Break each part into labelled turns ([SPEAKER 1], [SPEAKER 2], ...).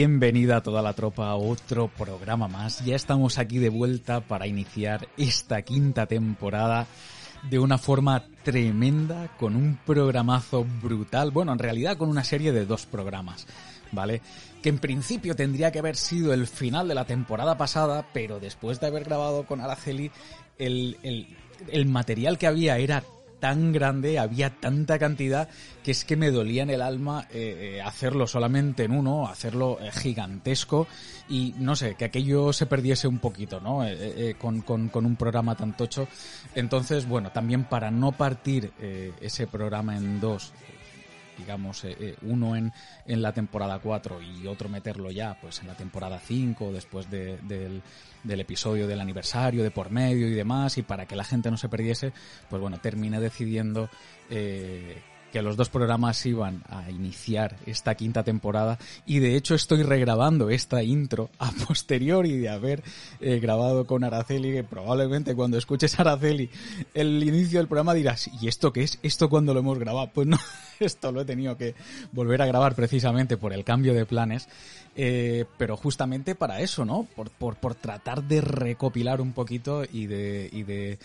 [SPEAKER 1] Bienvenida a toda la tropa a otro programa más. Ya estamos aquí de vuelta para iniciar esta quinta temporada de una forma tremenda, con un programazo brutal. Bueno, en realidad con una serie de dos programas, ¿vale? Que en principio tendría que haber sido el final de la temporada pasada, pero después de haber grabado con Araceli, el, el, el material que había era tan grande, había tanta cantidad, que es que me dolía en el alma eh, eh, hacerlo solamente en uno, hacerlo eh, gigantesco y no sé, que aquello se perdiese un poquito, ¿no? Con, con, con, un programa tan tocho. Entonces, bueno, también para no partir ese programa en dos, digamos, eh, eh, uno en, en la temporada 4 y otro meterlo ya pues en la temporada 5 después de, del, del episodio del aniversario de por medio y demás y para que la gente no se perdiese, pues bueno, terminé decidiendo eh, que los dos programas iban a iniciar esta quinta temporada y de hecho estoy regrabando esta intro a posteriori de haber eh, grabado con Araceli que probablemente cuando escuches a Araceli el inicio del programa dirás ¿y esto qué es? ¿esto cuando lo hemos grabado? Pues no, esto lo he tenido que volver a grabar precisamente por el cambio de planes eh, pero justamente para eso, ¿no? Por, por, por tratar de recopilar un poquito y de, y de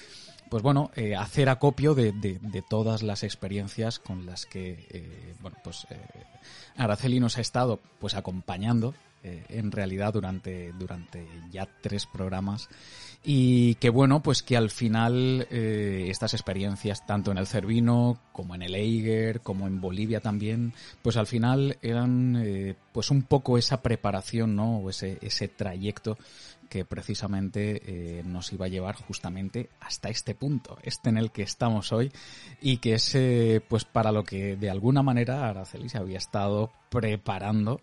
[SPEAKER 1] pues bueno, eh, hacer acopio de, de, de, todas las experiencias con las que, eh, bueno, pues eh, Araceli nos ha estado pues acompañando eh, en realidad durante, durante ya tres programas y que bueno, pues que al final eh, estas experiencias, tanto en el Cervino como en el Eiger, como en Bolivia también, pues al final eran eh, pues un poco esa preparación, ¿no? O ese, ese trayecto que precisamente eh, nos iba a llevar justamente hasta este punto, este en el que estamos hoy y que es pues para lo que de alguna manera Araceli se había estado preparando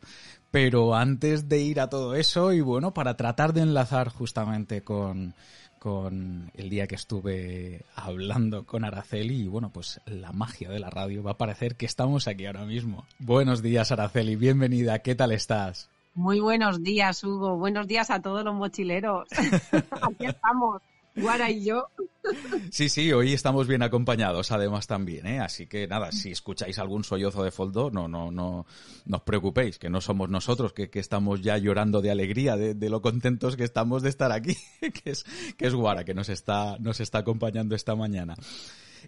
[SPEAKER 1] pero antes de ir a todo eso y bueno, para tratar de enlazar justamente con, con el día que estuve hablando con Araceli y bueno, pues la magia de la radio va a parecer que estamos aquí ahora mismo. Buenos días Araceli, bienvenida, ¿qué tal estás?
[SPEAKER 2] Muy buenos días, Hugo. Buenos días a todos los mochileros. Aquí estamos, Guara y yo.
[SPEAKER 1] Sí, sí, hoy estamos bien acompañados, además también, ¿eh? Así que nada, si escucháis algún sollozo de foldo, no, no, no, no os preocupéis, que no somos nosotros, que, que estamos ya llorando de alegría, de, de, lo contentos que estamos de estar aquí, que es, que es Guara, que nos está, nos está acompañando esta mañana.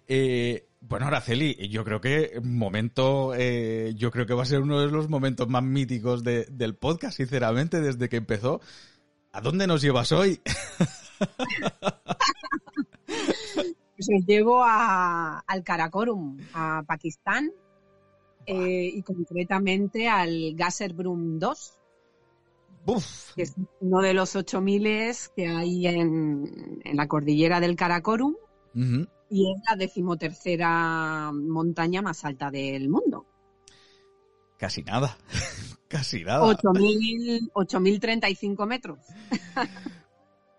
[SPEAKER 1] Eh, bueno, Araceli, yo creo que momento, eh, yo creo que va a ser uno de los momentos más míticos de, del podcast, sinceramente, desde que empezó. ¿A dónde nos llevas hoy?
[SPEAKER 2] pues os llevo a, al Karakorum, a Pakistán, eh, y concretamente al Gasserbrum 2.
[SPEAKER 1] Uf.
[SPEAKER 2] Que es uno de los 8000 que hay en, en la cordillera del Karakorum.
[SPEAKER 1] Uh -huh
[SPEAKER 2] y es la decimotercera montaña más alta del mundo.
[SPEAKER 1] Casi nada, casi nada.
[SPEAKER 2] 8.035 metros.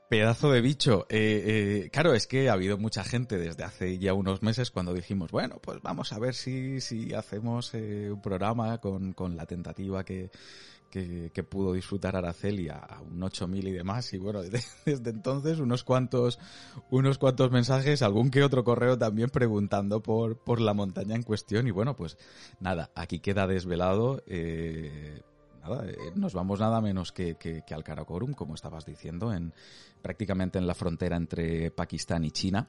[SPEAKER 1] Pedazo de bicho. Eh, eh, claro, es que ha habido mucha gente desde hace ya unos meses cuando dijimos, bueno, pues vamos a ver si, si hacemos eh, un programa con, con la tentativa que, que, pudo disfrutar Araceli a, a un 8000 y demás. Y bueno, de, desde entonces unos cuantos, unos cuantos mensajes, algún que otro correo también preguntando por, por la montaña en cuestión. Y bueno, pues nada, aquí queda desvelado. Eh, nada, eh, nos vamos nada menos que, que, al Karakorum, como estabas diciendo, en prácticamente en la frontera entre Pakistán y China.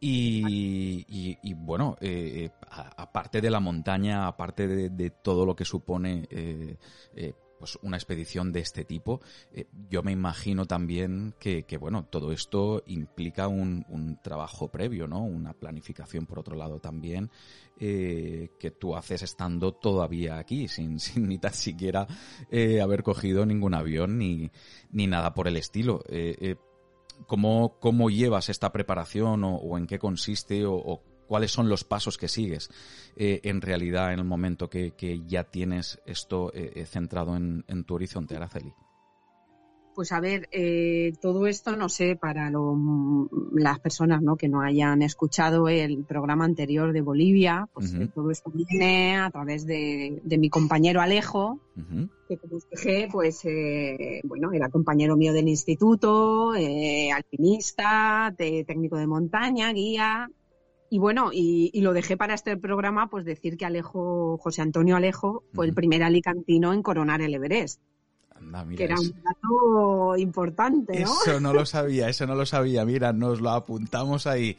[SPEAKER 1] Y, bueno, eh, aparte de la montaña, aparte de, de, todo lo que supone eh, eh, pues una expedición de este tipo, eh, yo me imagino también que, bueno, todo esto implica un, trabajo previo, ¿no? Una planificación por otro lado también, eh, que tú haces estando todavía aquí, sin, sin ni tan siquiera eh, haber cogido ningún avión ni, ni nada por el estilo. ¿Cómo, ¿Cómo llevas esta preparación o, o en qué consiste o, o cuáles son los pasos que sigues eh, en realidad en el momento que, ya tienes esto eh, centrado en, en, tu horizonte, Araceli.
[SPEAKER 2] Pues a ver, eh, todo esto, no sé, para las personas ¿no? que no hayan escuchado el programa anterior de Bolivia, pues eh, todo esto viene a través de, mi compañero Alejo, que como os dije, pues eh, bueno, era compañero mío del instituto, alpinista, técnico de montaña, guía. Y bueno, y, y, lo dejé para este programa, pues decir que Alejo, José Antonio Alejo, fue el primer alicantino en coronar el Everest que era un dato importante,
[SPEAKER 1] ¿no? Eso no lo sabía, eso no lo sabía. Mira, nos lo apuntamos ahí.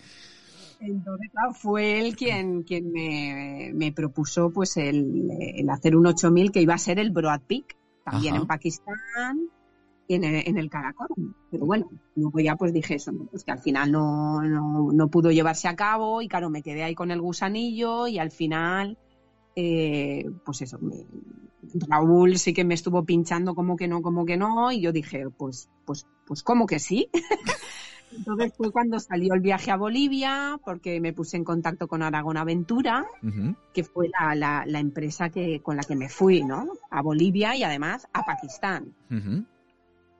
[SPEAKER 2] Entonces, fue él quien, quien me, propuso pues el, hacer un 8000 que iba a ser el Broad Peak, también en Pakistán en el, en el Pero bueno, luego ya pues dije eso, pues que al final no, no, no pudo llevarse a cabo y claro, me quedé ahí con el gusanillo y al final eh, pues eso, Raúl sí que me estuvo pinchando como que no, como que no, y yo dije, pues, pues, pues como que sí. Entonces fue cuando salió el viaje a Bolivia, porque me puse en contacto con Aragón Aventura, que fue la, la, empresa que, con la que me fui, ¿no? A Bolivia y además a Pakistán.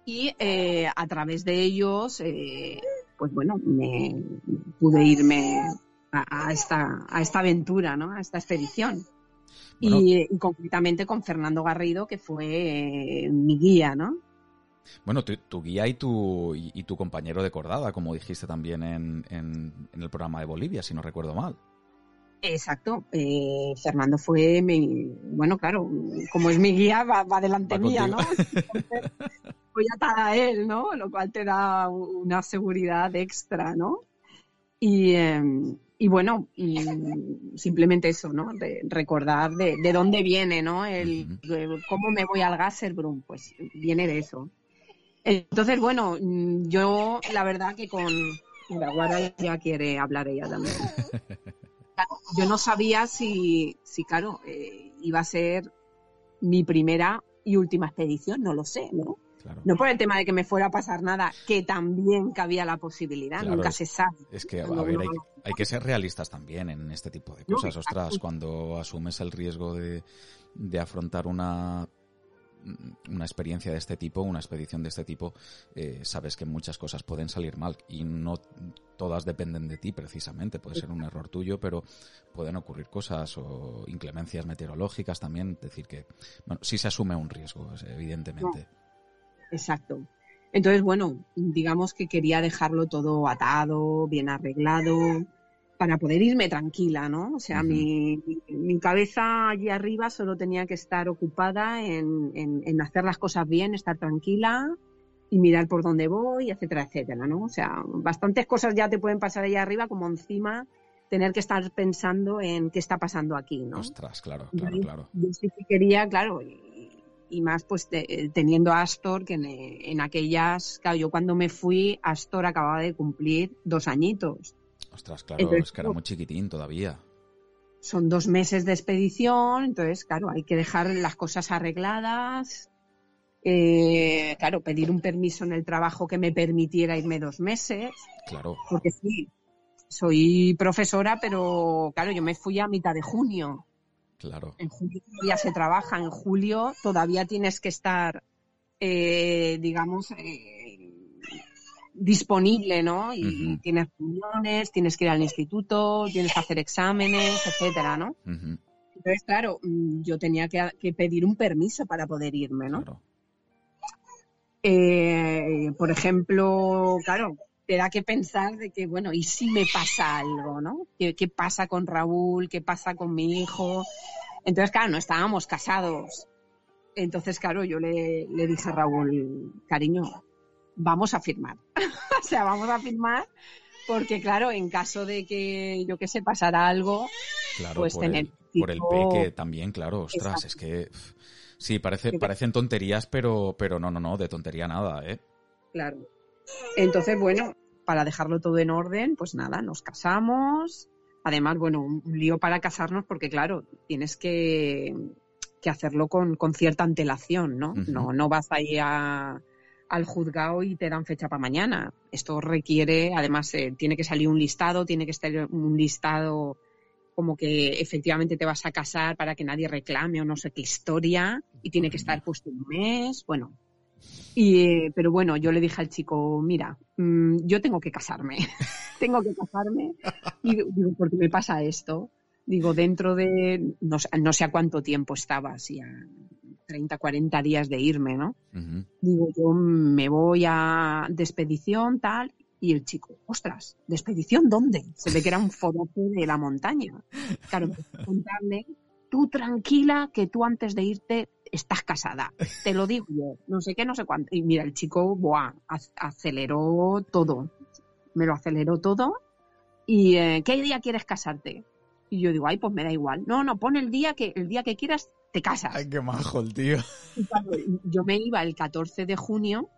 [SPEAKER 2] Y eh, a través de ellos, eh, pues bueno, me pude irme a, esta, a esta aventura, ¿no? A esta expedición. Y, concretamente con Fernando Garrido, que fue eh, mi guía, ¿no?
[SPEAKER 1] Bueno, tu, guía y tu, y, tu compañero de cordada, como dijiste también en, en, el programa de Bolivia, si no recuerdo mal.
[SPEAKER 2] Exacto. Eh, Fernando fue mi. Bueno, claro, como es mi guía, va, delante mía, ¿no? voy atada a él, ¿no? Lo cual te da una seguridad extra, ¿no? Y, em, y bueno, y simplemente eso, ¿no? De recordar de, de, dónde viene, ¿no? El, cómo me voy al Gasserbrum, pues viene de eso. Entonces, bueno, yo la verdad que con la Guara ya quiere hablar ella también. Yo no sabía si, si claro, eh, iba a ser mi primera y última expedición, no lo sé, ¿no? No por el tema de que me fuera a pasar nada, que también cabía la posibilidad, nunca se sabe.
[SPEAKER 1] Es que, a ver, hay, que ser realistas también en este tipo de cosas. Ostras, cuando asumes el riesgo de, afrontar una una experiencia de este tipo, una expedición de este tipo, eh, sabes que muchas cosas pueden salir mal y no todas dependen de ti precisamente. Puede ser un error tuyo, pero pueden ocurrir cosas o inclemencias meteorológicas también. Es decir, que bueno, sí se asume un riesgo, evidentemente.
[SPEAKER 2] Exacto. Entonces, bueno, digamos que quería dejarlo todo atado, bien arreglado, para poder irme tranquila, ¿no? O sea, mi, mi, cabeza allí arriba solo tenía que estar ocupada en, en, hacer las cosas bien, estar tranquila y mirar por dónde voy, etcétera, etcétera, ¿no? O sea, bastantes cosas ya te pueden pasar allá arriba, como encima tener que estar pensando en qué está pasando aquí, ¿no?
[SPEAKER 1] Ostras, claro, claro, claro.
[SPEAKER 2] Yo sí que quería, claro, y más pues teniendo a Astor, que en, aquellas, claro, yo cuando me fui, Astor acababa de cumplir dos añitos.
[SPEAKER 1] Ostras, claro, es que era muy chiquitín todavía.
[SPEAKER 2] Son dos meses de expedición, entonces, claro, hay que dejar las cosas arregladas. Eh, claro, pedir un permiso en el trabajo que me permitiera irme dos meses.
[SPEAKER 1] Claro.
[SPEAKER 2] Porque sí, soy profesora, pero claro, yo me fui a mitad de junio.
[SPEAKER 1] Claro.
[SPEAKER 2] En julio ya se trabaja, en julio todavía tienes que estar, eh, digamos, eh, disponible, ¿no? Y tienes reuniones, tienes que ir al instituto, tienes que hacer exámenes, etcétera, ¿no? Entonces, claro, mm, yo tenía que, pedir un permiso para poder irme, ¿no? Eh, por ejemplo, claro, te da que pensar de que, bueno, ¿y si me pasa algo, no? ¿Qué, pasa con Raúl? ¿Qué pasa con mi hijo? Entonces, claro, no estábamos casados. Entonces, claro, yo le, dije a Raúl, cariño, vamos a firmar. o sea, vamos a firmar porque, claro, en caso de que, yo que sé, pasara algo, pues
[SPEAKER 1] por
[SPEAKER 2] tener...
[SPEAKER 1] El, por el peque también, claro, ostras, es que... Sí, parece, parecen tonterías, pero, pero no, no, no, de tontería nada, ¿eh?
[SPEAKER 2] Claro. Entonces, bueno, para dejarlo todo en orden, pues nada, nos casamos. Además, bueno, un lío para casarnos porque, claro, tienes que, hacerlo con, cierta antelación, ¿no? ¿no? No vas ahí a, al juzgado y te dan fecha para mañana. Esto requiere, además, eh, tiene que salir un listado, tiene que estar un listado como que efectivamente te vas a casar para que nadie reclame o no sé qué historia y tiene que estar puesto un mes, bueno. Y, pero bueno, yo le dije al chico, mira, mm, yo tengo que casarme, tengo que casarme y digo, porque me pasa esto. Digo, dentro de, no, no sé a cuánto tiempo estaba, si a 30, 40 días de irme, ¿no? Digo, yo me voy a despedición, tal, y el chico, ostras, ¿despedición dónde? Se ve que era un forote de la montaña. Claro, contarle, tú tranquila que tú antes de irte estás casada. Te lo digo yo, no sé qué, no sé cuánto. Y mira, el chico, buah, aceleró todo. Me lo aceleró todo. ¿Y eh, qué día quieres casarte? Y yo digo, ay, pues me da igual. No, no, pon el día que, el día que quieras, te casas.
[SPEAKER 1] Ay, qué majo el tío.
[SPEAKER 2] yo me iba el 14 de junio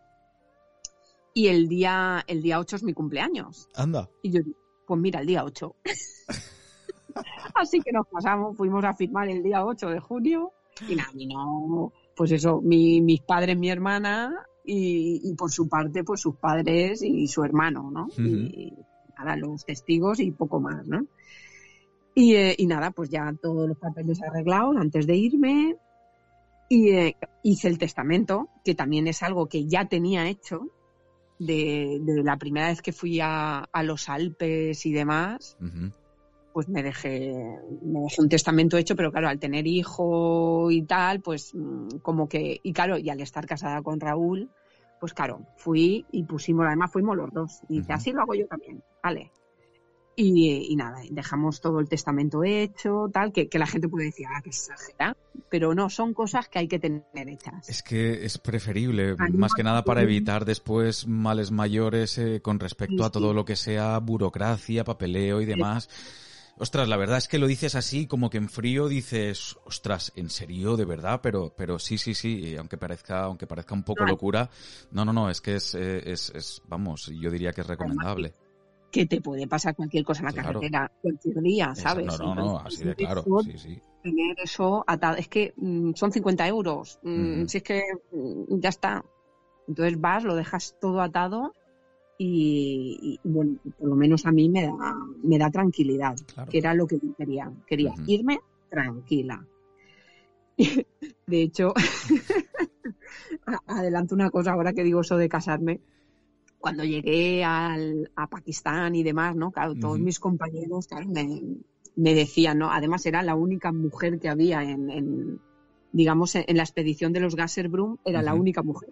[SPEAKER 2] y el día, el día 8 es mi cumpleaños.
[SPEAKER 1] Anda.
[SPEAKER 2] Y yo pues mira, el día 8. Así que nos pasamos, fuimos a firmar el día 8 de junio y nada, y no, pues eso, mis padres, mi hermana y, por su parte, pues sus padres y su hermano, ¿no? Y nada, los testigos y poco más, ¿no? Y, eh, y, nada, pues ya todos los papeles arreglados antes de irme. Y eh, hice el testamento, que también es algo que ya tenía hecho, de, la primera vez que fui a, los Alpes y demás, pues me dejé, me dejé un testamento hecho, pero claro, al tener hijo y tal, pues mm, como que, y claro, y al estar casada con Raúl, pues claro, fui y pusimos, además fuimos los dos, y dice, así lo hago yo también, vale. Y, nada, dejamos todo el testamento hecho, tal, que, la gente puede decir, ah, que exagera, pero no, son cosas que hay que tener hechas.
[SPEAKER 1] Es que es preferible, más que nada para evitar después males mayores eh, con respecto a todo lo que sea burocracia, papeleo y demás. Ostras, la verdad es que lo dices así, como que en frío dices, ostras, ¿en serio? ¿De verdad? Pero, pero sí, sí, sí, aunque parezca, aunque parezca un poco locura, no, no, no, es que es, eh, es, es vamos, yo diría que es recomendable
[SPEAKER 2] que te puede pasar cualquier cosa en la carretera cualquier día, ¿sabes?
[SPEAKER 1] no, no, no, así de claro. Sí, sí.
[SPEAKER 2] Tener eso atado. Es que mm, son 50 euros. Mm, si es que mm, ya está. Entonces vas, lo dejas todo atado y, bueno, por lo menos a mí me da, me da tranquilidad, que era lo que yo quería. Quería irme tranquila. De hecho, adelanto una cosa ahora que digo eso de casarme cuando llegué al, a Pakistán y demás, ¿no? Claro, todos mis compañeros, claro, me, me, decían, ¿no? Además era la única mujer que había en, digamos, en, la expedición de los Gasserbrum, era la única mujer.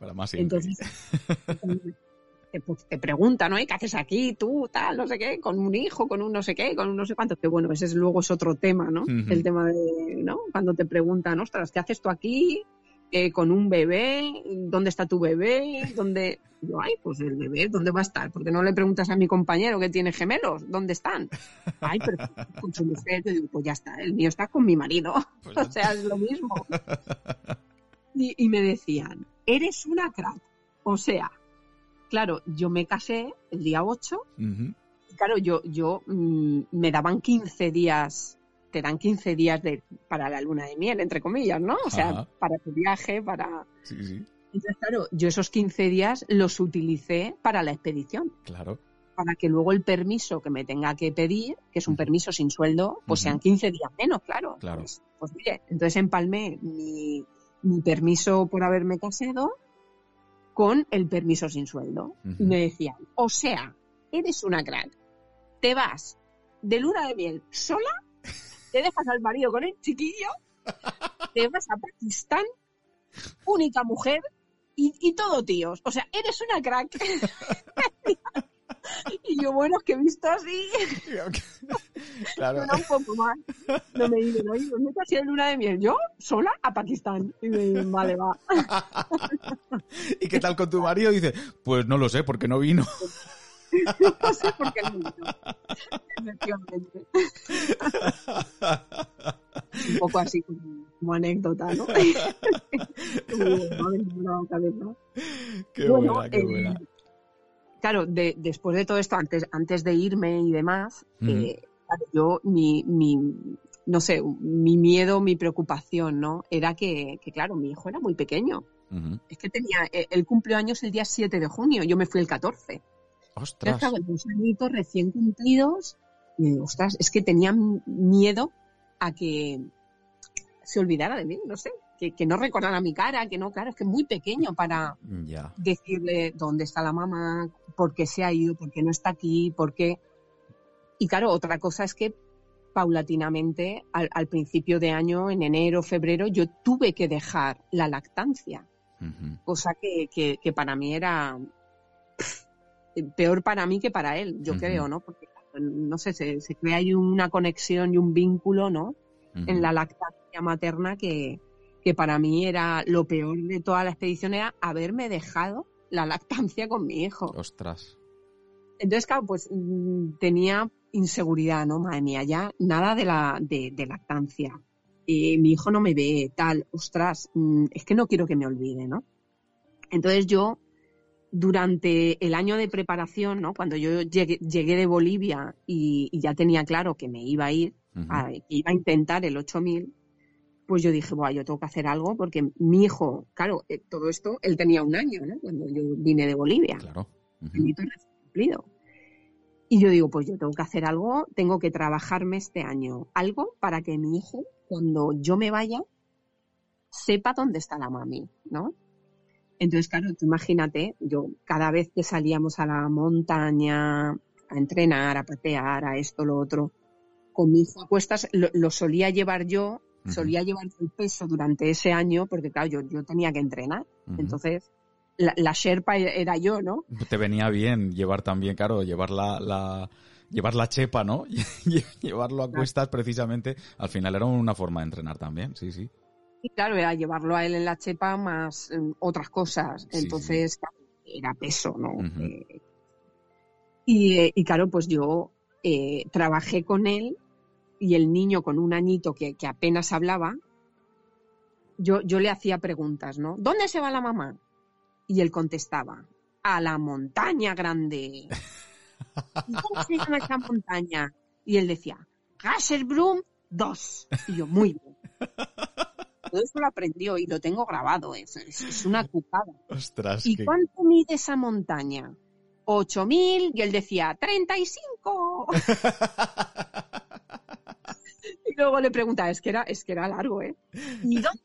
[SPEAKER 1] Para más
[SPEAKER 2] Entonces, te, pues, te preguntan, ¿no? ¿Qué haces aquí? Tú, tal, no sé qué, con un hijo, con un no sé qué, con un no sé cuánto. Que bueno, ese es, luego es otro tema, ¿no? El tema de, ¿no? Cuando te preguntan, ostras, ¿qué haces tú aquí? Eh, con un bebé, ¿dónde está tu bebé? ¿Dónde? Yo, ay, pues el bebé, ¿dónde va a estar? Porque no le preguntas a mi compañero que tiene gemelos, ¿dónde están? Ay, pero con su mujer, yo digo, pues ya está, el mío está con mi marido. Pues o sea, es lo mismo. Y, me decían, eres una crack. O sea, claro, yo me casé el día 8. claro, yo, yo mm, me daban 15 días te dan 15 días de, para la luna de miel, entre comillas, ¿no? O sea, para tu viaje, para... Sí, sí. Entonces, claro, yo esos 15 días los utilicé para la expedición.
[SPEAKER 1] Claro.
[SPEAKER 2] Para que luego el permiso que me tenga que pedir, que es un permiso sin sueldo, pues sean 15 días menos, claro.
[SPEAKER 1] Claro.
[SPEAKER 2] Pues, pues mire, entonces empalmé mi, mi permiso por haberme casado con el permiso sin sueldo. Y me decían, o sea, eres una crack, te vas de luna de miel sola te dejas al marido con el chiquillo, te vas a Pakistán, única mujer y, todo tíos. O sea, eres una crack. y yo, bueno, es que he visto así. claro. un poco más. No me digo, no, ¿dónde te has ido luna de miel? Yo, sola, a Pakistán. Y me dicen, vale, va.
[SPEAKER 1] ¿Y qué tal con tu marido? Dice, pues no lo sé, porque no vino.
[SPEAKER 2] no sé por qué no Efectivamente. Un poco así como, anécdota, ¿no?
[SPEAKER 1] qué buena, qué buena.
[SPEAKER 2] Eh, claro, de, después de todo esto, antes, antes de irme y demás, eh, yo, mi, mi, no sé, mi miedo, mi preocupación, ¿no? Era que, que, claro, mi hijo era muy pequeño. Es que tenía, eh, el cumpleaños el día 7 de junio, yo me fui el 14.
[SPEAKER 1] Ostras.
[SPEAKER 2] Yo dos añitos recién cumplidos y ostras, es que tenía miedo a que se olvidara de mí, no sé, que, no recordara mi cara, que no, claro, es que es muy pequeño para decirle dónde está la mamá, por qué se ha ido, por qué no está aquí, por qué... Y claro, otra cosa es que paulatinamente, al, principio de año, en enero, febrero, yo tuve que dejar la lactancia, cosa que, para mí era peor para mí que para él, yo creo, ¿no? Porque, no sé, se, se crea ahí una conexión y un vínculo, ¿no? En la lactancia materna que, que para mí era lo peor de toda la expedición, era haberme dejado la lactancia con mi hijo.
[SPEAKER 1] Ostras.
[SPEAKER 2] Entonces, claro, pues mm, tenía inseguridad, ¿no? Madre mía, ya nada de, la, de, lactancia. Y mi hijo no me ve, tal, ostras, mm, es que no quiero que me olvide, ¿no? Entonces yo, durante el año de preparación, ¿no? Cuando yo llegué, de Bolivia y, ya tenía claro que me iba a ir, que iba a intentar el 8000, pues yo dije, bueno, yo tengo que hacer algo porque mi hijo, claro, eh, todo esto, él tenía un año, ¿no? Cuando yo vine de Bolivia.
[SPEAKER 1] Claro.
[SPEAKER 2] cumplido. Y yo digo, pues yo tengo que hacer algo, tengo que trabajarme este año algo para que mi hijo, cuando yo me vaya, sepa dónde está la mami, ¿no? Entonces, claro, tú imagínate, yo cada vez que salíamos a la montaña a entrenar, a patear, a esto, lo otro, con mi hijo a cuestas, lo, solía llevar yo, solía llevar el peso durante ese año, porque claro, yo, yo tenía que entrenar. Entonces, la, Sherpa era yo, ¿no?
[SPEAKER 1] Te venía bien llevar también, claro, llevar la, llevar la chepa, ¿no? Llevarlo a cuestas precisamente, al final era una forma de entrenar también, sí, sí.
[SPEAKER 2] Y claro, era llevarlo a él en la chepa más em, otras cosas, entonces era peso, ¿no? Eh, eh, y, claro, pues yo eh, trabajé con él y el niño con un añito que, que apenas hablaba, yo, yo le hacía preguntas, ¿no? ¿Dónde se va la mamá? Y él contestaba, a la montaña grande. ¿Cómo se llama esa montaña? Y él decía, Gasserbrum 2. Y yo, muy bien. Todo eso lo aprendió y lo tengo grabado, es, es una cucada.
[SPEAKER 1] Ostras,
[SPEAKER 2] ¿Y cuánto mide esa montaña? 8000 y él decía 35. luego le preguntaba, es que era, es que era largo, ¿eh? ¿Y dónde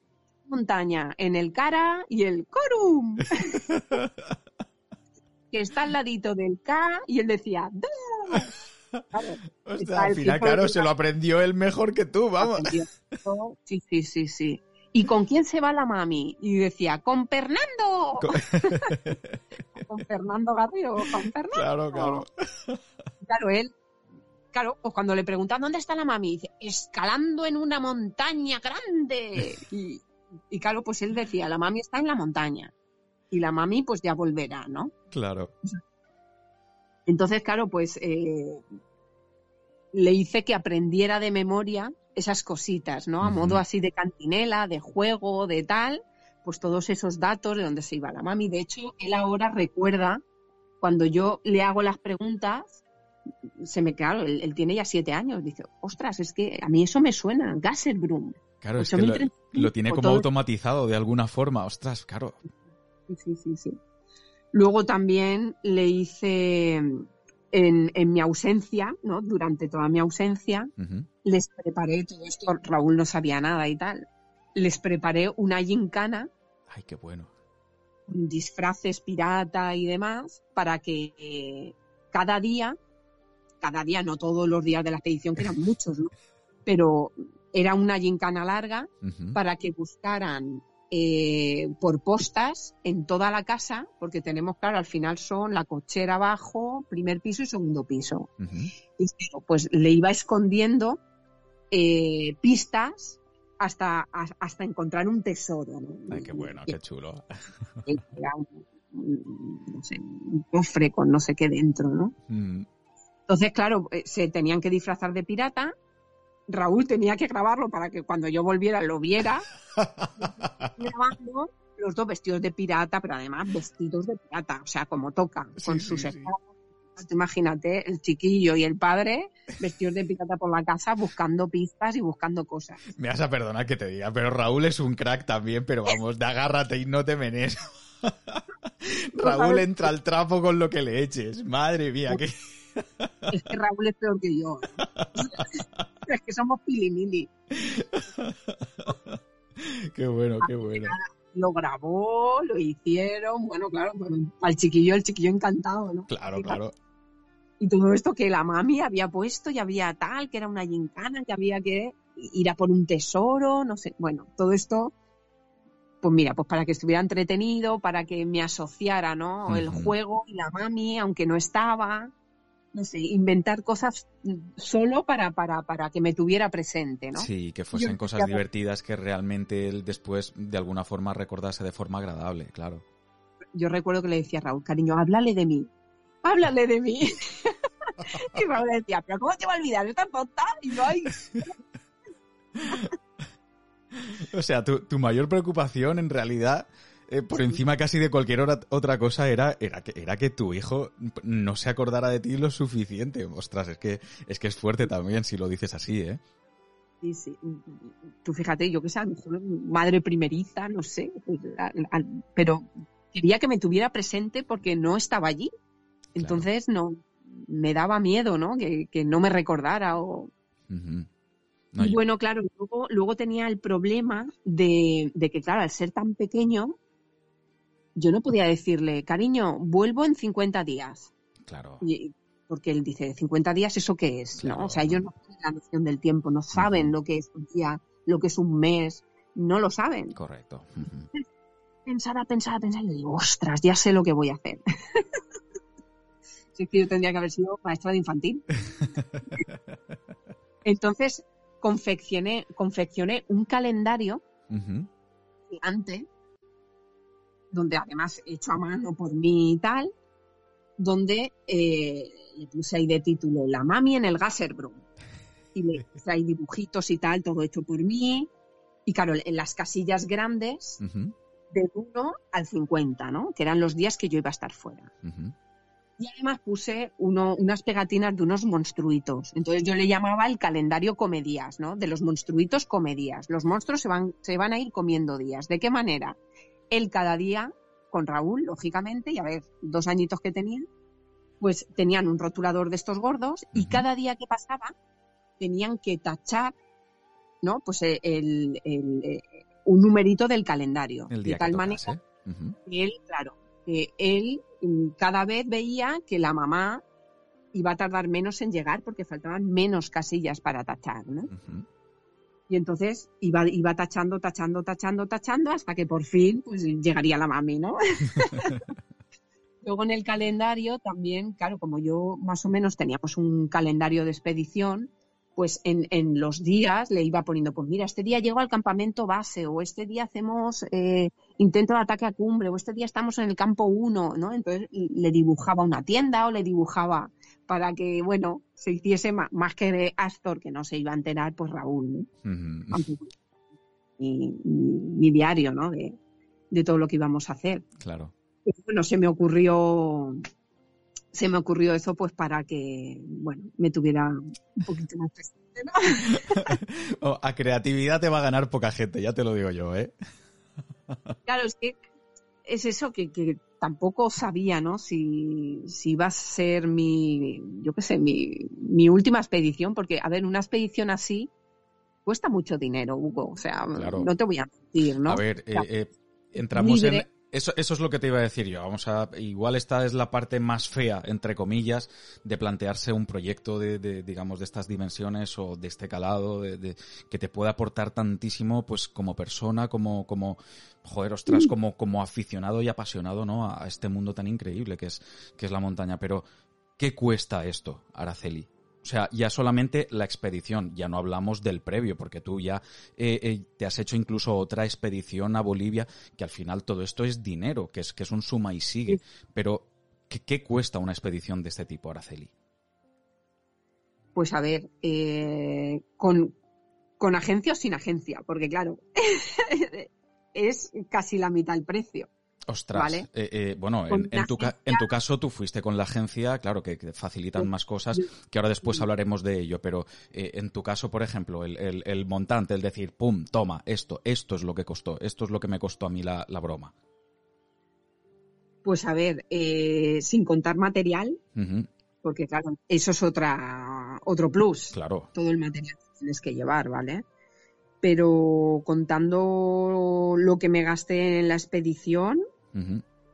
[SPEAKER 2] montaña, en el Cara y el Corum. que está al ladito del K y él decía,
[SPEAKER 1] al final, claro, se lo aprendió él mejor que tú, vamos.
[SPEAKER 2] Sí, sí, sí, sí. ¿Y con quién se va la mami? Y decía, con Fernando. con Fernando Garrido, con Fernando.
[SPEAKER 1] Claro, claro.
[SPEAKER 2] Claro, él, claro, pues cuando le preguntan dónde está la mami, dice, escalando en una montaña grande. Y, y claro, pues él decía, la mami está en la montaña y la mami pues ya volverá, ¿no?
[SPEAKER 1] Claro.
[SPEAKER 2] Entonces, claro, pues eh, le hice que aprendiera de memoria esas cositas, ¿no? A modo así de cantinela, de juego, de tal, pues todos esos datos de dónde se iba la mami. De hecho, él ahora recuerda, cuando yo le hago las preguntas, se me claro, él, tiene ya siete años, dice, ostras, es que a mí eso me suena, Gasserbrum.
[SPEAKER 1] Claro, es que lo, tiene como automatizado de alguna forma. Ostras, claro.
[SPEAKER 2] Sí, sí, sí. Luego también le hice en, mi ausencia, ¿no? Durante toda mi ausencia, les preparé todo esto. Raúl no sabía nada y tal. Les preparé una gincana.
[SPEAKER 1] Ay, qué bueno.
[SPEAKER 2] Disfraces pirata y demás para que eh, cada día, cada día, no todos los días de la expedición, que eran muchos, ¿no? Pero era una gincana larga para que buscaran eh, por postas en toda la casa, porque tenemos, claro, al final son la cochera abajo, primer piso y segundo piso. Y pues le iba escondiendo eh, pistas hasta, hasta encontrar un tesoro.
[SPEAKER 1] Ay, qué bueno, qué chulo.
[SPEAKER 2] Era un, no sé, un cofre con no sé qué dentro, ¿no? Mm. Entonces, claro, eh, se tenían que disfrazar de pirata Raúl tenía que grabarlo para que cuando yo volviera lo viera. grabando los dos vestidos de pirata, pero además vestidos de pirata, o sea, como toca, con sus imagínate, el chiquillo y el padre vestidos de picata por la casa buscando pistas y buscando cosas.
[SPEAKER 1] Me vas a perdonar que te diga, pero Raúl es un crack también, pero vamos, de agárrate y no te menes. Raúl entra al trapo con lo que le eches. Madre mía, que...
[SPEAKER 2] Es que Raúl es peor que yo. es que somos pilimili.
[SPEAKER 1] qué bueno, qué bueno.
[SPEAKER 2] Lo grabó, lo hicieron, bueno, claro, al chiquillo, el chiquillo encantado, ¿no?
[SPEAKER 1] Claro, claro.
[SPEAKER 2] Y todo esto que la mami había puesto y había tal, que era una gincana, que había que ir a por un tesoro, no sé, bueno, todo esto pues mira, pues para que estuviera entretenido, para que me asociara, ¿no? El juego y la mami, aunque no estaba, no sé, inventar cosas solo para, para, para que me tuviera presente, ¿no?
[SPEAKER 1] Sí, que fuesen cosas divertidas que realmente él después de alguna forma recordase de forma agradable, claro.
[SPEAKER 2] Yo recuerdo que le decía a Raúl, cariño, háblale de mí, háblale de mí. y Raúl decía, pero ¿cómo te va a olvidar? Yo tan tonta y no hay...
[SPEAKER 1] o sea, tu, tu mayor preocupación en realidad eh, por encima casi de cualquier otra cosa era, era, que, era que tu hijo no se acordara de ti lo suficiente. Ostras, es que es, que es fuerte también si lo dices así, ¿eh?
[SPEAKER 2] Sí, sí. Tú fíjate, yo que sé, a lo mejor madre primeriza, no sé, pues, pero quería que me tuviera presente porque no estaba allí. Entonces no, me daba miedo, ¿no? Que, no me recordara o... y bueno, claro, luego, luego tenía el problema de, de, que, claro, al ser tan pequeño, yo no podía decirle, cariño, vuelvo en 50 días.
[SPEAKER 1] Claro.
[SPEAKER 2] porque él dice, 50 días, ¿eso qué es? ¿no? O sea, ellos no tienen la noción del tiempo, no saben lo que es un día, lo que es un mes, no lo saben.
[SPEAKER 1] Correcto.
[SPEAKER 2] Pensaba, pensaba, pensaba, y digo, ostras, ya sé lo que voy a hacer. si es que yo tendría que haber sido maestra de infantil. Entonces, confeccioné, confeccioné un calendario gigante donde además hecho a mano por mí y tal, donde eh, le puse ahí de título La mami en el Gasserbrum. Y le puse ahí dibujitos y tal, todo hecho por mí. Y claro, en las casillas grandes, del 1 al 50, ¿no? Que eran los días que yo iba a estar fuera. Y además puse uno, unas pegatinas de unos monstruitos. Entonces yo le llamaba el calendario comedías, ¿no? De los monstruitos comedías. Los monstruos se van, se van a ir comiendo días. ¿De qué manera? Él cada día, con Raúl, lógicamente, y a ver, dos añitos que tenían, pues tenían un rotulador de estos gordos y cada día que pasaba tenían que tachar, ¿no? Pues eh, el, eh, un numerito del calendario.
[SPEAKER 1] de tal manera
[SPEAKER 2] que él, claro, que él mm, cada vez veía que la mamá iba a tardar menos en llegar porque faltaban menos casillas para tachar, ¿no? Y entonces iba, iba tachando, tachando, tachando, tachando, hasta que por fin pues, llegaría la mami, ¿no? Luego en el calendario también, claro, como yo más o menos teníamos un calendario de expedición, pues en, en los días le iba poniendo, pues mira, este día llego al campamento base, o este día hacemos eh, intento de ataque a cumbre, o este día estamos en el campo 1, ¿no? Entonces le dibujaba una tienda o le dibujaba para que, bueno, se hiciese más, que de Astor, que no se iba a enterar, pues Raúl, ¿no? mi, diario, ¿no? De, todo lo que íbamos a hacer.
[SPEAKER 1] Claro.
[SPEAKER 2] bueno, se me ocurrió se me ocurrió eso pues para que, bueno, me tuviera un poquito más presente, ¿no?
[SPEAKER 1] Oh, a creatividad te va a ganar poca gente, ya te lo digo yo, ¿eh?
[SPEAKER 2] claro, es que es eso que, que tampoco sabía, ¿no? Si, si iba a ser mi, yo qué sé, mi, mi última expedición, porque, a ver, una expedición así cuesta mucho dinero, Hugo. O sea, no te voy a mentir, ¿no?
[SPEAKER 1] A ver, eh, eh, entramos en eso, eso es lo que te iba a decir yo. Vamos a, igual esta es la parte más fea, entre comillas, de plantearse un proyecto de, de digamos, de estas dimensiones o de este calado, de, que te pueda aportar tantísimo, pues, como persona, como, como, joder, ostras, como, como aficionado y apasionado, ¿no? A, a este mundo tan increíble que es, que es la montaña. Pero, ¿qué cuesta esto, Araceli? O sea, ya solamente la expedición, ya no hablamos del previo, porque tú ya eh, eh, te has hecho incluso otra expedición a Bolivia, que al final todo esto es dinero, que es, que es un suma y sigue. Pero, ¿qué, cuesta una expedición de este tipo, Araceli?
[SPEAKER 2] Pues a ver, eh, con, con agencia o sin agencia, porque claro, es casi la mitad el precio.
[SPEAKER 1] Ostras, eh, eh, bueno, en, tu, en, tu, caso tú fuiste con la agencia, claro que, facilitan más cosas, que ahora después hablaremos de ello, pero eh, en tu caso, por ejemplo, el, el, montante, el decir, pum, toma, esto, esto es lo que costó, esto es lo que me costó a mí la, broma.
[SPEAKER 2] Pues a ver, sin contar material, porque claro, eso es otra, otro plus.
[SPEAKER 1] Claro.
[SPEAKER 2] Todo el material que tienes que llevar, ¿vale? Pero contando lo que me gasté en la expedición,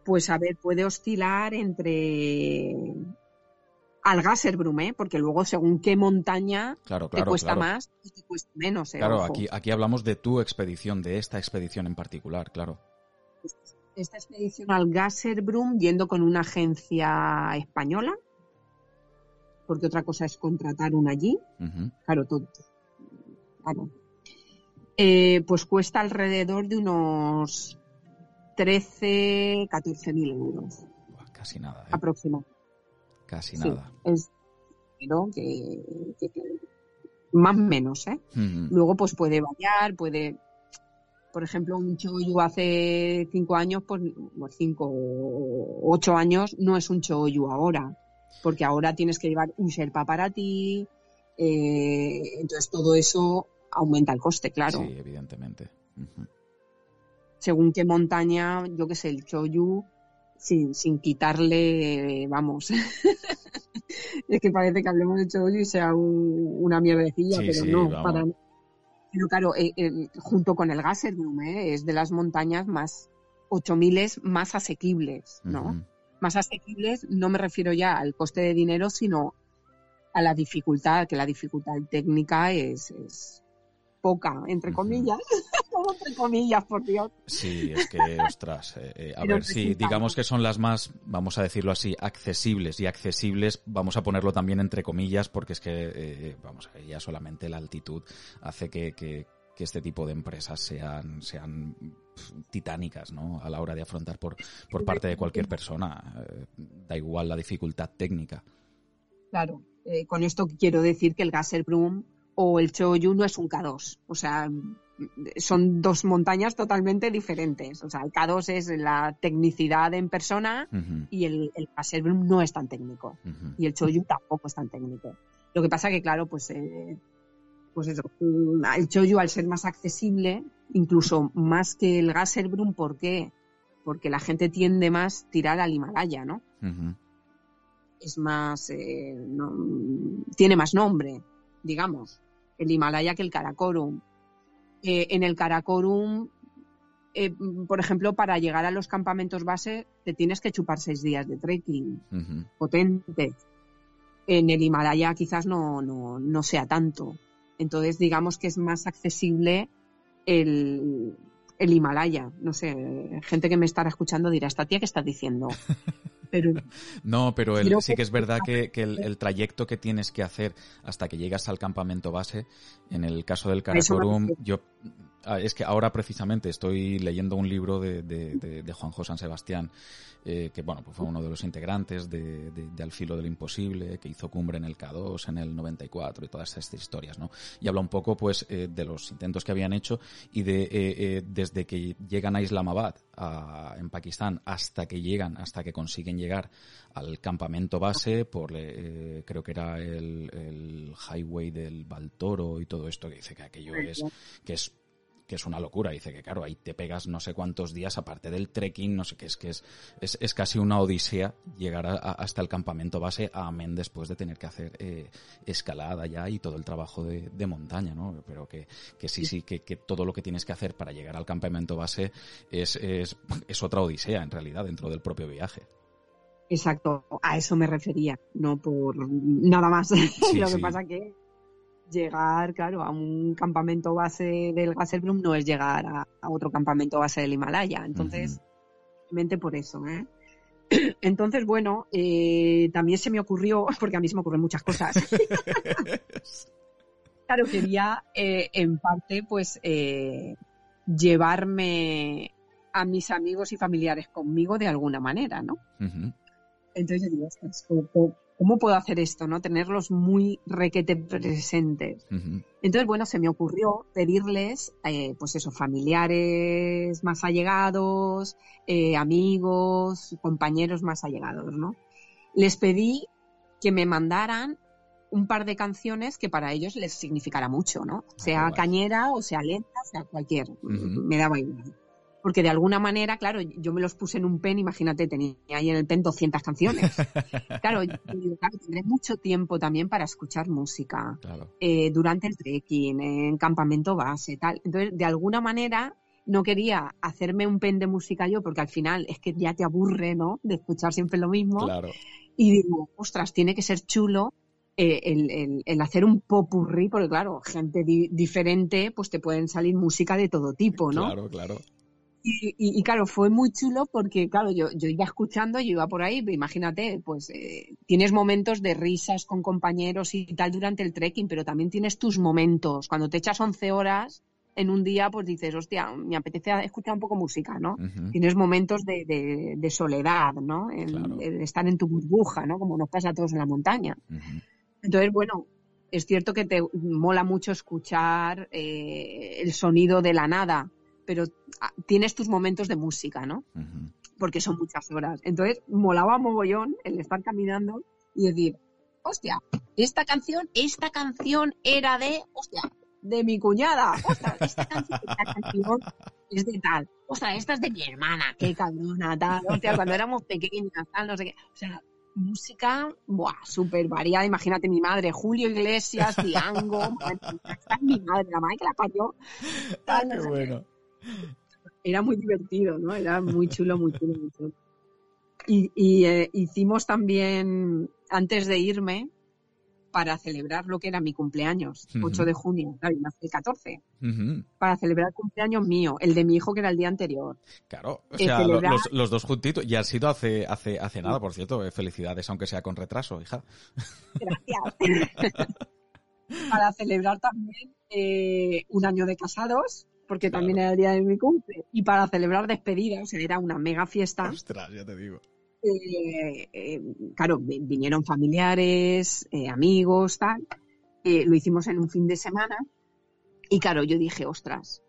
[SPEAKER 2] pues a ver, puede oscilar entre al Gasserbrum, ¿eh? porque luego según qué montaña te cuesta más y te cuesta menos. ¿eh?
[SPEAKER 1] Claro, aquí, aquí hablamos de tu expedición, de esta expedición en particular, claro.
[SPEAKER 2] Esta expedición al Gasserbrum yendo con una agencia española, porque otra cosa es contratar una allí. Claro, todo. Claro. Eh, pues cuesta alrededor de unos 13, 14 mil euros.
[SPEAKER 1] Casi nada. ¿eh?
[SPEAKER 2] Aproximadamente.
[SPEAKER 1] Casi nada.
[SPEAKER 2] Es pero que, más o menos, ¿eh? Luego pues puede variar, puede por ejemplo, un choyu hace cinco años, pues cinco o ocho años, no es un choyu ahora, porque ahora tienes que llevar un Sherpa para ti, eh, entonces todo eso aumenta el coste, claro.
[SPEAKER 1] Sí, evidentemente
[SPEAKER 2] según qué montaña, yo qué sé, el Choyu, sin, sin quitarle, vamos. es que parece que hablemos de Choyu y sea una mierdecilla, pero no, para Pero claro, eh, eh, junto con el Gasserbrum, eh, es de las montañas más, 8000 más asequibles, ¿no? Más asequibles, no me refiero ya al coste de dinero, sino a la dificultad, que la dificultad técnica es, es poca, entre comillas. entre comillas, por Dios.
[SPEAKER 1] Sí, es que, ostras, eh, eh, a ver, si digamos que son las más, vamos a decirlo así, accesibles y accesibles, vamos a ponerlo también entre comillas, porque es que, eh, vamos, ya solamente la altitud hace que, que, este tipo de empresas sean, sean titánicas, ¿no? A la hora de afrontar por, por parte de cualquier persona. da igual la dificultad técnica.
[SPEAKER 2] Claro, con esto quiero decir que el Gasserbrum o el Choyu no es un K2. O sea, son dos montañas totalmente diferentes. O sea, el K2 es la tecnicidad en persona y el, el no es tan técnico. Y el Choyu tampoco es tan técnico. Lo que pasa que, claro, pues, eh, pues eso, el Choyu al ser más accesible, incluso más que el Gasserbrum, ¿por qué? Porque la gente tiende más a tirar al Himalaya, ¿no? Es más, eh, tiene más nombre, digamos el Himalaya que el Karakorum. Eh, en el Karakorum, eh, por ejemplo, para llegar a los campamentos base te tienes que chupar seis días de trekking potente. En el Himalaya quizás no, no, no sea tanto. Entonces, digamos que es más accesible el, el Himalaya. No sé, gente que me estará escuchando dirá, ¿esta tía qué estás diciendo? Pero,
[SPEAKER 1] no, pero sí que es verdad que, el, trayecto que tienes que hacer hasta que llegas al campamento base, en el caso del Karakorum, yo ah, es que ahora precisamente estoy leyendo un libro de, de, de, de Juanjo San Sebastián eh, que bueno, pues fue uno de los integrantes de, Al filo del imposible, que hizo cumbre en el K2 en el 94 y todas estas historias, ¿no? Y habla un poco, pues, eh, de los intentos que habían hecho y de eh, desde que llegan a Islamabad, en Pakistán, hasta que llegan, hasta que consiguen llegar al campamento base por, creo que era el, el highway del Baltoro y todo esto, que dice que aquello es, que es que es una locura. Dice que, claro, ahí te pegas no sé cuántos días, aparte del trekking, no sé qué, es que es, es, casi una odisea llegar hasta el campamento base, amén después de tener que hacer eh, escalada ya y todo el trabajo de, montaña, ¿no? Pero que, que sí, sí, que, que, todo lo que tienes que hacer para llegar al campamento base es, es, es otra odisea, en realidad, dentro del propio viaje.
[SPEAKER 2] Exacto, a eso me refería, no por nada más. lo que pasa que llegar, claro, a un campamento base del Gasselblum no es llegar a, otro campamento base del Himalaya. Entonces, mente por eso, ¿eh? Entonces, bueno, eh, también se me ocurrió, porque a mí se me ocurren muchas cosas. claro, quería eh, en parte, pues, eh, llevarme a mis amigos y familiares conmigo de alguna manera, ¿no? Entonces digo, ¿cómo puedo hacer esto? ¿no? Tenerlos muy requete presentes. Entonces, bueno, se me ocurrió pedirles, eh, pues eso, familiares más allegados, eh, amigos, compañeros más allegados, ¿no? Les pedí que me mandaran un par de canciones que para ellos les significara mucho, ¿no? Ah, sea cañera o sea lenta, sea cualquier, me daba igual porque de alguna manera, claro, yo me los puse en un pen, imagínate, tenía ahí en el pen 200 canciones. claro, tendré mucho tiempo también para escuchar música eh, durante el trekking, en campamento base, tal. Entonces, de alguna manera, no quería hacerme un pen de música yo, porque al final es que ya te aburre, ¿no? De escuchar siempre lo mismo.
[SPEAKER 1] Claro.
[SPEAKER 2] Y digo, ostras, tiene que ser chulo eh, el, hacer un popurrí, porque claro, gente diferente, pues te pueden salir música de todo tipo, ¿no?
[SPEAKER 1] Claro, claro.
[SPEAKER 2] Y, claro, fue muy chulo porque, claro, yo, yo iba escuchando, yo iba por ahí, imagínate, pues eh, tienes momentos de risas con compañeros y tal durante el trekking, pero también tienes tus momentos. Cuando te echas 11 horas en un día, pues dices, hostia, me apetece escuchar un poco música, ¿no? Tienes momentos de, de, soledad, ¿no? de estar en tu burbuja, ¿no? Como nos pasa a todos en la montaña. Entonces, bueno, es cierto que te mola mucho escuchar eh, el sonido de la nada, pero ah, tienes tus momentos de música, ¿no? Porque son muchas horas. Entonces, molaba mogollón el estar caminando y decir, hostia, esta canción, esta canción era de, hostia, de mi cuñada, ostras, esta canción, esta canción es de tal, ostras, esta es de mi hermana, qué cabrona, tal, hostia, cuando éramos pequeñas, tal, no sé qué, o sea, música, buah, súper variada, imagínate mi madre, Julio Iglesias, Diango, esta es mi madre, la madre que la parió,
[SPEAKER 1] tal, qué. bueno.
[SPEAKER 2] Era muy divertido, ¿no? Era muy chulo, muy chulo, muy chulo. Y, eh, hicimos también, antes de irme, para celebrar lo que era mi cumpleaños, 8 de junio, claro, el 14, para celebrar el cumpleaños mío, el de mi hijo que era el día anterior.
[SPEAKER 1] Claro, o sea, los, dos juntitos, y ha sido hace, hace, hace nada, por cierto, eh, felicidades, aunque sea con retraso, hija.
[SPEAKER 2] Gracias. para celebrar también eh, un año de casados, porque también era el día de mi cumple, y para celebrar despedida, o sea, era una mega fiesta.
[SPEAKER 1] Ostras, ya te digo.
[SPEAKER 2] Eh, eh, claro, vinieron familiares, eh, amigos, tal. lo hicimos en un fin de semana. Y claro, yo dije, ostras,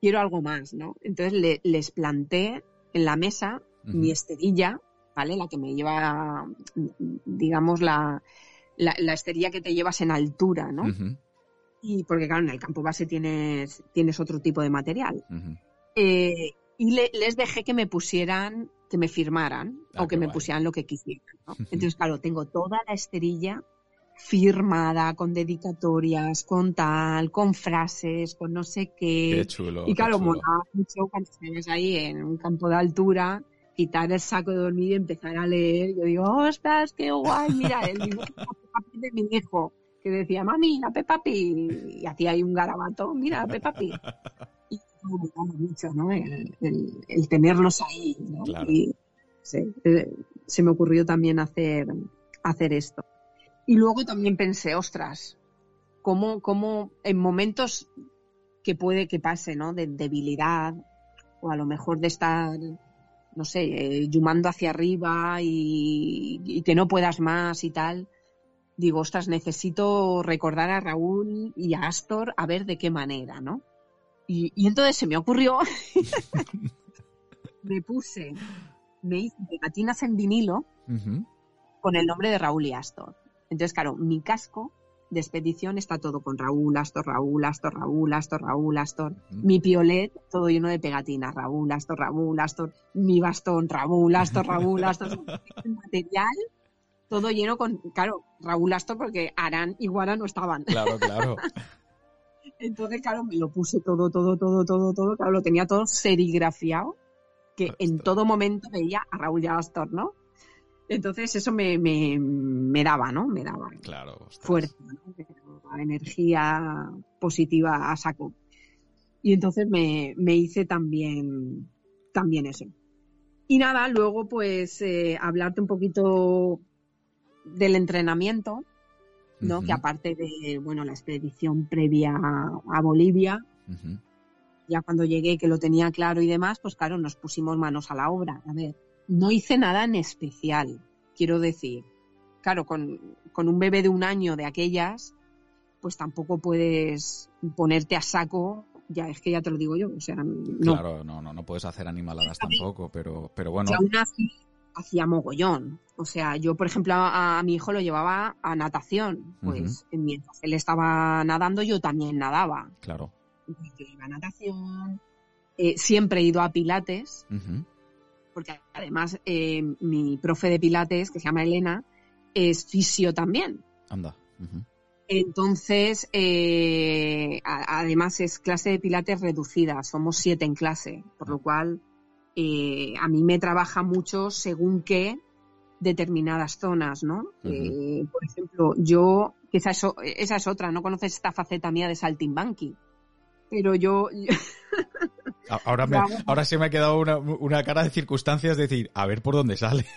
[SPEAKER 2] quiero algo más, ¿no? Entonces les planté en la mesa mi esterilla, ¿vale? La que me lleva, digamos, la, la, esterilla que te llevas en altura, ¿no? Y porque claro, en el campo base tienes, tienes otro tipo de material. Eh, y les dejé que me pusieran, que me firmaran ah, o que me pusieran lo que quisieran. Entonces, claro, tengo toda la esterilla firmada, con dedicatorias, con tal, con frases, con no sé qué.
[SPEAKER 1] Qué chulo.
[SPEAKER 2] Y claro, molaba mucho cuando estés ahí en un campo de altura, quitar el saco de dormir y empezar a leer. Yo digo, ostras, qué guay, mira, el dibujo de mi hijo que decía, mami, la Peppa Pig, y hacía ahí un garabato, mira, la Peppa Pig. Y mucho, ¿no? El, tenerlos ahí, ¿no? Y eh, se me ocurrió también hacer, hacer esto. Y luego también pensé, ostras, cómo, cómo en momentos que puede que pase, ¿no? De debilidad, o a lo mejor de estar, no sé, eh, yumando hacia arriba y, y, que no puedas más y tal, digo, ostras, necesito recordar a Raúl y a Astor a ver de qué manera, ¿no? Y, entonces se me ocurrió, me puse, me hice pegatinas en vinilo con el nombre de Raúl y Astor. Entonces, claro, mi casco de expedición está todo con Raúl, Astor, Raúl, Astor, Raúl, Astor, Raúl, Astor. Mi piolet, todo lleno de pegatinas, Raúl, Astor, Raúl, Astor. Mi bastón, Raúl, Astor, Raúl, Astor. Material todo lleno con, claro, Raúl Astor porque Arán y Guara no estaban.
[SPEAKER 1] Claro, claro.
[SPEAKER 2] Entonces, claro, me lo puse todo, todo, todo, todo, todo, claro, lo tenía todo serigrafiado, que en todo momento veía a Raúl y Astor, ¿no? Entonces eso me, me, daba, ¿no? Me daba
[SPEAKER 1] claro,
[SPEAKER 2] fuerza, energía positiva a saco. Y entonces me, me hice también, también eso. Y nada, luego pues eh, hablarte un poquito del entrenamiento, ¿no? Que aparte de, bueno, la expedición previa a, Bolivia, ya cuando llegué que lo tenía claro y demás, pues claro, nos pusimos manos a la obra. A ver, no hice nada en especial, quiero decir. claro, con, un bebé de un año de aquellas, pues tampoco puedes ponerte a saco ya es que ya te lo digo yo, o sea, no.
[SPEAKER 1] Claro, no, no, no puedes hacer animaladas tampoco, pero, pero bueno.
[SPEAKER 2] aún así hacía mogollón. O sea, yo, por ejemplo, a, mi hijo lo llevaba a natación, pues mientras él estaba nadando, yo también nadaba.
[SPEAKER 1] Claro.
[SPEAKER 2] Yo iba a natación, eh, siempre he ido a pilates, porque además eh, mi profe de pilates, que se llama Elena, es fisio también.
[SPEAKER 1] Anda.
[SPEAKER 2] Entonces, eh, además es clase de pilates reducida, somos siete en clase, por lo cual a mí me trabaja mucho según qué determinadas zonas, ¿no? por ejemplo, yo, eso, esa es otra, no conoces esta faceta mía de saltimbanqui, pero yo...
[SPEAKER 1] Ahora, me, ahora se me ha quedado una, cara de circunstancias, decir, a ver por dónde sale.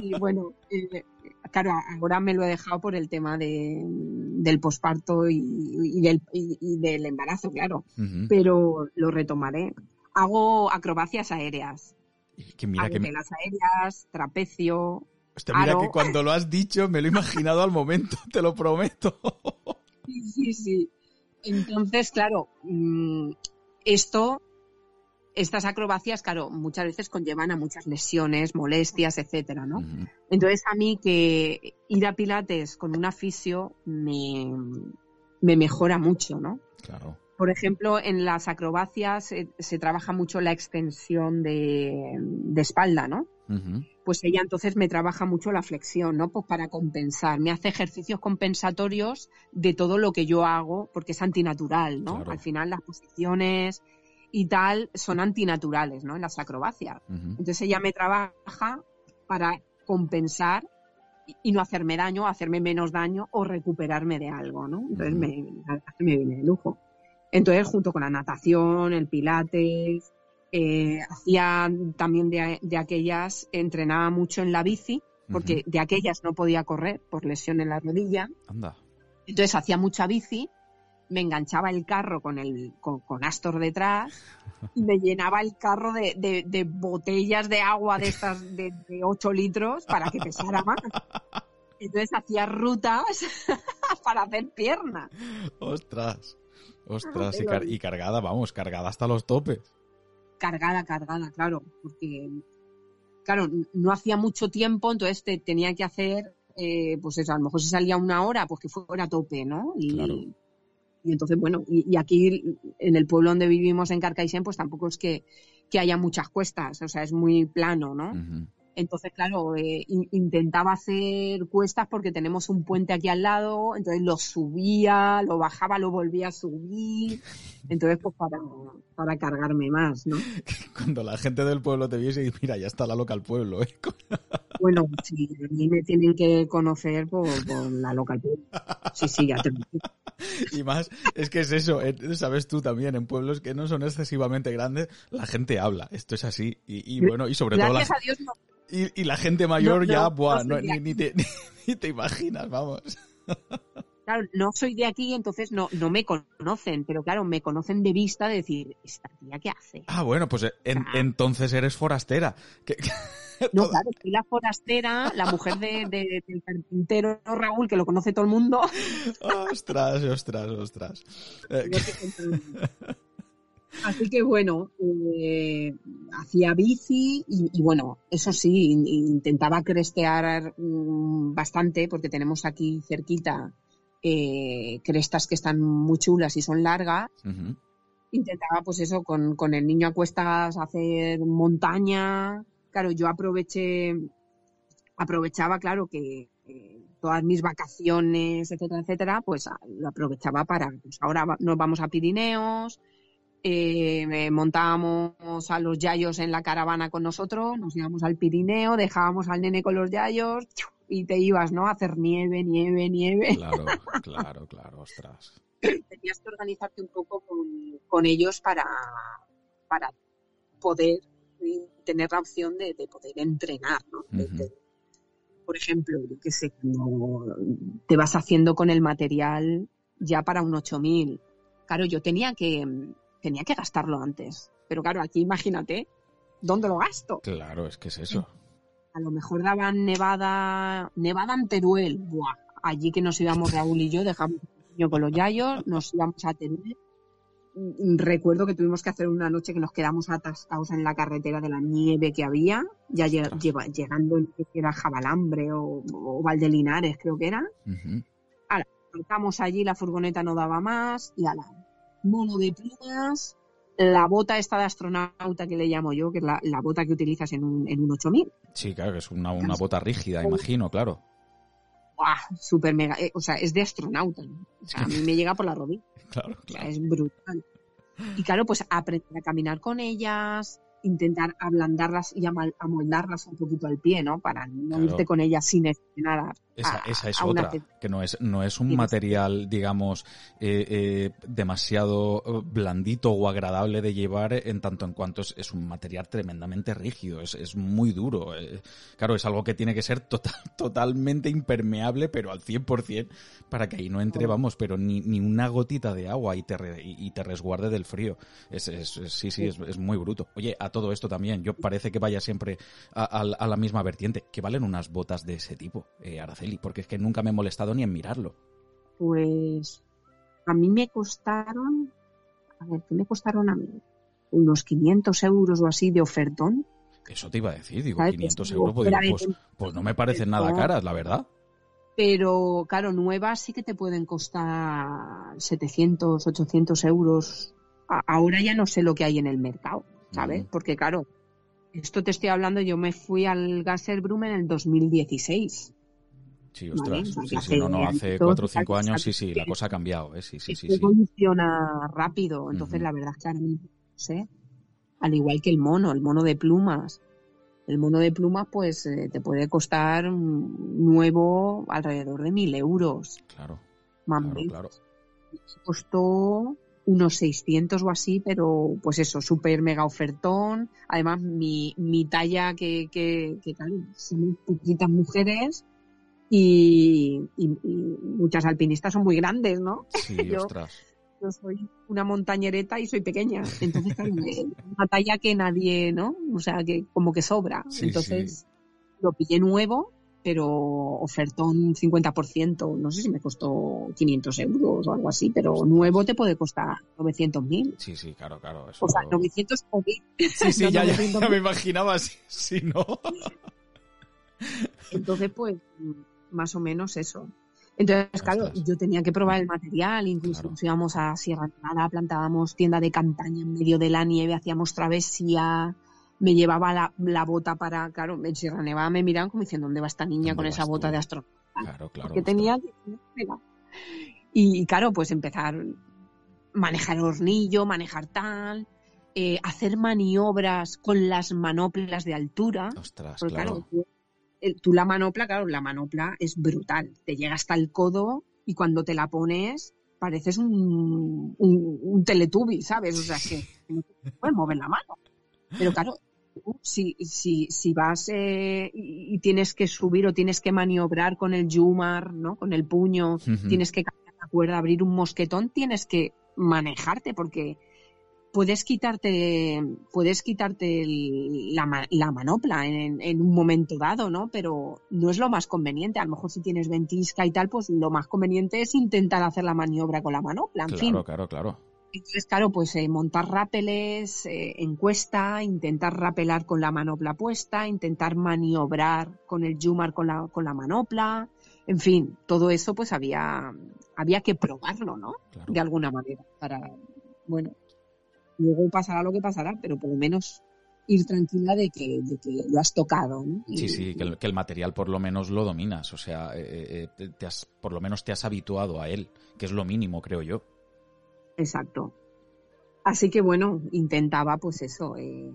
[SPEAKER 2] Y bueno, eh, claro, ahora me lo he dejado por el tema de, del posparto y, del, del, embarazo, claro. Pero lo retomaré. Hago acrobacias aéreas.
[SPEAKER 1] Que mira que
[SPEAKER 2] las aéreas, trapecio.
[SPEAKER 1] Hostia, mira que cuando lo has dicho me lo he imaginado al momento, te lo prometo.
[SPEAKER 2] Sí, sí, sí. Entonces, claro, mm, esto, estas acrobacias, claro, muchas veces conllevan a muchas lesiones, molestias, etcétera, ¿no? Entonces, a mí que ir a Pilates con un fisio me, me mejora mucho, ¿no?
[SPEAKER 1] Claro.
[SPEAKER 2] Por ejemplo, en las acrobacias se trabaja mucho la extensión de, espalda, ¿no? Pues ella entonces me trabaja mucho la flexión, ¿no? Pues para compensar. Me hace ejercicios compensatorios de todo lo que yo hago, porque es antinatural, ¿no? Al final las posiciones y tal son antinaturales, ¿no? En las acrobacias. Entonces ella me trabaja para compensar y no hacerme daño, hacerme menos daño o recuperarme de algo, ¿no? Entonces me, me viene de lujo. Entonces, junto con la natación, el pilates, eh, hacía también de, aquellas, entrenaba mucho en la bici, porque de aquellas no podía correr por lesión en la rodilla.
[SPEAKER 1] Anda.
[SPEAKER 2] Entonces hacía mucha bici, me enganchaba el carro con, el, con, Astor detrás y me llenaba el carro de, botellas de agua de estas de, de 8 litros para que pesara más. Entonces hacía rutas para hacer piernas.
[SPEAKER 1] ¡Ostras! Ostras, y, cargada, vamos, cargada hasta los topes.
[SPEAKER 2] Cargada, cargada, claro, porque, claro, no hacía mucho tiempo, entonces te, tenía que hacer, eh, pues eso, a lo mejor si salía una hora, pues que fuera a tope, ¿no? Y, y entonces, bueno, y, aquí en el pueblo donde vivimos, en Carcaixent, pues tampoco es que, que haya muchas cuestas, o sea, es muy plano, ¿no? Entonces, claro, eh, intentaba hacer cuestas porque tenemos un puente aquí al lado, entonces lo subía, lo bajaba, lo volvía a subir, entonces pues para, para cargarme más, ¿no?
[SPEAKER 1] Cuando la gente del pueblo te viese y mira, ya está la loca al pueblo, ¿eh?
[SPEAKER 2] Bueno, sí, a mí me tienen que conocer por, la local pueblo. Sí, sí, ya te lo digo.
[SPEAKER 1] Y más, es que es eso, eh, sabes tú también, en pueblos que no son excesivamente grandes, la gente habla, esto es así, y, bueno, y sobre todo...
[SPEAKER 2] Gracias a Dios no
[SPEAKER 1] y, la gente mayor ya, buah, ni, te, ni, te, imaginas, vamos.
[SPEAKER 2] Claro, no soy de aquí, entonces no, no me conocen, pero claro, me conocen de vista de decir, ¿esta tía qué hace?
[SPEAKER 1] Ah, bueno, pues entonces eres forastera.
[SPEAKER 2] No, claro, soy la forastera, la mujer de, del carpintero Raúl, que lo conoce todo el mundo.
[SPEAKER 1] Ostras, ostras, ostras.
[SPEAKER 2] Así que bueno, eh, hacía bici y, bueno, eso sí, intentaba crestear mm, bastante porque tenemos aquí cerquita eh, crestas que están muy chulas y son largas. Intentaba pues eso, con, con, el niño a cuestas hacer montaña. Claro, yo aproveché, aprovechaba, claro, que todas mis vacaciones, etcétera, etcétera, pues lo aprovechaba para, pues ahora nos vamos a Pirineos, eh, montábamos a los yayos en la caravana con nosotros, nos íbamos al Pirineo, dejábamos al nene con los yayos y te ibas, ¿no? A hacer nieve, nieve, nieve.
[SPEAKER 1] Claro, claro, claro, ostras.
[SPEAKER 2] Tenías que organizarte un poco con, ellos para, para poder tener la opción de, poder entrenar, ¿no? por ejemplo, yo qué sé, te vas haciendo con el material ya para un 8000. Claro, yo tenía que, tenía que gastarlo antes. Pero claro, aquí imagínate, ¿dónde lo gasto?
[SPEAKER 1] Claro, es que es eso.
[SPEAKER 2] a lo mejor daban nevada, nevada en Teruel, Buah, allí que nos íbamos Raúl y yo, dejamos niño con los yayos, nos íbamos a Teruel. Recuerdo que tuvimos que hacer una noche que nos quedamos atascados en la carretera de la nieve que había, ya llegando en que era Jabalambre o, Valdelinares, creo que era. Uh allí, la furgoneta no daba más y la mono de plumas, la bota esta de astronauta que le llamo yo, que es la, bota que utilizas en un, en un 8000.
[SPEAKER 1] Sí, claro, que es una, una bota rígida, imagino, claro.
[SPEAKER 2] ¡Buah! Súper mega. Eh, o sea, es de astronauta. O sea, a mí me llega por la rodilla.
[SPEAKER 1] Claro, claro.
[SPEAKER 2] es brutal. Y claro, pues aprender a caminar con ellas, intentar ablandarlas y amoldarlas un poquito al pie, ¿no? Para no irte con ellas sin nada.
[SPEAKER 1] Esa, esa es otra, que no es, no es un material, digamos, eh, eh, demasiado eh, blandito o agradable de llevar en tanto en cuanto es, un material tremendamente rígido, es, es muy duro. claro, es algo que tiene que ser total, totalmente impermeable, pero al 100% para que ahí no entre, vamos, pero ni, ni una gotita de agua y te, y, te resguarde del frío. Es, sí, sí, es, es muy bruto. Oye, a todo esto también, yo parece que vaya siempre a, la misma vertiente. ¿Qué valen unas botas de ese tipo, Araceli? Porque es que nunca me he molestado ni en mirarlo.
[SPEAKER 2] Pues a mí me costaron, a ver, ¿qué me costaron a mí? Unos 500 euros o así de ofertón.
[SPEAKER 1] Eso te iba a decir, digo, 500 euros, pues, pues, pues, no me parecen nada caras, la verdad.
[SPEAKER 2] Pero, claro, nuevas sí que te pueden costar 700, 800 euros. ahora ya no sé lo que hay en el mercado, ¿sabes? Porque, claro, esto te estoy hablando, yo me fui al Gasserbrum en el 2016.
[SPEAKER 1] Sí, ostras. Sí, sí, no, no, hace cuatro o cinco años sí, sí, la cosa ha cambiado, ¿eh? Sí, sí, sí.
[SPEAKER 2] Evoluciona rápido, entonces la verdad es que ahora no sé. Al igual que el mono, el mono de plumas. El mono de plumas, pues, eh, te puede costar nuevo alrededor de mil euros.
[SPEAKER 1] Claro.
[SPEAKER 2] Más claro, claro. Costó unos 600 o así, pero pues eso, súper mega ofertón. Además, mi, mi talla, que, que, que tal, son poquitas mujeres, y, muchas alpinistas son muy grandes, ¿no?
[SPEAKER 1] Sí, yo, ostras.
[SPEAKER 2] yo soy una montañereta y soy pequeña, entonces claro, una talla que nadie, ¿no? O sea, que como que sobra. entonces lo pillé nuevo, pero ofertón 50%, no sé si me costó 500 euros o algo así, pero nuevo te puede costar 900.000.
[SPEAKER 1] Sí, sí, claro, claro.
[SPEAKER 2] O sea, 900 o
[SPEAKER 1] 1000. Sí, sí, ya, ya, me imaginaba si no.
[SPEAKER 2] Entonces, pues, más o menos eso. Entonces, claro, yo tenía que probar el material, incluso íbamos a Sierra Nevada, plantábamos tienda de campaña en medio de la nieve, hacíamos travesía, me llevaba la, bota para, claro, en Sierra Nevada me miraban como diciendo, ¿dónde va esta niña con esa bota de astronauta?
[SPEAKER 1] Claro, claro.
[SPEAKER 2] Que tenía y claro, pues empezar manejar hornillo, manejar tal, eh, hacer maniobras con las manoplas de altura.
[SPEAKER 1] Ostras, claro
[SPEAKER 2] tú la manopla, claro, la manopla es brutal. Te llega hasta el codo y cuando te la pones pareces un, un, teletubi, ¿sabes? O sea, que no puedes mover la mano. Pero claro, si, si, si vas eh, y tienes que subir o tienes que maniobrar con el yumar, ¿no? Con el puño, tienes que cambiar la cuerda, abrir un mosquetón, tienes que manejarte porque puedes quitarte, puedes quitarte la, manopla en, un momento dado, ¿no? Pero no es lo más conveniente. A lo mejor si tienes ventisca y tal, pues lo más conveniente es intentar hacer la maniobra con la manopla. En
[SPEAKER 1] claro, claro, claro.
[SPEAKER 2] Entonces, claro, pues eh, montar rápeles eh, en cuesta, intentar rapelar con la manopla puesta, intentar maniobrar con el Jumar con la, con la manopla, en fin, todo eso pues había, había que probarlo, ¿no? De alguna manera, para, bueno, Luego pasará lo que pasará, pero por lo menos ir tranquila de que, lo has tocado.
[SPEAKER 1] Sí, sí, que el, material por lo menos lo dominas, o sea, eh, eh, te has, por lo menos te has habituado a él, que es lo mínimo, creo yo.
[SPEAKER 2] Exacto. Así que bueno, intentaba pues eso, eh,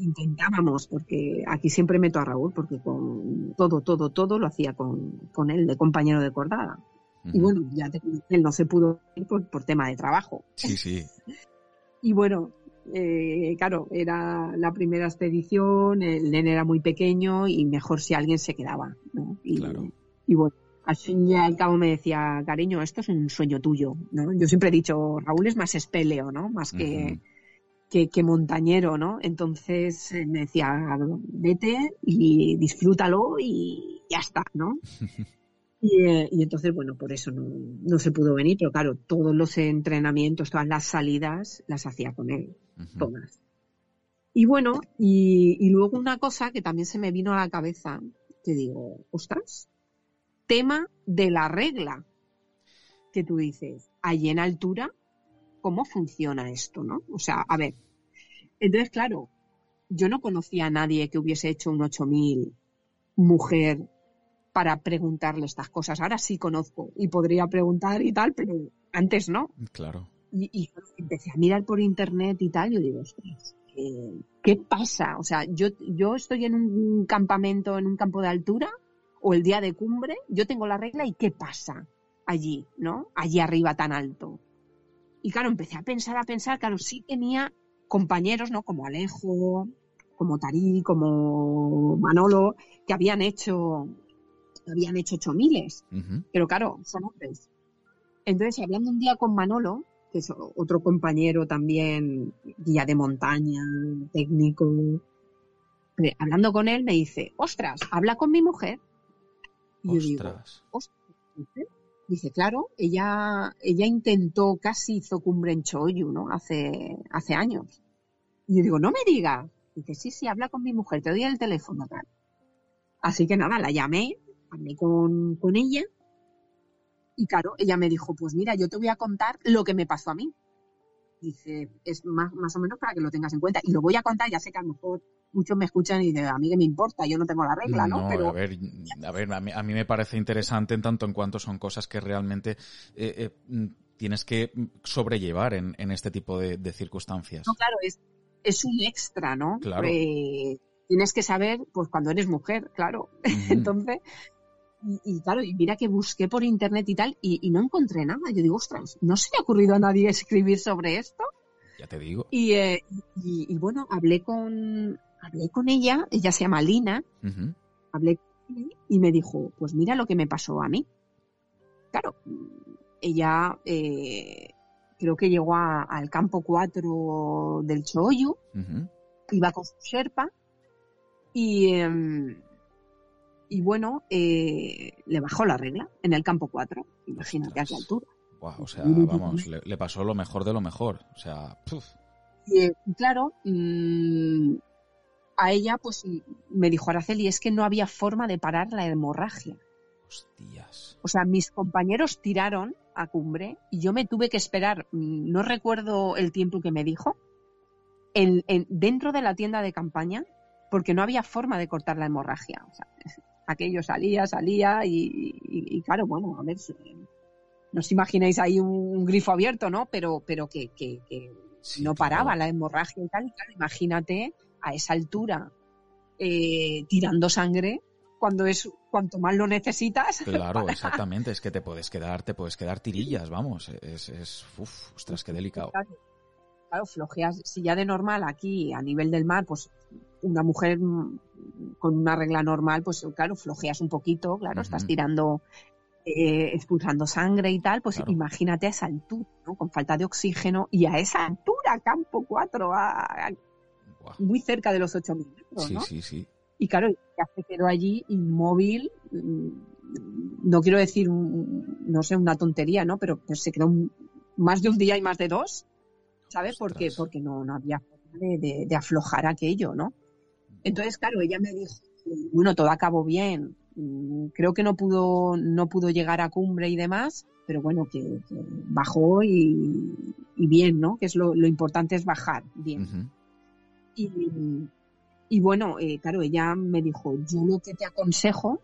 [SPEAKER 2] intentábamos, porque aquí siempre meto a Raúl, porque con todo, todo, todo lo hacía con, con él, de compañero de cordada. Y bueno, ya él no se pudo ir por, por tema de trabajo.
[SPEAKER 1] Sí, sí.
[SPEAKER 2] Y bueno, eh, claro, era la primera expedición, el nene era muy pequeño y mejor si alguien se quedaba. ¿no? Y, y bueno, al fin y al cabo me decía, cariño, esto es un sueño tuyo. ¿no? Yo siempre he dicho, Raúl es más espeleo, ¿no? Más que que, montañero, ¿no? Entonces me decía, vete y disfrútalo y ya está, ¿no? Y, entonces, bueno, por eso no, se pudo venir, pero claro, todos los entrenamientos, todas las salidas las hacía con él, todas. Y bueno, y, luego una cosa que también se me vino a la cabeza, te digo, ostras, tema de la regla que tú dices, allí en altura, ¿cómo funciona esto, no? O sea, a ver, entonces, claro, yo no conocía a nadie que hubiese hecho un 8000 mujer para preguntarle estas cosas. Ahora sí conozco y podría preguntar y tal, pero antes no.
[SPEAKER 1] Claro.
[SPEAKER 2] Y, empecé a mirar por internet y tal, yo digo, ostras, ¿qué pasa? O sea, yo, yo estoy en un campamento, en un campo de altura, o el día de cumbre, yo tengo la regla y ¿qué pasa allí, no? Allí arriba tan alto. Y claro, empecé a pensar, a pensar, claro, sí tenía compañeros, ¿no? Como Alejo, como Tarí, como Manolo, que habían hecho, habían hecho ocho miles. Pero claro, son hombres. Entonces, hablando un día con Manolo, que es otro compañero también, guía de montaña, técnico. Hablando con él me dice, ostras, habla con mi mujer. Y yo digo, ostras, Dice, claro, ella, ella intentó, casi hizo cumbre en Choyu, ¿no? Hace, hace años. Y yo digo, no me digas. Dice, sí, sí, habla con mi mujer, te doy el teléfono, tal. Así que nada, la llamé, hablé con, con ella y claro, ella me dijo, pues mira, yo te voy a contar lo que me pasó a mí. Dice, es más, más o menos para que lo tengas en cuenta. Y lo voy a contar, ya sé que a lo mejor muchos me escuchan y dicen, a mí que me importa, yo no tengo la regla, ¿no?
[SPEAKER 1] Pero... A ver, a, ver a, mí, me parece interesante en tanto en cuanto son cosas que realmente eh, eh, mm, tienes que sobrellevar en, en este tipo de, circunstancias.
[SPEAKER 2] No, claro, es, es un extra, ¿no?
[SPEAKER 1] Claro.
[SPEAKER 2] Eh, tienes que saber, pues cuando eres mujer, claro. Entonces, y, claro, y mira que busqué por internet y tal, y, no encontré nada. Yo digo, ostras, ¿no se le ha ocurrido a nadie escribir sobre esto?
[SPEAKER 1] Ya te digo.
[SPEAKER 2] Y, eh, y, bueno, hablé con, hablé con ella, ella se llama Lina, hablé con ella y me dijo, pues mira lo que me pasó a mí. Claro, ella eh, creo que llegó al campo 4 del Choyu, iba con su Sherpa y... Em, y bueno, eh, le bajó la regla en el campo 4. Imagínate a qué altura.
[SPEAKER 1] o sea, vamos, le, pasó lo mejor de lo mejor. O sea,
[SPEAKER 2] Y, eh, claro, mm, a ella, pues me dijo Araceli, es que no había forma de parar la hemorragia.
[SPEAKER 1] Hostias.
[SPEAKER 2] O sea, mis compañeros tiraron a cumbre y yo me tuve que esperar, mm, no recuerdo el tiempo que me dijo, en, dentro de la tienda de campaña, porque no había forma de cortar la hemorragia. O sea, aquello salía, salía y, claro, bueno, a ver, no os imagináis ahí un, grifo abierto, ¿no? Pero, pero que, no paraba la hemorragia y tal. Y claro, imagínate a esa altura eh, tirando sangre cuando es cuanto más lo necesitas.
[SPEAKER 1] Claro, exactamente. Es que te puedes quedar, te puedes quedar tirillas, vamos. Es, es uf, ostras, qué delicado.
[SPEAKER 2] Claro, flojeas, si ya de normal aquí a nivel del mar, pues una mujer con una regla normal, pues claro, flojeas un poquito, claro, estás tirando, eh, expulsando sangre y tal, pues imagínate a esa altura, ¿no? Con falta de oxígeno y a esa altura, campo 4, muy cerca de los 8.000 metros,
[SPEAKER 1] sí, Sí, sí,
[SPEAKER 2] Y claro, ya se quedó allí inmóvil, mm, no quiero decir, no sé, una tontería, ¿no? Pero, se quedó más de un día y más de dos, ¿sabes? Porque, porque no, no había forma de, de aflojar aquello, ¿no? Entonces, claro, ella me dijo, bueno, todo acabó bien. Mm, creo que no pudo, no pudo llegar a cumbre y demás, pero bueno, que, bajó y, bien, ¿no? Que es lo, importante es bajar bien. y, bueno, eh, claro, ella me dijo, yo lo que te aconsejo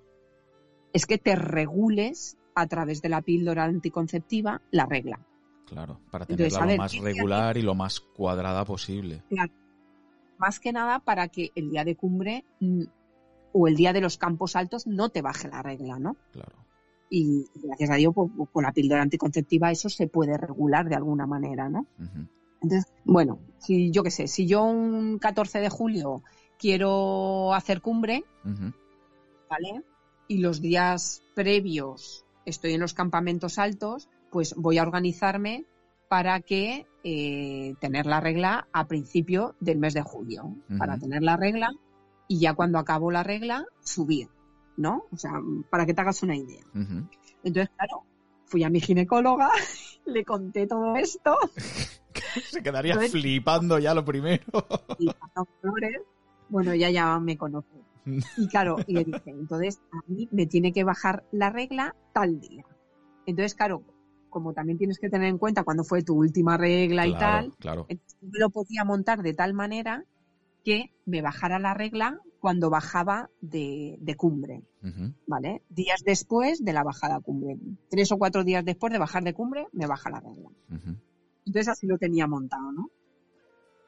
[SPEAKER 2] es que te regules a través de la píldora anticonceptiva la regla.
[SPEAKER 1] Claro, para tenerla lo más regular y lo más cuadrada posible.
[SPEAKER 2] Claro más que nada para que el día de cumbre mm, o el día de los campos altos no te baje la regla, ¿no?
[SPEAKER 1] Claro.
[SPEAKER 2] Y gracias a Dios, pues, pues, con la píldora anticonceptiva eso se puede regular de alguna manera, ¿no? Entonces, bueno, si yo qué sé, si yo un 14 de julio quiero hacer cumbre, ¿vale? Y los días previos estoy en los campamentos altos, pues voy a organizarme para que eh, tener la regla a principio del mes de julio, para tener la regla y ya cuando acabo la regla subir, ¿no? O sea, para que te hagas una idea. Entonces, claro, fui a mi ginecóloga, le conté todo esto.
[SPEAKER 1] Se quedaría flipando ya lo primero.
[SPEAKER 2] Bueno, ella ya me conoce. Y claro, le dije, entonces a mí me tiene que bajar la regla tal día. Entonces, claro, como también tienes que tener en cuenta cuando fue tu última regla y tal,
[SPEAKER 1] claro.
[SPEAKER 2] lo podía montar de tal manera que me bajara la regla cuando bajaba de, cumbre, ¿vale? Días después de la bajada a cumbre. Tres o cuatro días después de bajar de cumbre, me baja la regla. Entonces así lo tenía montado, ¿no?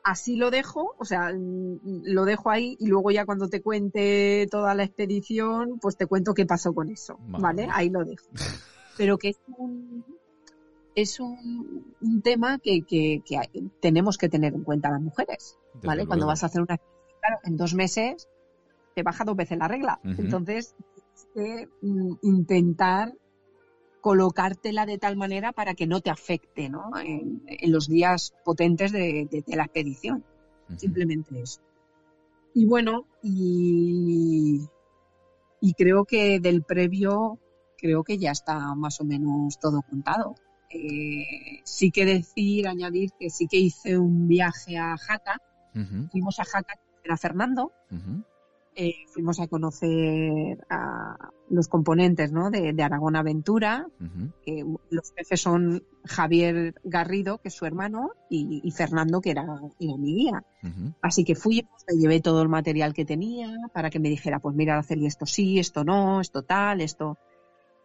[SPEAKER 2] Así lo dejo, o sea, mm, lo dejo ahí y luego ya cuando te cuente toda la expedición, pues te cuento qué pasó con eso, ¿vale? Ahí lo dejo. Pero que es un, es un, tema que, tenemos que tener en cuenta las mujeres, ¿vale? Cuando vas a hacer una... Claro, en dos meses te baja dos veces la regla. Entonces, tienes que mm, intentar colocártela de tal manera para que no te afecte ¿no? En, los días potentes de, la expedición. Simplemente eso. Y bueno, y, y creo que del previo, creo que ya está más o menos todo contado. Eh, sí que decir, añadir que sí que hice un viaje a Jaca. Fuimos a Jaca, era Fernando. Eh, fuimos a conocer a los componentes ¿no? de, Aragón Aventura. que los jefes son Javier Garrido, que es su hermano, y, Fernando, que era, mi guía. Así que fui, pues, llevé todo el material que tenía para que me dijera, pues mira, hacer esto sí, esto no, esto tal, esto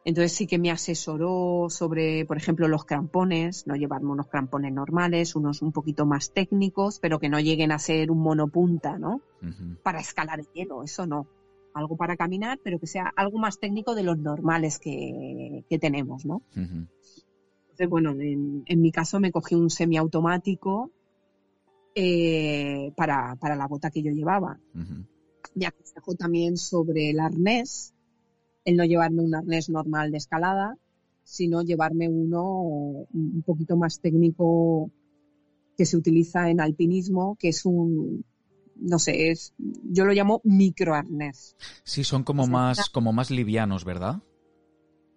[SPEAKER 2] entonces sí que me asesoró sobre, por ejemplo, los crampones, no llevarme unos crampones normales, unos un poquito más técnicos, pero que no lleguen a ser un monopunta, ¿no? Para escalar el hielo, eso no. Algo para caminar, pero que sea algo más técnico de los normales que, tenemos, ¿no? Entonces, bueno, en, mi caso me cogí un semiautomático eh, para, para, la bota que yo llevaba. Me aconsejó también sobre el arnés, el no llevarme un arnés normal de escalada, sino llevarme uno un poquito más técnico que se utiliza en alpinismo, que es un, no sé, es, yo lo llamo microarnés.
[SPEAKER 1] Sí, son como más, como más livianos, ¿verdad?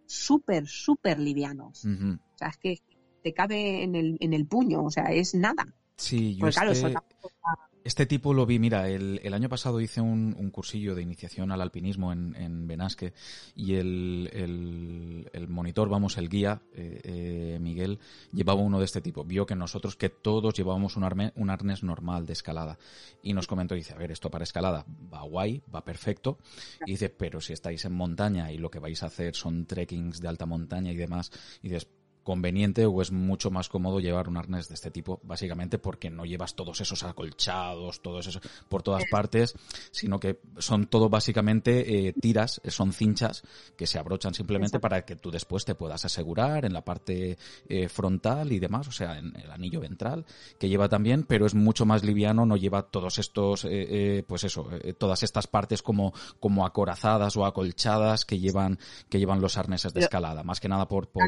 [SPEAKER 2] Súper, súper livianos. O sea, es que te cabe en el, en el puño, o sea, es nada.
[SPEAKER 1] Sí, yo este, este tipo lo vi, mira, el, año pasado hice un, cursillo de iniciación al alpinismo en, en Benasque y el, el, el, monitor, vamos, el guía, eh, eh, Miguel, llevaba uno de este tipo. Vio que nosotros, que todos llevábamos un, arme, un arnés normal de escalada y nos comentó, dice, a ver, esto para escalada va guay, va perfecto. Y dice, pero si estáis en montaña y lo que vais a hacer son trekkings de alta montaña y demás, y dices, conveniente o es mucho más cómodo llevar un arnés de este tipo, básicamente porque no llevas todos esos acolchados, todos esos por todas partes, sino que son todo básicamente eh, tiras, eh, son cinchas que se abrochan simplemente para que tú después te puedas asegurar en la parte eh, frontal y demás, o sea, en el anillo ventral, que lleva también, pero es mucho más liviano, no lleva todos estos, pues eso, todas estas partes como, como acorazadas o acolchadas que llevan, que llevan los arneses de escalada, más que nada por... por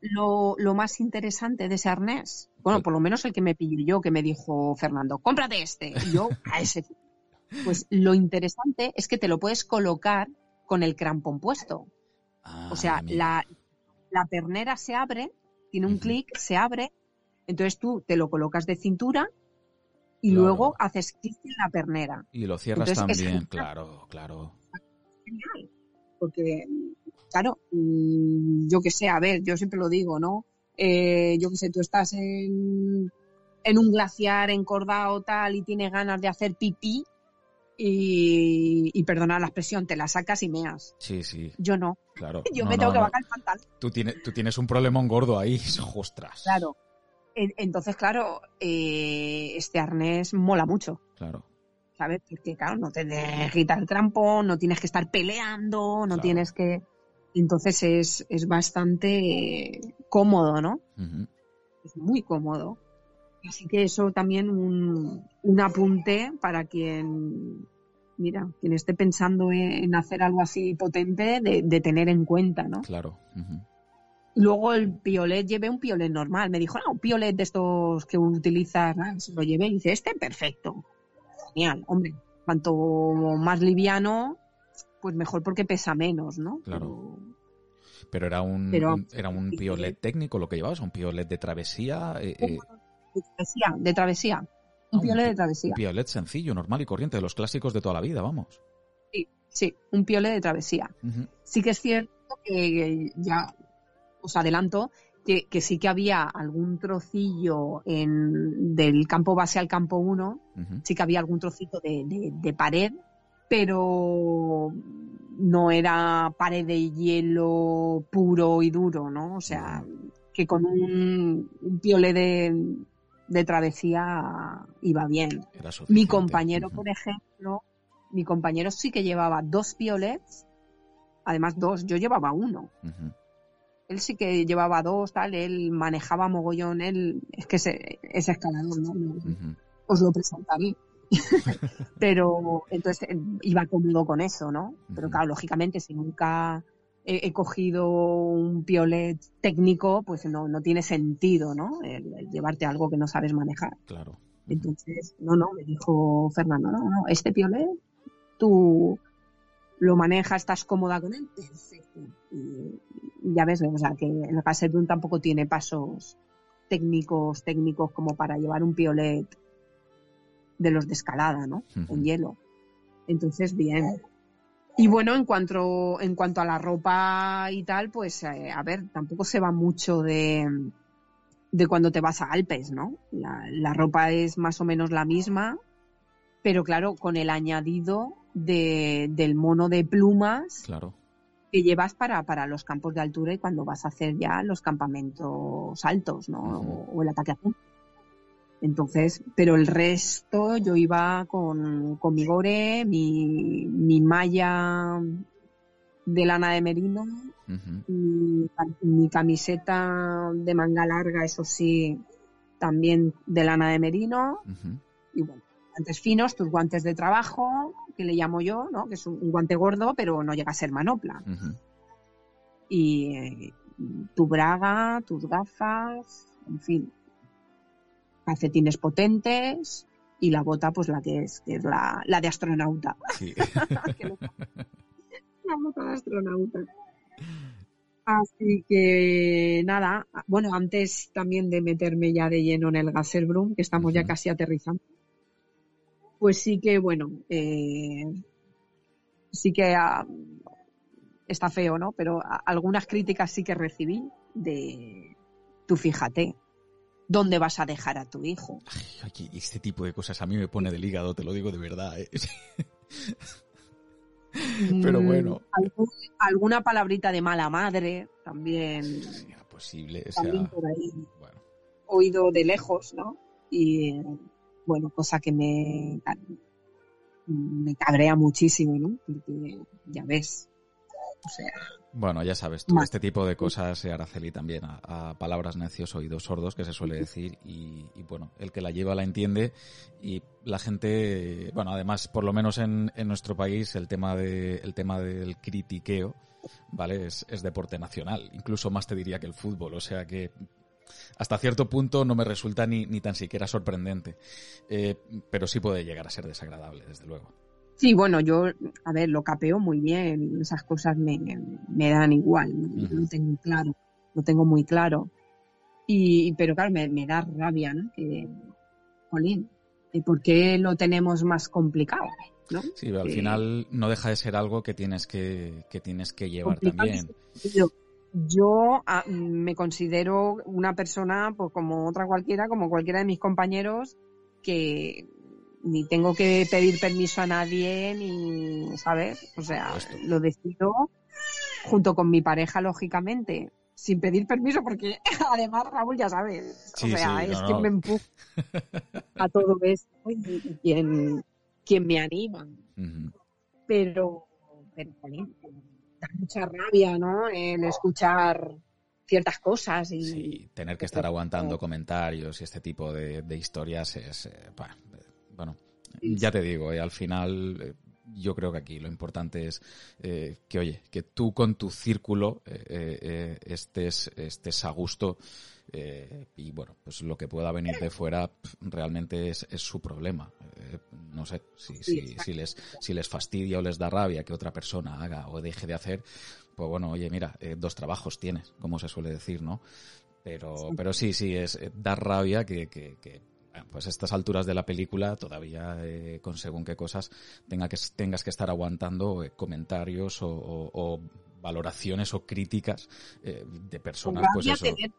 [SPEAKER 2] lo, más interesante de ese arnés? Bueno, por lo menos el que me pilló yo, que me dijo Fernando, cómprate este. Y yo a ese. Pues lo interesante es que te lo puedes colocar con el crampón puesto. o sea, ah, la, la, pernera se abre, tiene un clic, se abre, entonces tú te lo colocas de cintura y luego haces clic en la pernera.
[SPEAKER 1] Y lo cierras también, claro, claro.
[SPEAKER 2] Genial, porque claro, mm, yo que sé, a ver, yo siempre lo digo, ¿no? Eh, yo que sé, tú estás en, un glaciar encordado tal y tienes ganas de hacer pipí y, y perdona la expresión, te la sacas y meas.
[SPEAKER 1] Sí, sí.
[SPEAKER 2] Yo no.
[SPEAKER 1] Claro.
[SPEAKER 2] yo me tengo que bajar el pantalón.
[SPEAKER 1] Tú tienes, tú tienes un problemón gordo ahí, ostras.
[SPEAKER 2] Claro. Entonces, claro, eh, este arnés mola mucho.
[SPEAKER 1] Claro.
[SPEAKER 2] ¿Sabes? Porque, claro, no te quitar el trampón, no tienes que estar peleando, no tienes que entonces es, es bastante cómodo, ¿no? Es muy cómodo. Así que eso también un, un apunte para quien, mira, quien esté pensando en, hacer algo así potente, de, tener en cuenta, ¿no?
[SPEAKER 1] Claro.
[SPEAKER 2] Luego el piolet, llevé un piolet normal. Me dijo, no, un piolet de estos que utilizas, lo llevé y dice, este perfecto. Genial, hombre. Cuanto más liviano, pues mejor porque pesa menos, ¿no?
[SPEAKER 1] Claro. Pero, era un, era un piolet técnico lo que llevabas, un piolet de travesía.
[SPEAKER 2] Eh, eh. De travesía, de travesía. Un ah, piolet de travesía. Un
[SPEAKER 1] piolet sencillo, normal y corriente, de los clásicos de toda la vida, vamos.
[SPEAKER 2] Sí, sí, un piolet de travesía. Sí que es cierto que ya os adelanto que, sí que había algún trocillo en, del campo base al campo 1, sí que había algún trocito de, pared, pero no era pared de hielo puro y duro, ¿no? O sea, que con un, un piole de, travesía iba bien. Mi compañero, por ejemplo, mi compañero sí que llevaba dos piolets, además dos, yo llevaba uno él sí que llevaba dos, tal, él manejaba mogollón, él es que es, escalador, ¿no? Os lo presentaré. Pero entonces iba cómodo con eso, ¿no? Pero claro, lógicamente, si nunca he, cogido un piolet técnico, pues no, no tiene sentido, ¿no? llevarte algo que no sabes manejar.
[SPEAKER 1] Claro.
[SPEAKER 2] Entonces, no, no, me dijo Fernando, no, no, este piolet, tú lo manejas, estás cómoda con él, perfecto. Y, ya ves, o sea, que el Gassetun tampoco tiene pasos técnicos, técnicos como para llevar un piolet de los de escalada, ¿no? Con hielo. Entonces, bien. Y bueno, en cuanto, en cuanto a la ropa y tal, pues, eh, a ver, tampoco se va mucho de, de cuando te vas a Alpes, ¿no? La, la ropa es más o menos la misma, pero claro, con el añadido de, del mono de plumas
[SPEAKER 1] claro.
[SPEAKER 2] que llevas para, para los campos de altura y cuando vas a hacer ya los campamentos altos, ¿no? o, el ataque a punto. Entonces, pero el resto yo iba con, con mi gore, mi, mi malla de lana de merino, mi, camiseta de manga larga, eso sí, también de lana de merino, y bueno, guantes finos, tus guantes de trabajo, que le llamo yo, ¿no? Que es un, guante gordo, pero no llega a ser manopla. Y eh, tu braga, tus gafas, en fin, calcetines potentes y la bota, pues la que es, que es la, la de astronauta. la bota de astronauta. Así que nada, bueno, antes también de meterme ya de lleno en el Gasserbrum, que estamos ya casi aterrizando, pues sí que, bueno, eh, sí que ah, está feo, ¿no? Pero algunas críticas sí que recibí de, tú fíjate, ¿dónde vas a dejar a tu hijo?
[SPEAKER 1] Ay, este tipo de cosas a mí me pone del hígado, te lo digo de verdad. ¿eh? Pero mm, bueno.
[SPEAKER 2] alguna palabrita de mala madre también.
[SPEAKER 1] Era posible. O sea,
[SPEAKER 2] Oído de lejos, ¿no? Y bueno, cosa que me, me cabrea muchísimo, ¿no? Porque ya ves, o sea...
[SPEAKER 1] Bueno, ya sabes, todo este tipo de cosas, eh, Araceli, también a, palabras necios, oídos sordos, que se suele decir, y, bueno, el que la lleva la entiende, y la gente, bueno, además, por lo menos en, en nuestro país, el tema, de, el tema del critiqueo, ¿vale? Es, es deporte nacional, incluso más te diría que el fútbol, o sea que hasta cierto punto no me resulta ni, ni tan siquiera sorprendente, eh, pero sí puede llegar a ser desagradable, desde luego.
[SPEAKER 2] Sí, bueno, yo, a ver, lo capeo muy bien, esas cosas me, me dan igual, ¿no? lo tengo claro, lo tengo muy claro. Y, pero claro, me, me da rabia, ¿no? Que, jolín, ¿por qué lo tenemos más complicado? ¿no?
[SPEAKER 1] Sí, al final no deja de ser algo que tienes que, que tienes que llevar también
[SPEAKER 2] yo ah, me considero una persona, pues como otra cualquiera, como cualquiera de mis compañeros, que ni tengo que pedir permiso a nadie, ni, ¿sabes? O sea, lo decido junto con mi pareja, lógicamente, sin pedir permiso, porque además, Raúl, ya sabes, o sea, es quien me empuja a todo esto y quien, quien me anima. Pero, pero, mucha rabia, ¿no? El escuchar ciertas cosas y
[SPEAKER 1] sí, tener que estar aguantando comentarios y este tipo de, historias es eh, bueno ya te digo eh, al final eh, yo creo que aquí lo importante es eh, que, oye, que tú con tu círculo estés, estés a gusto y bueno, pues lo que pueda venir de fuera realmente es, es su problema. no sé, si, si, si, les, si les fastidia o les da rabia que otra persona haga o deje de hacer, pues bueno, oye, mira, dos trabajos tienes, como se suele decir, ¿no? Pero, sí. pero sí, sí, es dar rabia que, que, que pues a estas alturas de la película todavía eh, con según qué cosas tenga que, tengas que estar aguantando eh, comentarios o, o, o, valoraciones o críticas eh, de personas pues eso.
[SPEAKER 2] tener,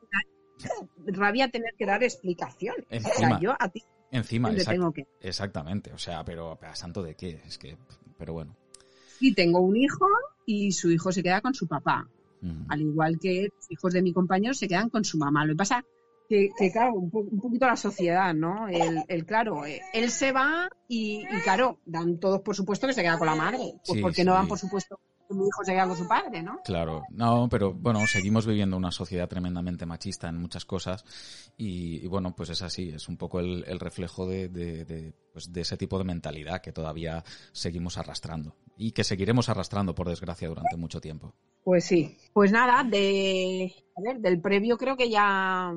[SPEAKER 2] rabia tener que dar explicaciones. Encima, o sea, yo a ti
[SPEAKER 1] encima exact, tengo que... exactamente o sea pero a santo de qué es que pero bueno.
[SPEAKER 2] Sí tengo un hijo y su hijo se queda con su papá. Uh -huh. al igual que los hijos de mi compañero se quedan con su mamá. Lo que pasa que, que, claro, un, po un, poquito la sociedad, ¿no? El, el claro, eh, él se va y, y, claro, dan todos por supuesto que se queda con la madre. Pues sí, porque sí. no dan por supuesto que mi hijo se queda con su padre, ¿no?
[SPEAKER 1] Claro, no, pero bueno, seguimos viviendo una sociedad tremendamente machista en muchas cosas y, y bueno, pues es así, es un poco el, el reflejo de, de, de, pues de ese tipo de mentalidad que todavía seguimos arrastrando y que seguiremos arrastrando, por desgracia, durante mucho tiempo.
[SPEAKER 2] Pues sí, pues nada, de, a ver, del previo creo que ya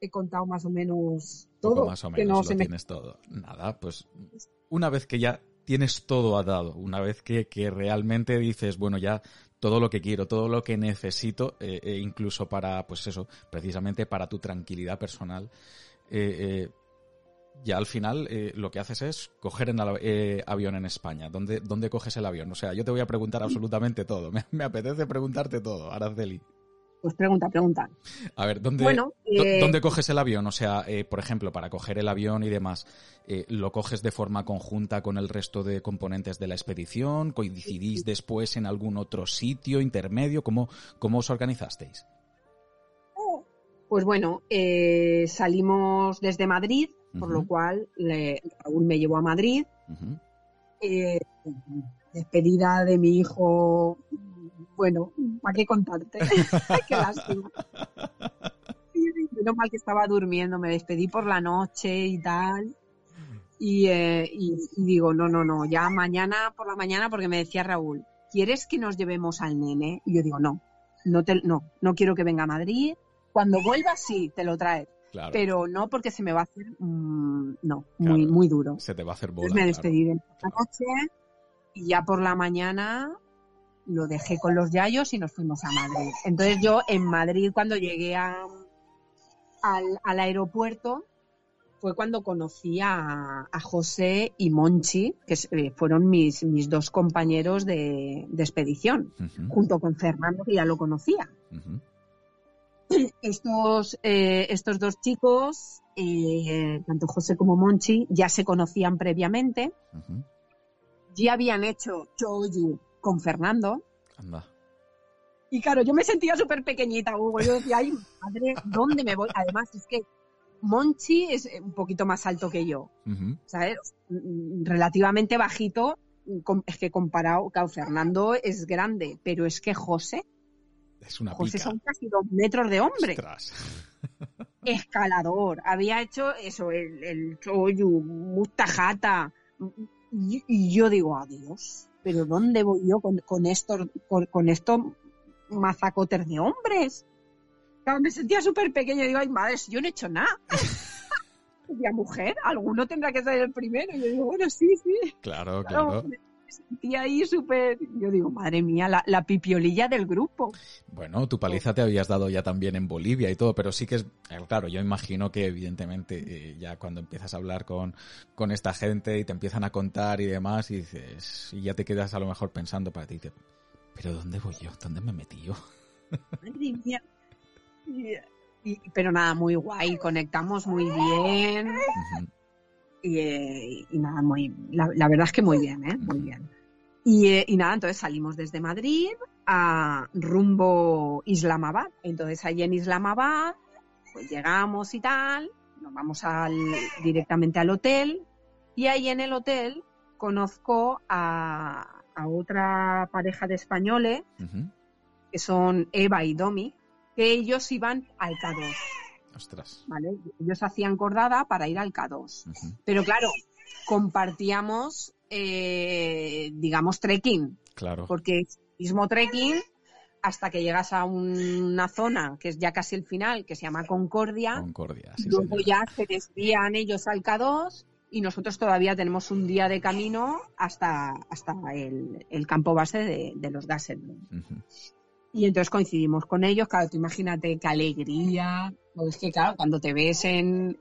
[SPEAKER 2] he contado más o menos todo.
[SPEAKER 1] más o menos que no lo tienes me... todo. Nada, pues una vez que ya tienes todo atado, una vez que, que realmente dices, bueno, ya todo lo que quiero, todo lo que necesito, eh, eh, incluso para, pues eso, precisamente para tu tranquilidad personal, eh, ya al final eh, lo que haces es coger el eh, avión en España. ¿Dónde, ¿Dónde coges el avión? O sea, yo te voy a preguntar absolutamente todo. Me, me apetece preguntarte todo, Araceli.
[SPEAKER 2] Pues pregunta, pregunta.
[SPEAKER 1] A ver, ¿dónde, bueno, eh... ¿dónde coges el avión? O sea, eh, por ejemplo, para coger el avión y demás, eh, ¿lo coges de forma conjunta con el resto de componentes de la expedición? ¿Coincidís después en algún otro sitio intermedio? ¿Cómo, cómo os organizasteis?
[SPEAKER 2] Pues bueno, eh, salimos desde Madrid, uh -huh. por lo cual le, Raúl me llevó a Madrid. Uh -huh. despedida de mi hijo bueno, ¿para qué contarte? qué lástima. Menos mal que estaba durmiendo, me despedí por la noche y tal. Y, eh, y, y, digo, no, no, no, ya mañana por la mañana, porque me decía Raúl, ¿quieres que nos llevemos al nene? Y yo digo, no, no, te, no, no quiero que venga a Madrid. Cuando vuelva, sí, te lo traes. Claro. Pero no porque se me va a hacer, mmm, no, claro. muy, muy duro.
[SPEAKER 1] Se te va a hacer bola.
[SPEAKER 2] Entonces me despedí claro. de la noche y ya por la mañana lo dejé con los yayos y nos fuimos a Madrid. Entonces yo en Madrid cuando llegué a, al, al, aeropuerto fue cuando conocí a, a José y Monchi, que eh, fueron mis, mis dos compañeros de, de expedición, uh -huh. junto con Fernando, que ya lo conocía. Uh -huh. Estos, eh, estos dos chicos, eh, tanto José como Monchi, ya se conocían previamente. Uh -huh. Ya habían hecho Choyu con Fernando.
[SPEAKER 1] Anda.
[SPEAKER 2] Y claro, yo me sentía súper pequeñita, Hugo. Yo decía, ay, madre, ¿dónde me voy? Además, es que Monchi es un poquito más alto que yo, uh -huh. ¿sabes? Relativamente bajito, es que comparado, claro, Fernando es grande, pero es que José,
[SPEAKER 1] es una
[SPEAKER 2] José
[SPEAKER 1] pica.
[SPEAKER 2] son casi dos metros de hombre.
[SPEAKER 1] Ostras.
[SPEAKER 2] Escalador, había hecho eso, el, el choyu, mustajata, y, y yo digo, adiós, pero ¿dónde voy yo con, con estos, con, con estos mazacotes de hombres? Claro, me sentía súper pequeña, digo, ay madre, si yo no he hecho nada. y mujer, alguno tendrá que ser el primero. Y yo digo, bueno, sí, sí.
[SPEAKER 1] Claro, claro.
[SPEAKER 2] Me sentía ahí súper, yo digo, madre mía, la, la, pipiolilla del grupo.
[SPEAKER 1] Bueno, tu paliza te habías dado ya también en Bolivia y todo, pero sí que es, eh, claro, yo imagino que evidentemente eh, ya cuando empiezas a hablar con, con esta gente y te empiezan a contar y demás y dices, y ya te quedas a lo mejor pensando para ti, dices, pero ¿dónde voy yo? ¿Dónde me metí yo?
[SPEAKER 2] Madre mía. Y, pero nada, muy guay, conectamos muy bien. Uh -huh. Y, eh, y, nada, muy, la, la, verdad es que muy bien, ¿eh? Muy bien. Y, eh, y, nada, entonces salimos desde Madrid a rumbo Islamabad. Entonces allí en Islamabad, pues llegamos y tal, nos vamos al, directamente al hotel y ahí en el hotel conozco a, a otra pareja de españoles, uh -huh. que son Eva y Domi, que ellos iban al K2.
[SPEAKER 1] Ostras.
[SPEAKER 2] ¿Vale? Ellos hacían cordada para ir al K2. Uh -huh. Pero claro, compartíamos eh, digamos, trekking.
[SPEAKER 1] Claro.
[SPEAKER 2] Porque mismo trekking hasta que llegas a una zona que es ya casi el final, que se llama Concordia.
[SPEAKER 1] Concordia,
[SPEAKER 2] sí, Luego ya se desvían ellos al K2 y nosotros todavía tenemos un día de camino hasta, hasta el, campo base de, los gases. Y entonces coincidimos con ellos, claro, tú imagínate qué alegría, pues es que claro, cuando te ves en,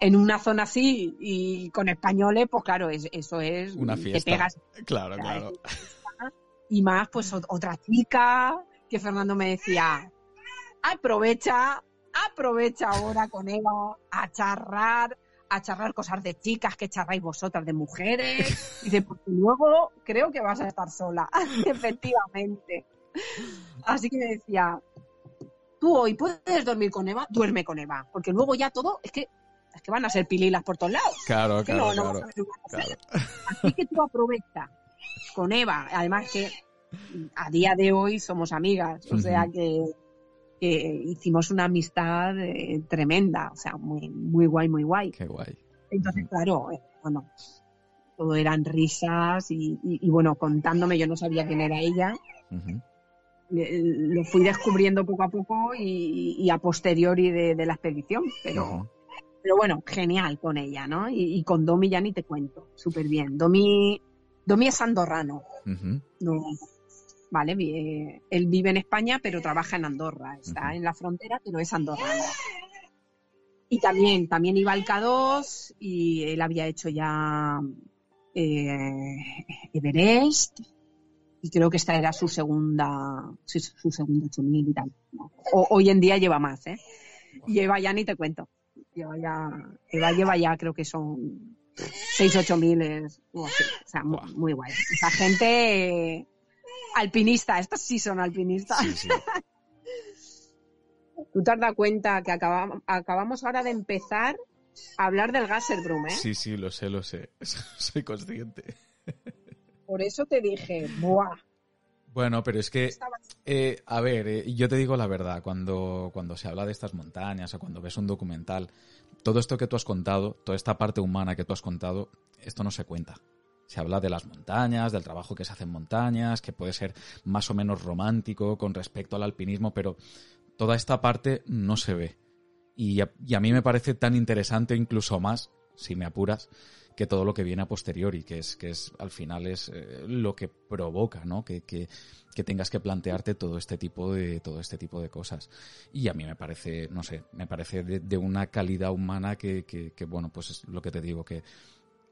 [SPEAKER 2] en una zona así y con españoles, pues claro, eso es...
[SPEAKER 1] Una fiesta. Claro, claro.
[SPEAKER 2] Y más, pues otra chica que Fernando me decía, aprovecha, aprovecha ahora con Eva a charrar, a charrar cosas de chicas que charráis vosotras de mujeres. Y dice, porque luego creo que vas a estar sola. Efectivamente. Así que me decía, tú hoy puedes dormir con Eva, duerme con Eva, porque luego ya todo es que es que van a ser pililas por todos lados.
[SPEAKER 1] Claro, claro, claro,
[SPEAKER 2] Así que tú aprovecha con Eva, además que a día de hoy somos amigas, o sea que, hicimos una amistad eh, tremenda, o sea, muy, muy guay, muy guay.
[SPEAKER 1] Qué guay.
[SPEAKER 2] Entonces, claro, eh, bueno, todo eran risas y, bueno, contándome, yo no sabía quién era ella lo fui descubriendo poco a poco y, a posteriori de, la expedición, pero, pero bueno, genial con ella, ¿no? Y, con Domi ya ni te cuento, súper bien. Domi, Domi es andorrano. vale, eh, él vive en España, pero trabaja en Andorra, está en la frontera, pero es andorrano. Y también, también iba al K2 y él había hecho ya eh, Everest, y creo que esta era su segunda, su, segunda 8000 y tal. hoy en día lleva más, ¿eh? Lleva ya ni te cuento. Lleva ya, Eva lleva ya creo que son 6, 8 mil, o sea, muy, guay. Esa gente alpinista, estos sí son alpinistas. Tú te has dado cuenta que acabamos, acabamos ahora de empezar a hablar del Gasserbrum, ¿eh?
[SPEAKER 1] Sí, sí, lo sé, lo sé. Soy consciente.
[SPEAKER 2] Por eso te dije, ¡buah!
[SPEAKER 1] Bueno, pero es que, eh, a ver, eh, yo te digo la verdad, cuando, cuando se habla de estas montañas o cuando ves un documental, todo esto que tú has contado, toda esta parte humana que tú has contado, esto no se cuenta. Se habla de las montañas, del trabajo que se hace en montañas, que puede ser más o menos romántico con respecto al alpinismo, pero toda esta parte no se ve. Y y a mí me parece tan interesante, incluso más, si me apuras, que todo lo que viene a posteriori, que es, que es al final es eh, lo que provoca, ¿no? Que, que, que, tengas que plantearte todo este tipo de, todo este tipo de cosas. Y a mí me parece, no sé, me parece de, una calidad humana que, que, que, bueno, pues es lo que te digo, que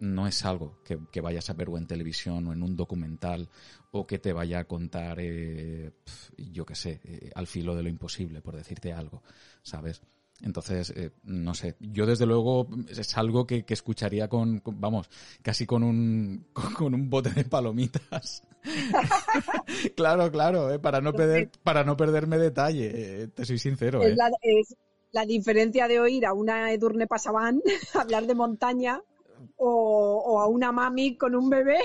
[SPEAKER 1] no es algo que, que, vayas a ver o en televisión o en un documental o que te vaya a contar, eh, yo qué sé, eh, al filo de lo imposible, por decirte algo, ¿sabes? Entonces, eh, no sé, yo desde luego es algo que, escucharía con, vamos, casi con un, con, un bote de palomitas. claro, claro, eh, para, no perder, para no perderme detalle, eh, te soy sincero.
[SPEAKER 2] Es, la, es la diferencia de oír a una Edurne Pasaban hablar de montaña o, o a una mami con un bebé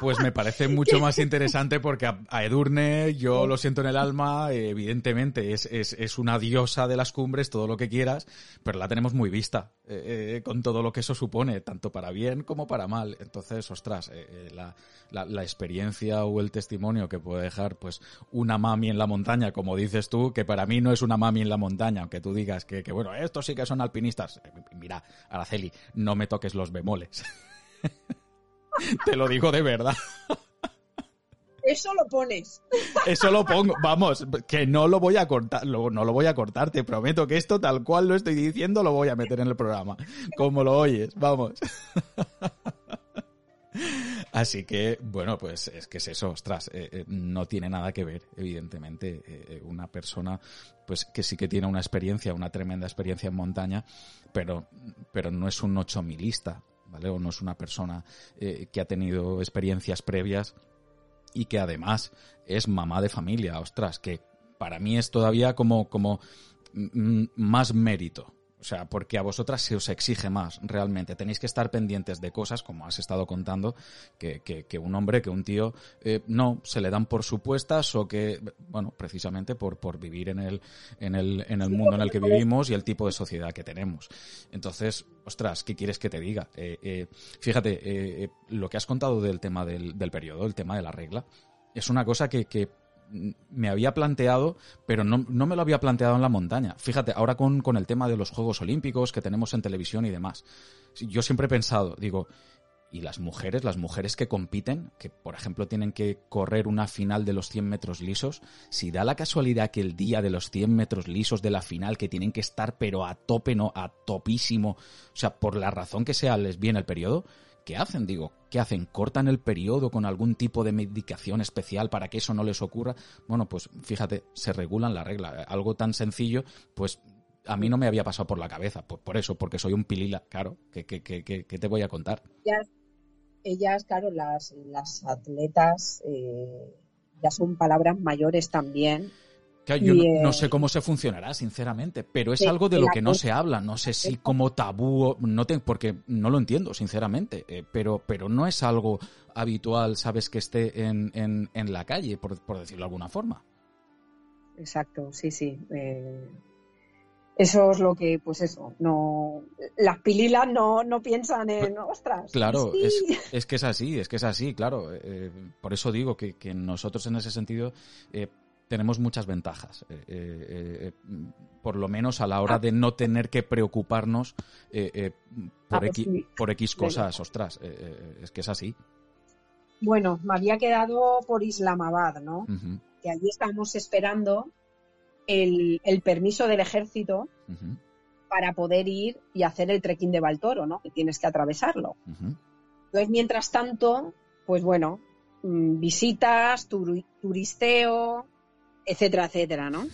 [SPEAKER 1] pues me parece mucho más interesante porque a, Edurne, yo lo siento en el alma, evidentemente es, es, es, una diosa de las cumbres, todo lo que quieras, pero la tenemos muy vista, eh, eh, con todo lo que eso supone, tanto para bien como para mal. Entonces, ostras, eh, la, la, la, experiencia o el testimonio que puede dejar pues una mami en la montaña, como dices tú, que para mí no es una mami en la montaña, aunque tú digas que, que bueno, estos sí que son alpinistas. Mira, Araceli, no me toques los bemoles. Te lo digo de verdad.
[SPEAKER 2] Eso lo pones.
[SPEAKER 1] Eso lo pongo. Vamos, que no lo voy a cortar. no lo voy a cortar. Te prometo que esto, tal cual lo estoy diciendo, lo voy a meter en el programa. Como lo oyes. Vamos. Así que, bueno, pues es que es eso, ostras, eh, eh, no tiene nada que ver, evidentemente, eh, una persona, pues que sí que tiene una experiencia, una tremenda experiencia en montaña, pero, pero no es un ocho milista, ¿vale? O no es una persona eh, que ha tenido experiencias previas y que además es mamá de familia, ostras, que para mí es todavía como, como más mérito. O sea, porque a vosotras se os exige más, realmente. Tenéis que estar pendientes de cosas, como has estado contando, que, que, un hombre, que un tío, eh, no, se le dan por supuestas o que, bueno, precisamente por, por vivir en el, en el, en el mundo en el que vivimos y el tipo de sociedad que tenemos. Entonces, ostras, ¿qué quieres que te diga? Eh, eh, fíjate, lo que has contado del tema del, del periodo, el tema de la regla, es una cosa que, que me había planteado, pero no, me lo había planteado en la montaña. Fíjate, ahora con, con, el tema de los Juegos Olímpicos que tenemos en televisión y demás. Yo siempre he pensado, digo, ¿y las mujeres, las mujeres que compiten, que por ejemplo tienen que correr una final de los 100 metros lisos, si da la casualidad que el día de los 100 metros lisos de la final, que tienen que estar pero a tope, no, a topísimo, o sea, por la razón que sea les viene el periodo, ¿qué hacen? Digo, ¿qué hacen? ¿Cortan el periodo con algún tipo de medicación especial para que eso no les ocurra? Bueno, pues fíjate, se regulan la regla. Algo tan sencillo, pues a mí no me había pasado por la cabeza. Pues por eso, porque soy un pilila, claro. ¿Qué, te voy a contar?
[SPEAKER 2] Ellas, ellas claro, las, las atletas eh, ya son palabras mayores también
[SPEAKER 1] yo no, sé cómo se funcionará, sinceramente, pero es algo de lo que no se habla. No sé si como tabú, no te, porque no lo entiendo, sinceramente, eh, pero, pero no es algo habitual, sabes, que esté en, en, la calle, por, decirlo de alguna forma.
[SPEAKER 2] Exacto, sí, sí. Eh, eso es lo que, pues eso, no, las pililas no, no piensan en, ostras.
[SPEAKER 1] Claro, es, que es así, es que es así, claro. Eh, por eso digo que, que, nosotros en ese sentido tenemos muchas ventajas, eh, eh, eh, por lo menos a la hora ah. de no tener que preocuparnos por, X, por X cosas, ostras, es que es así.
[SPEAKER 2] Bueno, me había quedado por Islamabad, ¿no? Que allí estábamos esperando el, permiso del ejército para poder ir y hacer el trekking de Baltoro, ¿no? Que tienes que atravesarlo. Entonces, mientras tanto, pues bueno, mm, visitas, turisteo, etcétera, etcétera, ¿no?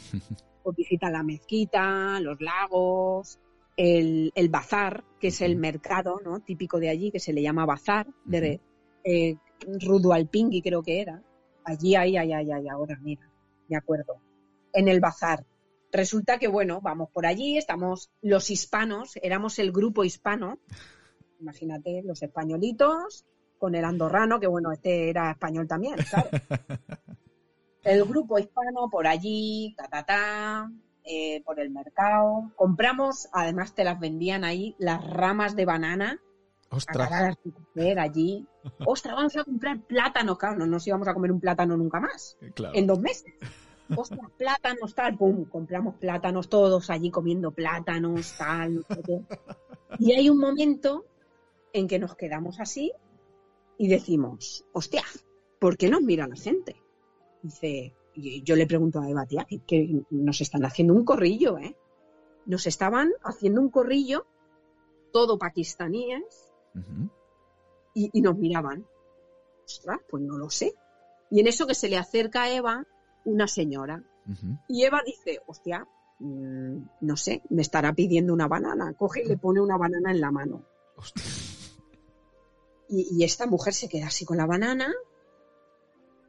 [SPEAKER 2] Pues visita la mezquita, los lagos, el, bazar, que es el mercado, ¿no? Típico de allí, que se le llama bazar, de eh, Rudo Alpingui creo que era. Allí, ahí, ahí, ahí, ahí, ahora, mira, me acuerdo. En el bazar. Resulta que, bueno, vamos por allí, estamos los hispanos, éramos el grupo hispano, imagínate, los españolitos, con el andorrano, que bueno, este era español también, claro. el grupo hispano por allí, ta, ta, ta, eh, por el mercado. Compramos, además te las vendían ahí, las ramas de banana.
[SPEAKER 1] Ostras.
[SPEAKER 2] allí. Ostras, vamos a comprar plátanos. Claro, no nos íbamos a comer un plátano nunca más. En dos meses. Ostras, plátanos, tal, pum, compramos plátanos todos allí comiendo plátanos, tal, Y hay un momento en que nos quedamos así y decimos, hostia, ¿por qué nos mira la gente? Dice, y yo le pregunto a Eva, tía, que, nos están haciendo un corrillo, ¿eh? Nos estaban haciendo un corrillo, todo pakistaníes, y, nos miraban. Ostras, pues no lo sé. Y en eso que se le acerca a Eva una señora. Y Eva dice, hostia, mm, no sé, me estará pidiendo una banana. Coge y le pone una banana en la mano. y, esta mujer se queda así con la banana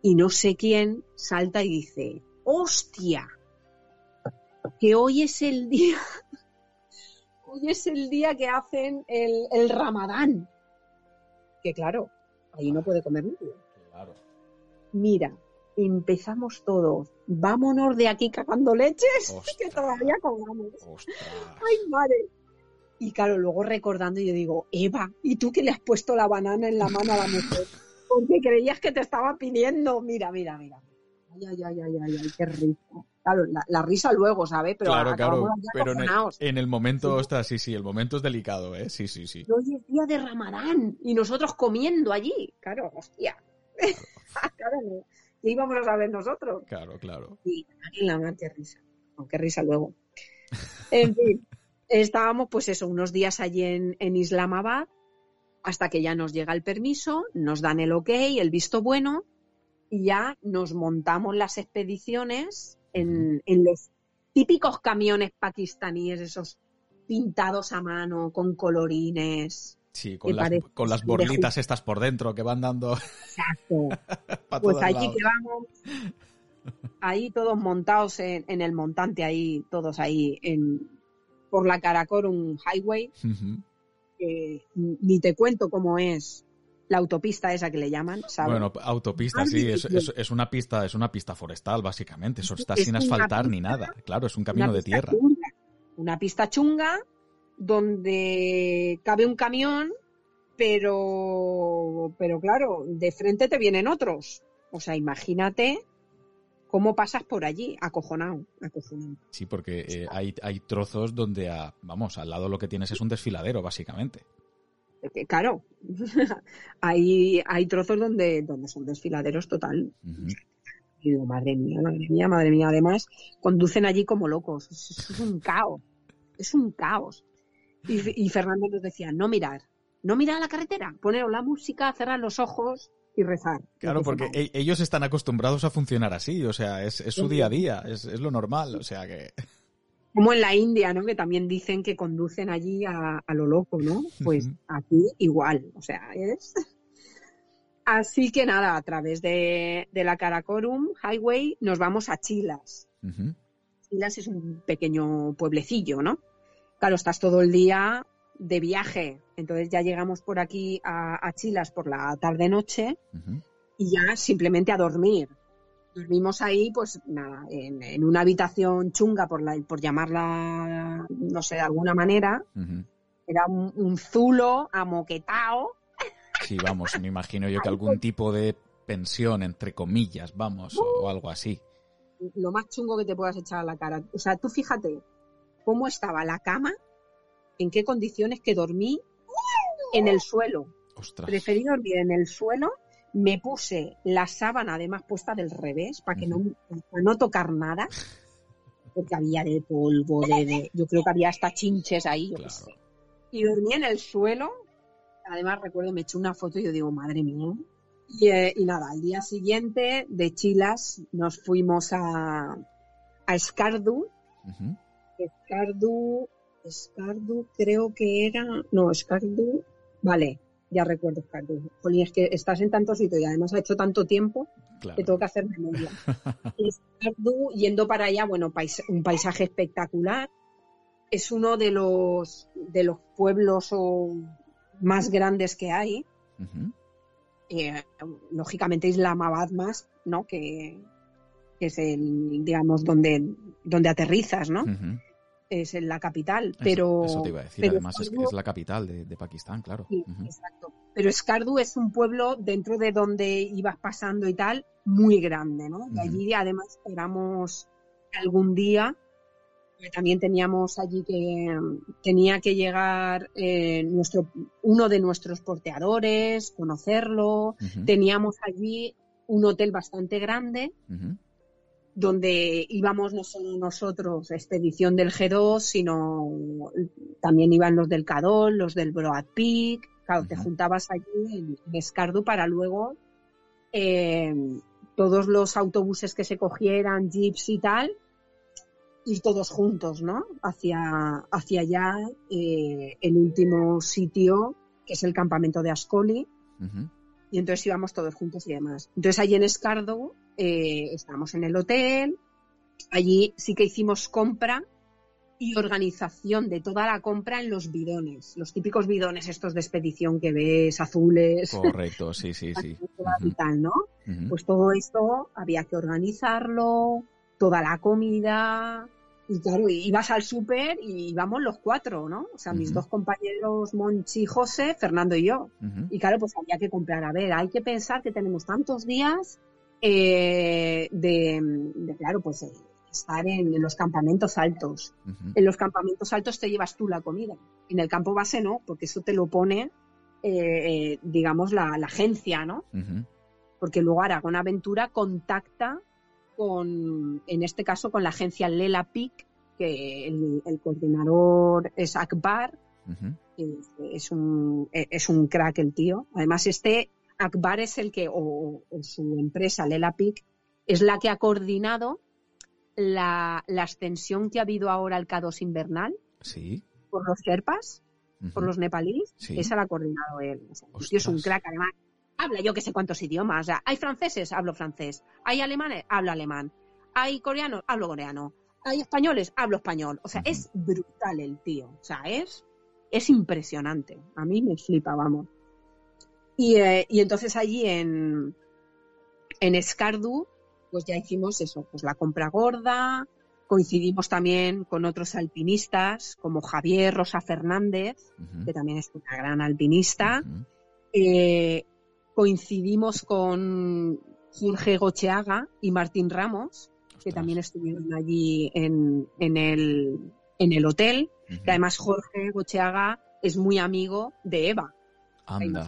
[SPEAKER 2] y no sé quién salta y dice, hostia, que hoy es el día, hoy es el día que hacen el, ramadán. Que claro, ahí no puede comer nadie. Claro. Mira, empezamos todos, vámonos de aquí cagando leches, que todavía comamos. Ay, madre. Y claro, luego recordando yo digo, Eva, ¿y tú que le has puesto la banana en la mano a la mujer? Porque creías que te estaba pidiendo. Mira, mira, mira. Ay, ay, ay, ay, ay, qué risa. Claro, la, risa luego, ¿sabes?
[SPEAKER 1] Pero claro, claro. Pero en el, momento, sí. ostras, sí, sí, el momento es delicado, ¿eh? Sí, sí, sí.
[SPEAKER 2] Hoy es día de Ramadán y nosotros comiendo allí. Claro, hostia. Claro, ¿qué íbamos a saber nosotros?
[SPEAKER 1] Claro, claro.
[SPEAKER 2] Y la mar, qué risa. Aunque risa luego. En fin, estábamos, pues eso, unos días allí en, en Islamabad hasta que ya nos llega el permiso, nos dan el ok, el visto bueno, y ya nos montamos las expediciones en, los típicos camiones pakistaníes, esos pintados a mano, con colorines.
[SPEAKER 1] Sí, con, las, con las borlitas estas por dentro que van dando.
[SPEAKER 2] Exacto. pues allí que vamos, ahí todos montados en, el montante, ahí, todos ahí en, por la Karakorum Highway, ni te cuento cómo es la autopista esa que le llaman, ¿sabes?
[SPEAKER 1] Bueno, autopista, sí, es, una pista, es una pista forestal, básicamente. Eso está sin asfaltar ni nada. Claro, es un camino de tierra.
[SPEAKER 2] una pista chunga donde cabe un camión, pero, pero claro, de frente te vienen otros. O sea, imagínate cómo pasas por allí, acojonado, acojonado.
[SPEAKER 1] Sí, porque eh, hay, hay trozos donde, vamos, al lado lo que tienes es un desfiladero, básicamente.
[SPEAKER 2] Claro, hay, hay trozos donde, donde son desfiladeros total. Y digo, madre mía, madre mía, madre mía. Además, conducen allí como locos. Es, un caos. Es un caos. Y, Fernando nos decía, no mirar, no mirar la carretera, poner la música, cerrar los ojos y rezar.
[SPEAKER 1] Claro, porque e, ellos están acostumbrados a funcionar así, o sea, es, es su día a día, es, es lo normal, o sea que
[SPEAKER 2] como en la India, ¿no? Que también dicen que conducen allí a, lo loco, ¿no? Pues aquí igual, o sea, es... Así que nada, a través de, la Karakorum Highway nos vamos a Chilas. Chilas es un pequeño pueblecillo, ¿no? Claro, estás todo el día de viaje, entonces ya llegamos por aquí a, Chilas por la tarde-noche y ya simplemente a dormir dormimos ahí, pues nada, en, una habitación chunga, por, la, por llamarla, no sé, de alguna manera. Era un, zulo amoquetao.
[SPEAKER 1] Sí, vamos, me imagino yo que algún tipo de pensión, entre comillas, vamos, o algo así.
[SPEAKER 2] Lo más chungo que te puedas echar a la cara. O sea, tú fíjate cómo estaba la cama, en qué condiciones que dormí en el suelo. Preferí dormir en el suelo me puse la sábana además puesta del revés para que no, no tocar nada, porque había de polvo, de, yo creo que había hasta chinches ahí, yo qué sé. Y dormí en el suelo, además recuerdo, me eché una foto y yo digo, madre mía. Y, eh, nada, al día siguiente de Chilas nos fuimos a, a Escardu. Escardu, Escardu creo que era, no, Escardu, vale, ya recuerdo Escardu. Jolín, es que estás en tanto sitio y además ha hecho tanto tiempo que tengo que hacer memoria. Escardu, yendo para allá, bueno, un paisaje espectacular. Es uno de los, de los pueblos más grandes que hay. Eh, lógicamente Islamabad más, ¿no? Que, es el, digamos, donde, donde aterrizas, ¿no? Es en la capital, pero...
[SPEAKER 1] Eso, te iba a decir, además es, es, la capital de, Pakistán, claro.
[SPEAKER 2] Sí, exacto. Pero Escardu es un pueblo dentro de donde ibas pasando y tal, muy grande, ¿no? Y allí además esperamos algún día, también teníamos allí que tenía que llegar eh, nuestro, uno de nuestros porteadores, conocerlo, teníamos allí un hotel bastante grande donde íbamos no solo nosotros, expedición del G2, sino también iban los del Cadol, los del Broad Peak. Claro, te juntabas allí en, Escardu para luego eh, todos los autobuses que se cogieran, jeeps y tal, ir todos juntos, ¿no? Hacia, hacia allá, eh, el último sitio, que es el campamento de Ascoli. Y entonces íbamos todos juntos y demás. Entonces allí en Escardo eh, estábamos en el hotel, allí sí que hicimos compra y organización de toda la compra en los bidones, los típicos bidones estos de expedición que ves azules.
[SPEAKER 1] Correcto, sí, sí, sí.
[SPEAKER 2] y tal, ¿no? Pues todo esto había que organizarlo, toda la comida, y claro, ibas al súper y íbamos los cuatro, ¿no? O sea, mis dos compañeros, Monchi José, Fernando y yo. Y claro, pues había que comprar. A ver, hay que pensar que tenemos tantos días eh, de, claro, pues eh, estar en, los campamentos altos. En los campamentos altos te llevas tú la comida. En el campo base no, porque eso te lo pone, eh, digamos, la, agencia, ¿no? Porque luego Aragón Aventura contacta con, en este caso, con la agencia Lela PIC, que el, coordinador es Akbar, es, un, es un crack el tío. Además, este Akbar es el que, o, su empresa Lela PIC, es la que ha coordinado la, ascensión que ha habido ahora al K2 invernal.
[SPEAKER 1] Sí.
[SPEAKER 2] Por los Sherpas, por los nepalíes. Esa la ha coordinado él. el tío es un crack, además habla yo que sé cuántos idiomas. hay franceses, hablo francés. Hay alemanes, hablo alemán. Hay coreanos, hablo coreano. hay españoles, hablo español. O sea, es brutal el tío. O sea, es, es impresionante. A mí me flipa, vamos. Y, eh, y entonces allí en, en Escardu, pues ya hicimos eso, pues la compra gorda, coincidimos también con otros alpinistas como Javier Rosa Fernández, que también es una gran alpinista. Eh, coincidimos con Jorge Gocheaga y Martín Ramos, que también estuvieron allí en, en, el, en el hotel. Que además Jorge Gocheaga es muy amigo de Eva.
[SPEAKER 1] Anda.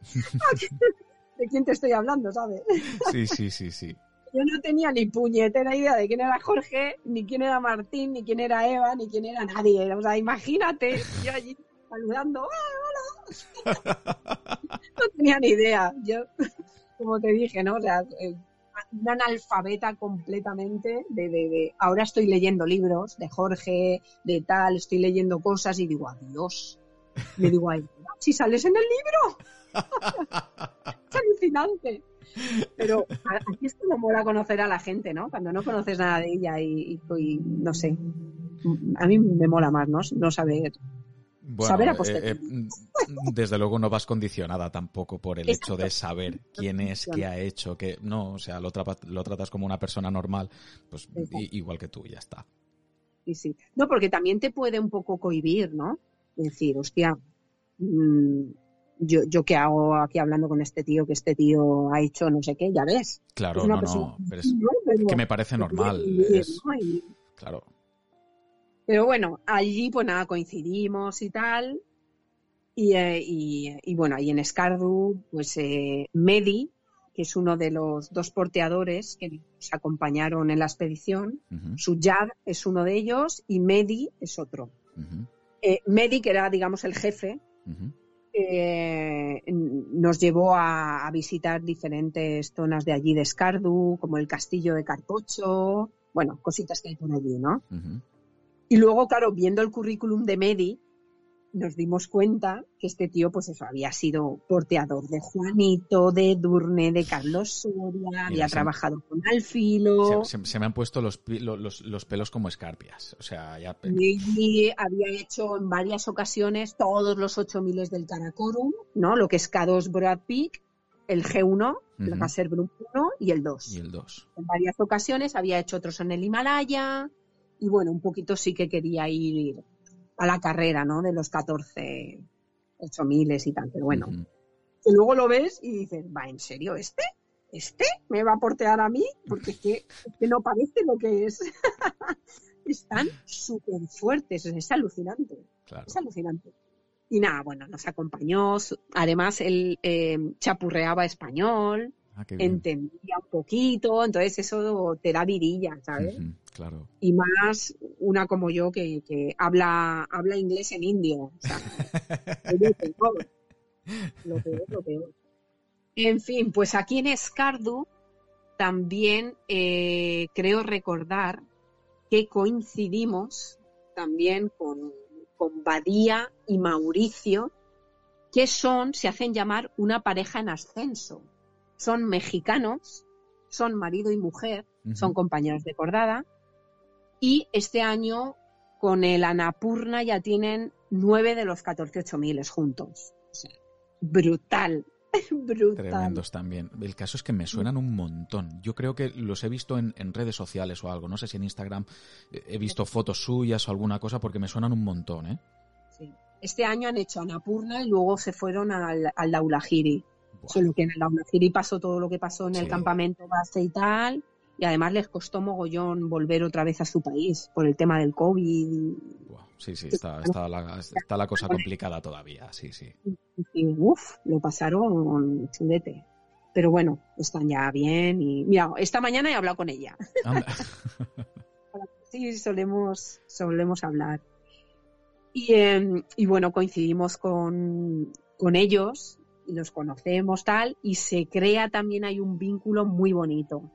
[SPEAKER 2] ¿De quién te estoy hablando, sabes?
[SPEAKER 1] Sí, sí, sí, sí.
[SPEAKER 2] Yo no tenía ni puñetera idea de quién era Jorge, ni quién era Martín, ni quién era Eva, ni quién era nadie. O sea, imagínate, yo allí saludando, ¡Ah, hola! No tenía ni idea. Yo, como te dije, ¿no? O sea, eh, una analfabeta completamente de, de, de, ahora estoy leyendo libros de Jorge, de tal, estoy leyendo cosas y digo, adiós. Me digo, ay, si sales en el libro. Es alucinante. Pero aquí es como mola conocer a la gente, ¿no? Cuando no conoces nada de ella y, y, y no sé. A mí me mola más, ¿no? No saber
[SPEAKER 1] bueno, saber a eh, eh, desde luego no vas condicionada tampoco por el Exacto. hecho de saber quién es, qué ha hecho, que no, o sea, lo, tra lo tratas como una persona normal, pues igual que tú, ya está.
[SPEAKER 2] Sí, sí. No, porque también te puede un poco cohibir, ¿no? Decir, hostia, mmm, yo, yo qué hago aquí hablando con este tío, que este tío ha hecho no sé qué, ya ves.
[SPEAKER 1] Claro, no, no, pero es pero que me parece normal. Claro.
[SPEAKER 2] Pero bueno, allí pues nada, coincidimos y tal. Y, eh, y, y bueno, ahí en Escardu, pues eh, Medi, que es uno de los dos porteadores que nos acompañaron en la expedición, uh -huh. Suyad es uno de ellos y Medi es otro. Uh -huh. eh, Medi, que era, digamos, el jefe, uh -huh. Eh, nos llevó a, a, visitar diferentes zonas de allí de Escardu, como el castillo de Carpocho, bueno, cositas que hay por allí, ¿no? Uh -huh. Y luego, claro, viendo el currículum de Medi, nos dimos cuenta que este tío, pues eso, había sido porteador de Juanito, de Durne, de Carlos Soria, Mira, había se trabajado con Alfilo.
[SPEAKER 1] Se, se, se, me han puesto los, los, los, pelos como escarpias. O sea, ya.
[SPEAKER 2] Y había hecho en varias ocasiones todos los ocho miles del Karakorum, ¿no? Lo que es K2 Broad Peak, el G1, uh -huh. el Gasser Group 1 y el 2.
[SPEAKER 1] Y el 2.
[SPEAKER 2] En varias ocasiones había hecho otros en el Himalaya, y bueno, un poquito sí que quería ir a la carrera, ¿no? De los 14, 8 miles y tal, pero bueno. Uh -huh. Y luego lo ves y dices, ¿va en serio este? ¿Este me va a portear a mí? Porque es que, es que no parece lo que es. Están súper fuertes, es alucinante.
[SPEAKER 1] Claro.
[SPEAKER 2] Es alucinante. Y nada, bueno, nos acompañó. Además, él eh, chapurreaba español, ah, entendía un poquito, entonces eso te da vidilla, ¿sabes? Uh -huh.
[SPEAKER 1] Claro.
[SPEAKER 2] Y más una como yo que, que habla, habla inglés en indio. O sea, lo peor, lo peor. En fin, pues aquí en Escardu también eh, creo recordar que coincidimos también con, con Badía y Mauricio, que son, se hacen llamar una pareja en ascenso. Son mexicanos, son marido y mujer, uh -huh. son compañeros de cordada, y este año con el Anapurna ya tienen nueve de los 14 miles juntos. O sea, brutal. Brutal.
[SPEAKER 1] Tremendos también. El caso es que me suenan un montón. Yo creo que los he visto en, en, redes sociales o algo. No sé si en Instagram he visto fotos suyas o alguna cosa porque me suenan un montón, ¿eh?
[SPEAKER 2] Sí. Este año han hecho Anapurna y luego se fueron al, al Daulahiri. Solo que en el Daulahiri pasó todo lo que pasó en sí. el campamento base y tal y además les costó mogollón volver otra vez a su país por el tema del COVID.
[SPEAKER 1] Sí, sí, está, está, la, está la cosa complicada todavía, sí, sí.
[SPEAKER 2] Y, uf, lo pasaron chulete. Pero bueno, están ya bien y mira, esta mañana he hablado con ella. sí, solemos, solemos hablar. Y, eh, y bueno, coincidimos con, con ellos los conocemos tal y se crea también hay un vínculo muy bonito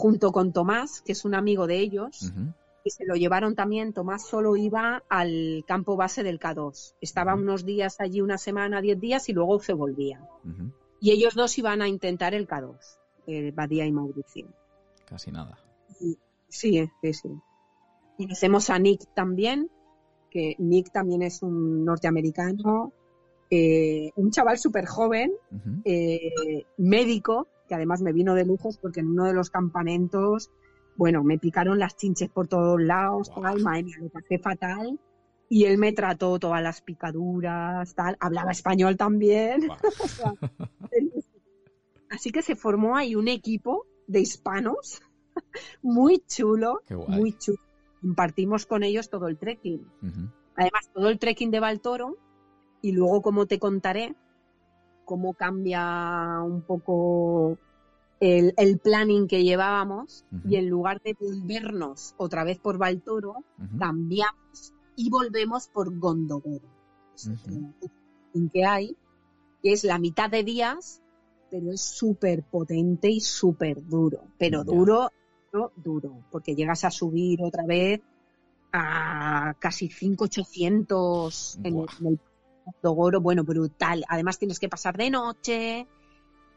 [SPEAKER 2] junto con Tomás, que es un amigo de ellos, uh -huh. y se lo llevaron también. Tomás solo iba al campo base del K2. Estaba uh -huh. unos días allí, una semana, diez días, y luego se volvía. Uh -huh. Y ellos dos iban a intentar el K2, eh, Badía y Mauricio.
[SPEAKER 1] Casi nada.
[SPEAKER 2] Y, sí, sí, sí. Conocemos a Nick también, que Nick también es un norteamericano, eh, un chaval súper joven, eh, médico, que además me vino de lujos porque en uno de los campamentos, bueno, me picaron las chinches por todos lados, tal, madre mía, lo pasé fatal. Y él me trató todas las picaduras, tal, hablaba español también. Así que se formó ahí un equipo de hispanos muy chulo, muy chulo. Compartimos con ellos todo el trekking. Además, todo el trekking de Baltoro y luego, como te contaré, cómo cambia un poco el, planning que llevábamos y en lugar de volvernos otra vez por Baltoro, cambiamos y volvemos por Gondogoro. En que hay, que es la mitad de días, pero es súper potente y súper duro. Pero duro, duro, duro, porque llegas a subir otra vez a casi 5,800 en, en el Gondogoro, bueno, brutal. Además tienes que pasar de noche.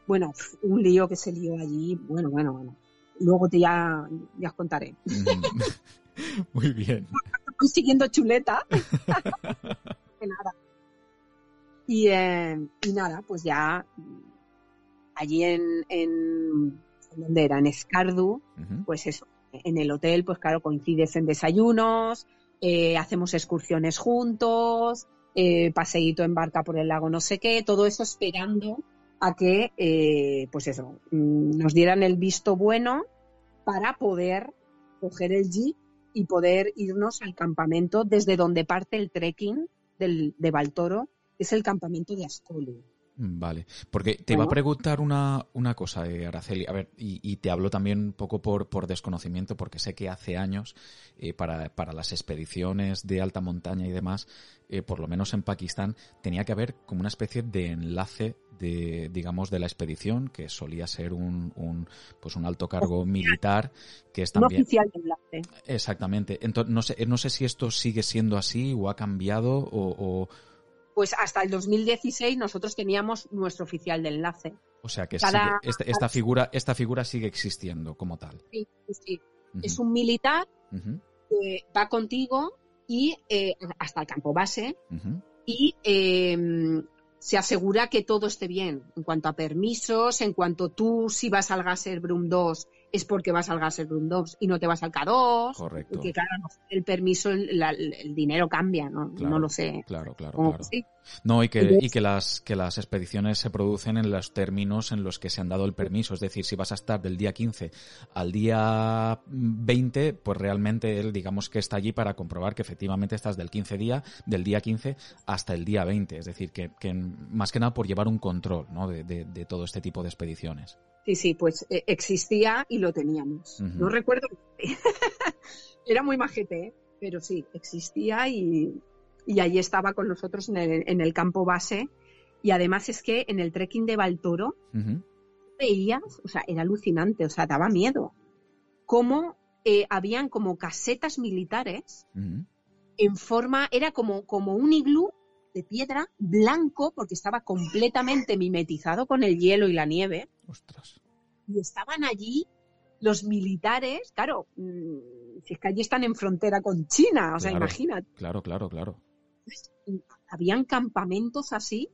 [SPEAKER 2] Bueno, un lío que se lió allí. Bueno, bueno, bueno. Luego te ya, ya os contaré.
[SPEAKER 1] Muy bien.
[SPEAKER 2] Consiguiendo chuleta. nada. Y, eh, y, nada, pues ya allí en, en ¿dónde era? En Escardu, pues eso, en el hotel, pues claro, coincides en desayunos, eh, hacemos excursiones juntos, eh, paseíto en barca por el lago no sé qué, todo eso esperando a que, eh, pues eso, mm, nos dieran el visto bueno para poder coger el jeep y poder irnos al campamento desde donde parte el trekking del, de Baltoro, es el campamento de Ascoli.
[SPEAKER 1] Mm, vale, porque te iba a preguntar una, una cosa, eh, Araceli, a ver, y, te hablo también un poco por, por desconocimiento, porque sé que hace años, eh, para, para, las expediciones de alta montaña y demás, eh, por lo menos en Pakistán, tenía que haber como una especie de enlace de, digamos, de la expedición, que solía ser un, un pues un alto cargo militar, que es también...
[SPEAKER 2] Un oficial de enlace.
[SPEAKER 1] Exactamente. Entonces, no sé, no sé si esto sigue siendo así o ha cambiado o
[SPEAKER 2] pues hasta el 2016 nosotros teníamos nuestro oficial de enlace.
[SPEAKER 1] O sea que este, esta, figura, esta figura sigue existiendo como tal.
[SPEAKER 2] Sí, sí. Es un militar que va contigo y eh, hasta el campo base y em, se asegura que todo esté bien en cuanto a permisos, en cuanto tú si vas al Gaser Brum 2 es porque vas al Gas 2 y no te vas al K2.
[SPEAKER 1] Correcto.
[SPEAKER 2] Porque claro, el permiso, el, dinero cambia, ¿no? no lo sé.
[SPEAKER 1] Claro, claro, claro. No, y que, y que las, que las expediciones se producen en los términos en los que se han dado el permiso. Es decir, si vas a estar del día 15 al día 20, pues realmente él, digamos que está allí para comprobar que efectivamente estás del 15 día, del día 15 hasta el día 20. Es decir, que, que más que nada por llevar un control, ¿no? de, de todo este tipo de expediciones.
[SPEAKER 2] Sí, sí, pues eh, existía y lo teníamos. No recuerdo. Era muy majete, ¿eh? pero sí, existía y, y allí estaba con nosotros en el, campo base. Y además es que en el trekking de Baltoro veías, o sea, era alucinante, o sea, daba miedo. Cómo eh, habían como casetas militares en forma, era como, como un iglú de piedra blanco porque estaba completamente mimetizado con el hielo y la nieve.
[SPEAKER 1] Ostras.
[SPEAKER 2] Y estaban allí los militares, claro, mm, si es que allí están en frontera con China, o sea, imagínate.
[SPEAKER 1] Claro, claro, claro.
[SPEAKER 2] Habían campamentos así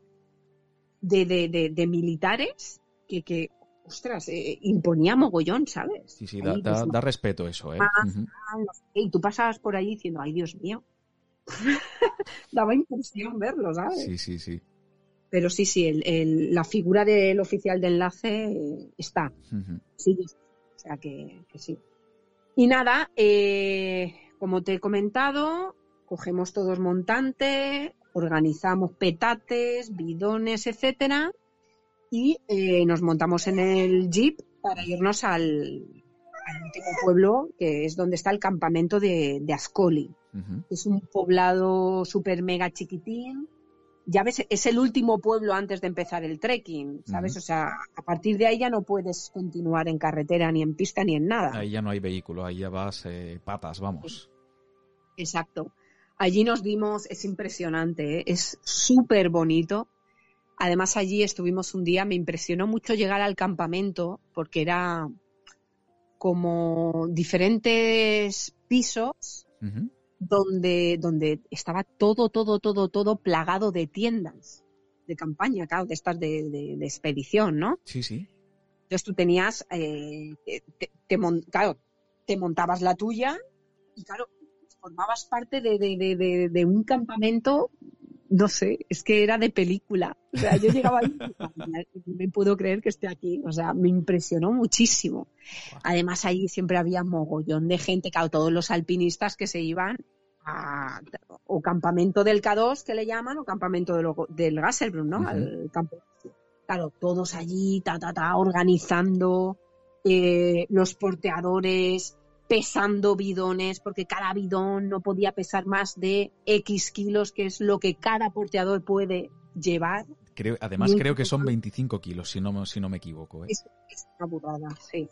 [SPEAKER 2] de, de, militares que, que ostras, eh, imponía mogollón, ¿sabes?
[SPEAKER 1] Sí, sí, da, da, respeto eso, ¿eh?
[SPEAKER 2] Y tú pasabas por ahí diciendo, ay, Dios mío, Daba impresión verlo, ¿sabes?
[SPEAKER 1] Sí, sí, sí.
[SPEAKER 2] Pero sí, sí, el, la figura del oficial de enlace está. Sí, o sea que, sí. Y nada, eh, como te he comentado, cogemos todos montantes, organizamos petates, bidones, etcétera, y eh, nos montamos en el jeep para irnos al, último pueblo, que es donde está el campamento de, de Ascoli. Es un poblado súper mega chiquitín. Ya ves, es el último pueblo antes de empezar el trekking, ¿sabes? O sea, a partir de ahí ya no puedes continuar en carretera, ni en pista, ni en nada.
[SPEAKER 1] Ahí ya no hay vehículo, ahí ya vas eh, patas, vamos.
[SPEAKER 2] Exacto. Allí nos dimos, es impresionante, ¿eh? es súper bonito. Además, allí estuvimos un día, me impresionó mucho llegar al campamento porque era como diferentes pisos donde, donde estaba todo, todo, todo, todo plagado de tiendas de campaña, claro, de estas de, expedición, ¿no?
[SPEAKER 1] Sí, sí.
[SPEAKER 2] Entonces tú tenías, eh, te, claro, te montabas la tuya y claro, formabas parte de, un campamento, no sé, es que era de película. O sea, yo llegaba ahí y me puedo creer que esté aquí. O sea, me impresionó muchísimo. Además, ahí siempre había mogollón de gente, claro, todos los alpinistas que se iban a, o campamento del K2 que le llaman, o campamento del Gasselbrunn, ¿no? Al campo. Claro, todos allí, ta, ta, ta, organizando, eh, los porteadores, pesando bidones, porque cada bidón no podía pesar más de X kilos, que es lo que cada porteador puede llevar.
[SPEAKER 1] Creo, además, creo que son 25 kilos, si no, si no me equivoco. ¿eh?
[SPEAKER 2] Es, una burrada, sí.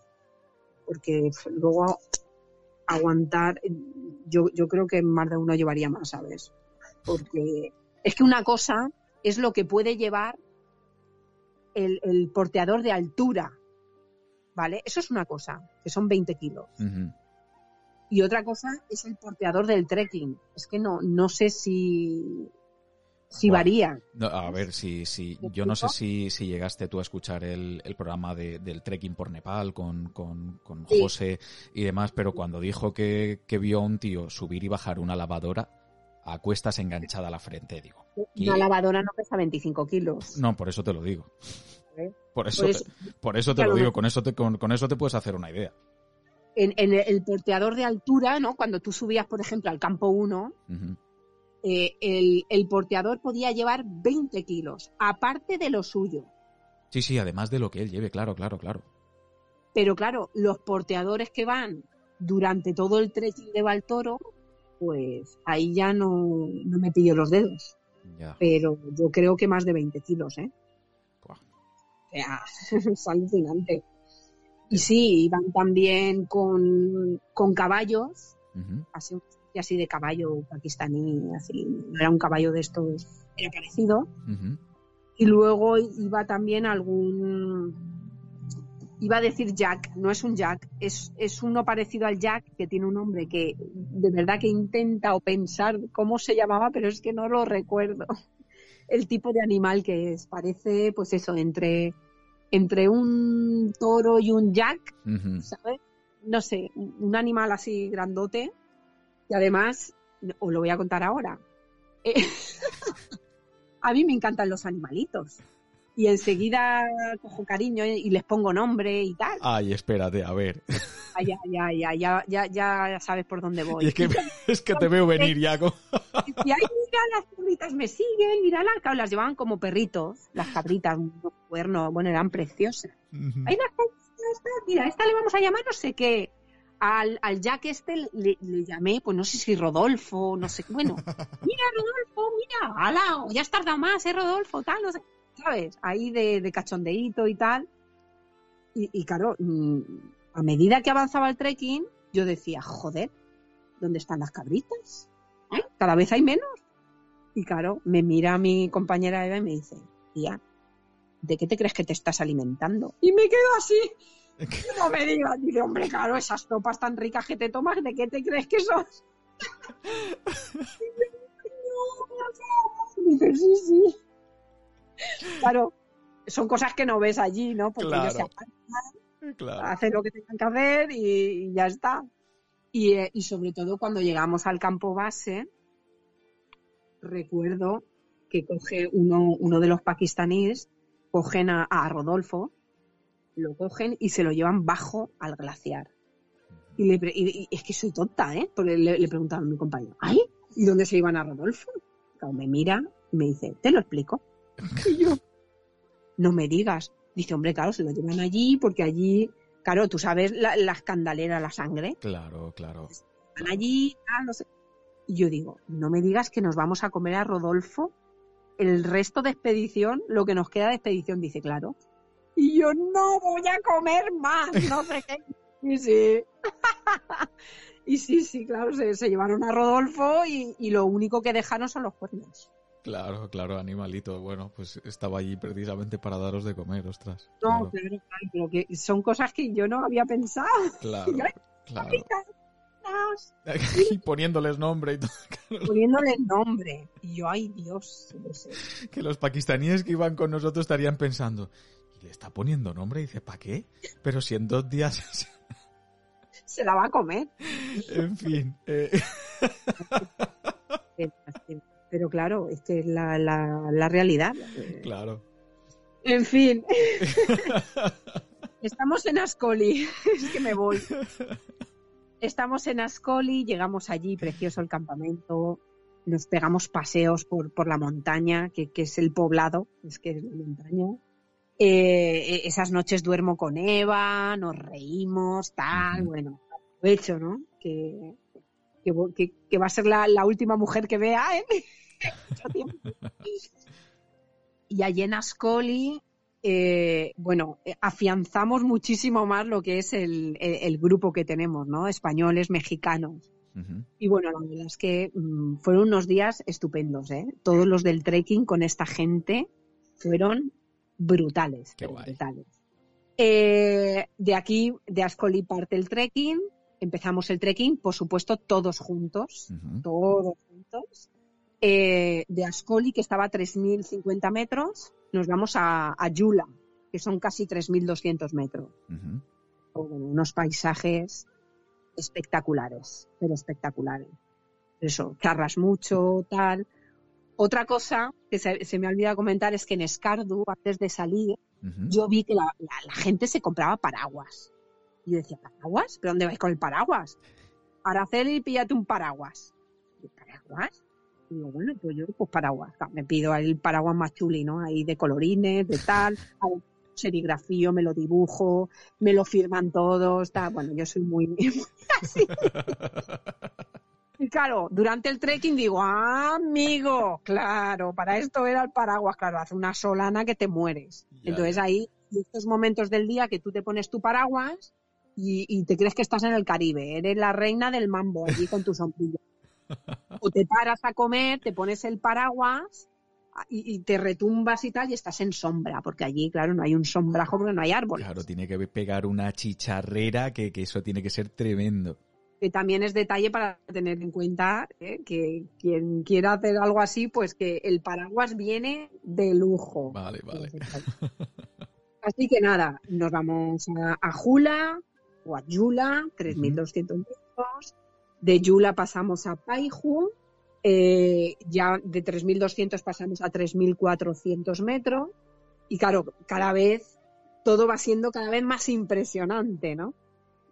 [SPEAKER 2] Porque luego aguantar, yo, yo creo que más de uno llevaría más, ¿sabes? Porque es que una cosa es lo que puede llevar el, porteador de altura, ¿vale? Eso es una cosa, que son 20 kilos. Y otra cosa es el porteador del trekking. Es que no, no sé si, si varía.
[SPEAKER 1] a ver, si, si, yo no sé si, si llegaste tú a escuchar el, programa del trekking por Nepal con, con, José y demás, pero cuando dijo que, vio a un tío subir y bajar una lavadora a cuestas enganchada a la frente, digo.
[SPEAKER 2] Una lavadora no pesa 25 kilos.
[SPEAKER 1] No, por eso te lo digo. Por eso, por eso, te, lo digo, con eso te, con eso te puedes hacer una idea
[SPEAKER 2] en, el porteador de altura, ¿no? Cuando tú subías, por ejemplo, al campo 1, eh, el, porteador podía llevar 20 kilos, aparte de lo suyo.
[SPEAKER 1] Sí, sí, además de lo que él lleve, claro, claro, claro.
[SPEAKER 2] Pero claro, los porteadores que van durante todo el trekking de Baltoro, pues ahí ya no, me pillo los dedos. Pero yo creo que más de 20 kilos, ¿eh? O sea, es alucinante. Y sí, iban también con, caballos, así, así de caballo pakistaní, así, no era un caballo de estos, era parecido. Y luego iba también algún, iba a decir Jack, no es un Jack, es, es uno parecido al Jack que tiene un nombre que de verdad que intenta o pensar cómo se llamaba, pero es que no lo recuerdo. El tipo de animal que es, parece pues eso, entre entre un toro y un jack, ¿sabes? No sé, un animal así grandote. Y además, os lo voy a contar ahora. Eh, a mí me encantan los animalitos. Y enseguida cojo cariño y les pongo nombre y tal.
[SPEAKER 1] Ay, espérate, a ver.
[SPEAKER 2] Ay, ya, ya, ya, ya, ya, ya sabes por dónde voy.
[SPEAKER 1] es que, es que te veo venir ya.
[SPEAKER 2] Y ahí, mira, las cabritas me siguen, mira, las, las llevaban como perritos, las cabritas, un cuerno, bueno, eran preciosas. Hay unas mira, esta le vamos a llamar no sé qué. Al, al Jack este le, llamé, pues no sé si Rodolfo, no sé, bueno, mira Rodolfo, mira, ala, ya has tardado más, eh Rodolfo, tal, no sé, ¿sabes? Ahí de, de cachondeíto y tal. Y, y claro, mm, a medida que avanzaba el trekking, yo decía, joder, ¿dónde están las cabritas? ¿Eh? Cada vez hay menos. Y claro, me mira mi compañera Eva y me dice, tía, ¿de qué te crees que te estás alimentando? Y me quedo así. No me digas, dice, hombre, claro, esas topas tan ricas que te tomas, ¿de qué te crees que son? dice, sí, sí. Claro, son cosas que no ves allí, ¿no? Porque ellos se Hacen lo que tengan que hacer y, ya está. Eh, y, sobre todo cuando llegamos al campo base, recuerdo que coge uno, uno de los pakistaníes, cogen a, Rodolfo, lo cogen y se lo llevan bajo al glaciar. Y, le, es que soy tonta, ¿eh? Porque le, le preguntaba a mi compañero, ¿ay? ¿Y dónde se iban a Rodolfo? me mira y me dice, te lo explico. Y yo, no me digas. Dice, hombre, claro, se lo llevan allí porque allí, claro, tú sabes la, la escandalera, la sangre.
[SPEAKER 1] Claro, claro.
[SPEAKER 2] Están allí, no sé. Y yo digo, no me digas que nos vamos a comer a Rodolfo el resto de expedición, lo que nos queda de expedición, dice, claro. Y yo no voy a comer más, no sé qué. Y sí. y sí, sí, claro, se, llevaron a Rodolfo y, y, lo único que dejaron son los cuernos.
[SPEAKER 1] Claro, claro, animalito. Bueno, pues estaba allí precisamente para daros de comer, ostras.
[SPEAKER 2] No, claro, claro, que son cosas que yo no había pensado.
[SPEAKER 1] Claro, claro. y poniéndoles nombre y todo.
[SPEAKER 2] Poniéndoles nombre. Y yo, ay Dios.
[SPEAKER 1] Que los pakistaníes que iban con nosotros estarían pensando, ¿y le está poniendo nombre? Y dice, ¿para qué? Pero si en dos días...
[SPEAKER 2] Se la va a comer.
[SPEAKER 1] en fin. Eh.
[SPEAKER 2] Pero claro, es que es la, la, la realidad.
[SPEAKER 1] Claro.
[SPEAKER 2] En fin. Estamos en Ascoli. es que me voy. Estamos en Ascoli, llegamos allí, precioso el campamento. Nos pegamos paseos por, por la montaña, que, que, es el poblado, es que es la montaña. Eh, esas noches duermo con Eva, nos reímos, tal, bueno, hecho, ¿no? Que, que, que, va a ser la, la última mujer que vea en tiempo. Y allí en Ascoli, eh, bueno, eh, afianzamos muchísimo más lo que es el, el, grupo que tenemos, ¿no? Españoles, mexicanos. Uh -huh. Y bueno, la verdad es que mmm, fueron unos días estupendos, ¿eh? Todos los del trekking con esta gente fueron brutales, brutales. Eh, de aquí, de Ascoli parte el trekking, empezamos el trekking, por supuesto, todos juntos, uh -huh. todos juntos. Eh, de Ascoli, que estaba a 3.050 metros, nos vamos a, a Yula, que son casi 3.200 metros. Uh -huh. bueno, unos paisajes espectaculares, pero espectaculares. Eso, charras mucho, tal. Otra cosa que se, se me ha olvidado comentar es que en Escardu, antes de salir, uh -huh. yo vi que la, la, la, gente se compraba paraguas. Y yo decía, ¿paraguas? ¿Pero dónde vais con el paraguas? Araceli, píllate un paraguas. ¿Paraguas? Y digo, bueno, pues yo, pues paraguas. Me pido el paraguas más chuli, ¿no? Ahí de colorines, de tal. serigrafío, me lo dibujo, me lo firman todos, tal. Bueno, yo soy muy, muy así. Y claro, durante el trekking digo, ah, amigo, claro, para esto era el paraguas, claro, hace una solana que te mueres. Ya. Entonces ahí, estos momentos del día que tú te pones tu paraguas y, y, te crees que estás en el Caribe, eres la reina del mambo allí con tu sombrilla. O te paras a comer, te pones el paraguas y, y, te retumbas y tal y estás en sombra, porque allí, claro, no hay un sombrajo porque no hay árboles.
[SPEAKER 1] Claro, tiene que pegar una chicharrera que, que eso tiene que ser tremendo
[SPEAKER 2] que también es detalle para tener en cuenta ¿eh? que quien quiera hacer algo así, pues que el paraguas viene de lujo.
[SPEAKER 1] Vale, vale.
[SPEAKER 2] Así que nada, nos vamos a, a Jula o a Yula, 3.200 metros. De Yula pasamos a Paiju, eh, ya de 3.200 pasamos a 3.400 metros. Y claro, cada vez todo va siendo cada vez más impresionante, ¿no?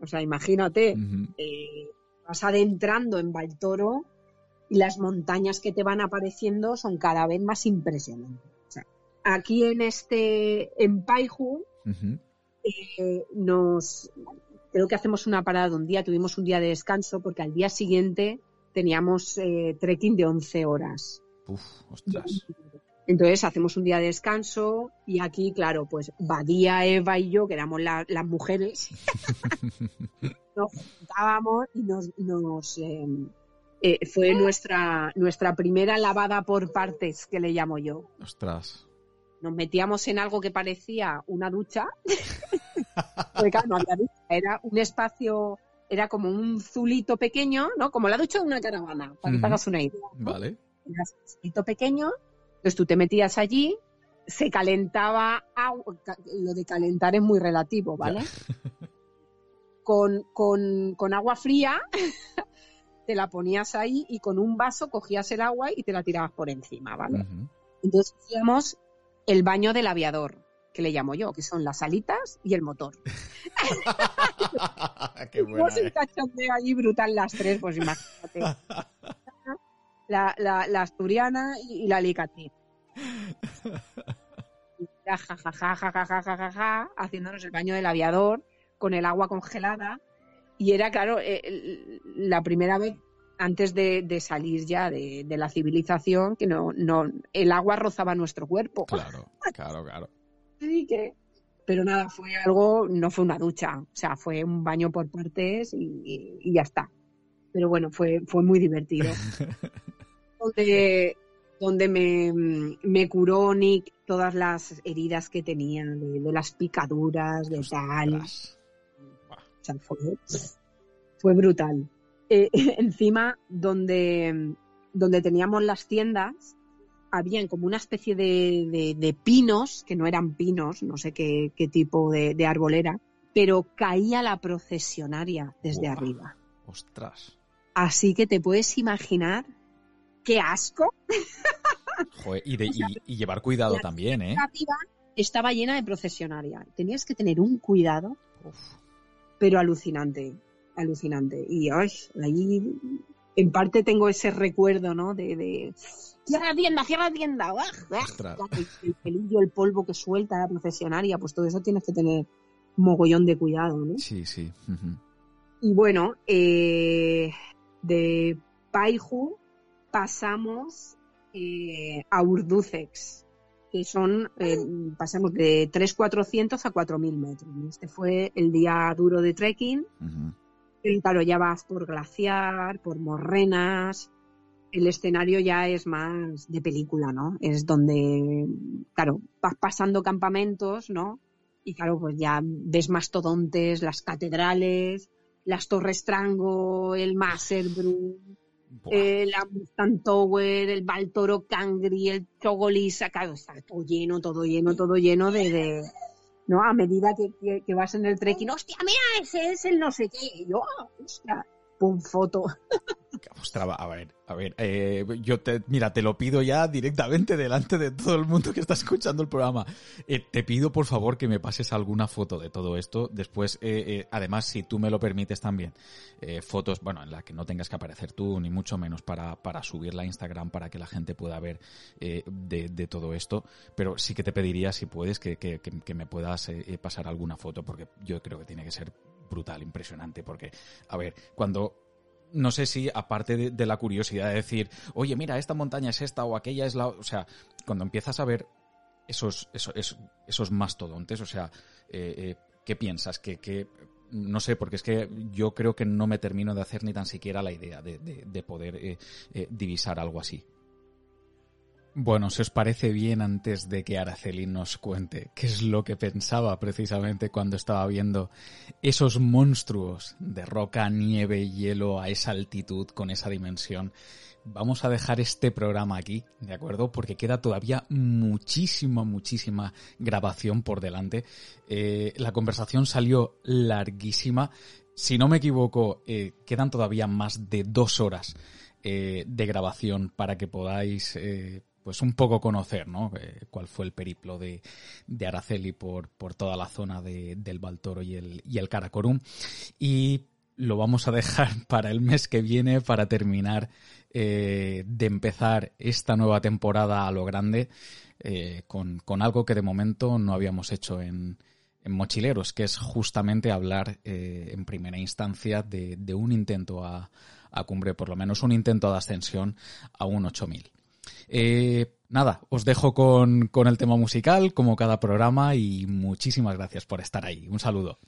[SPEAKER 2] O sea, imagínate, uh -huh. eh, vas adentrando en Baltoro y las montañas que te van apareciendo son cada vez más impresionantes. O sea, aquí en este, en Paiju, uh -huh. eh, nos, creo que hacemos una parada de un día, tuvimos un día de descanso porque al día siguiente teníamos eh, trekking de 11 horas.
[SPEAKER 1] Uf, ostras.
[SPEAKER 2] Entonces hacemos un día de descanso y aquí, claro, pues Badía, Eva y yo, que éramos la, las mujeres, nos juntábamos y nos, nos eh, eh, fue nuestra, nuestra primera lavada por partes, que le llamo yo.
[SPEAKER 1] Ostras.
[SPEAKER 2] Nos metíamos en algo que parecía una ducha, porque claro, no había ducha, era un espacio, era como un zulito pequeño, ¿no? Como la ducha de una caravana, para que te hagas una idea.
[SPEAKER 1] ¿no? Vale.
[SPEAKER 2] Era un zulito pequeño entonces tú te metías allí, se calentaba agua, lo de calentar es muy relativo, ¿vale? Con, con, con, agua fría te la ponías ahí y con un vaso cogías el agua y te la tirabas por encima, ¿vale? Uh -huh. Entonces hacíamos el baño del aviador, que le llamo yo, que son las alitas y el motor.
[SPEAKER 1] Qué buena,
[SPEAKER 2] eh. cachondeo allí brutal las tres, pues imagínate. la, la, la asturiana y, la alicatí. Ja, ja, ja, ja, ja, ja, ja, ja, haciéndonos el baño del aviador con el agua congelada. Y era, claro, eh, la primera vez antes de, de salir ya de, de, la civilización que no, no, el agua rozaba nuestro cuerpo.
[SPEAKER 1] Claro, claro, claro.
[SPEAKER 2] Pero nada, fue algo, no fue una ducha, o sea, fue un baño por partes y, ya está. Pero bueno, fue, fue muy divertido. donde, donde me, me, curó Nick todas las heridas que tenía, de, de las picaduras, de tal. O sea, fue, fue brutal. eh, encima donde, donde teníamos las tiendas, habían como una especie de, pinos, que no eran pinos, no sé qué, tipo de, árbol era, pero caía la procesionaria desde arriba.
[SPEAKER 1] Ostras.
[SPEAKER 2] Así que te puedes imaginar qué asco.
[SPEAKER 1] y, llevar cuidado también, ¿eh?
[SPEAKER 2] Estaba llena de procesionaria. Tenías que tener un cuidado, pero alucinante, alucinante. Y ay, ahí en parte tengo ese recuerdo, ¿no? De, de cierra la tienda, cierra la tienda. El, pelillo, el polvo que suelta la procesionaria, pues todo eso tienes que tener mogollón de cuidado, ¿no?
[SPEAKER 1] Sí, sí.
[SPEAKER 2] Y bueno, eh, de Paiju pasamos eh, a Urducex, que son, eh, pasamos de 3.400 a 4.000 metros. Este fue el día duro de trekking. claro, ya vas por glaciar, por morrenas. El escenario ya es más de película, ¿no? Es donde, claro, vas pasando campamentos, ¿no? Y claro, pues ya ves mastodontes, las catedrales, las Torres Trango, el Maserbrum, eh, la Mustang Tower, el Baltoro Cangri, el Chogolisa, claro, está todo lleno, todo lleno, todo lleno de, ¿no? A medida que, que, vas en el trekking, hostia, mira, ese es el no sé qué, y yo, ah, hostia, pum, foto.
[SPEAKER 1] Ostras, a ver, a ver, eh, yo te, mira, te lo pido ya directamente delante de todo el mundo que está escuchando el programa. Eh, te pido por favor que me pases alguna foto de todo esto. Después, eh, además, si tú me lo permites también, fotos, bueno, en las que no tengas que aparecer tú, ni mucho menos para, para subirla a Instagram para que la gente pueda ver de, de, todo esto. Pero sí que te pediría, si puedes, que, que, que me puedas pasar alguna foto, porque yo creo que tiene que ser brutal, impresionante, porque, a ver, cuando no sé si aparte de, la curiosidad de decir, oye, mira, esta montaña es esta o aquella es la... O sea, cuando empiezas a ver esos, esos, esos, mastodontes, o sea, eh, eh, ¿qué piensas? que no sé, porque es que yo creo que no me termino de hacer ni tan siquiera la idea de, poder eh, divisar algo así. Bueno, si os parece bien antes de que Araceli nos cuente qué es lo que pensaba precisamente cuando estaba viendo esos monstruos de roca, nieve y hielo a esa altitud, con esa dimensión, vamos a dejar este programa aquí, ¿de acuerdo? Porque queda todavía muchísima, muchísima grabación por delante. Eh, la conversación salió larguísima. Si no me equivoco, eh, quedan todavía más de dos horas eh, de grabación para que podáis pues un poco conocer, ¿no? Eh, cuál fue el periplo de, Araceli por, por toda la zona del Baltoro y el, y el Karakorum. Y lo vamos a dejar para el mes que viene para terminar eh, de empezar esta nueva temporada a lo grande eh, con, algo que de momento no habíamos hecho en, Mochileros, que es justamente hablar en primera instancia de, un intento a, a, cumbre, por lo menos un intento de ascensión a un 8000. Eh, nada, os dejo con, con, el tema musical, como cada programa, y muchísimas gracias por estar ahí. Un saludo.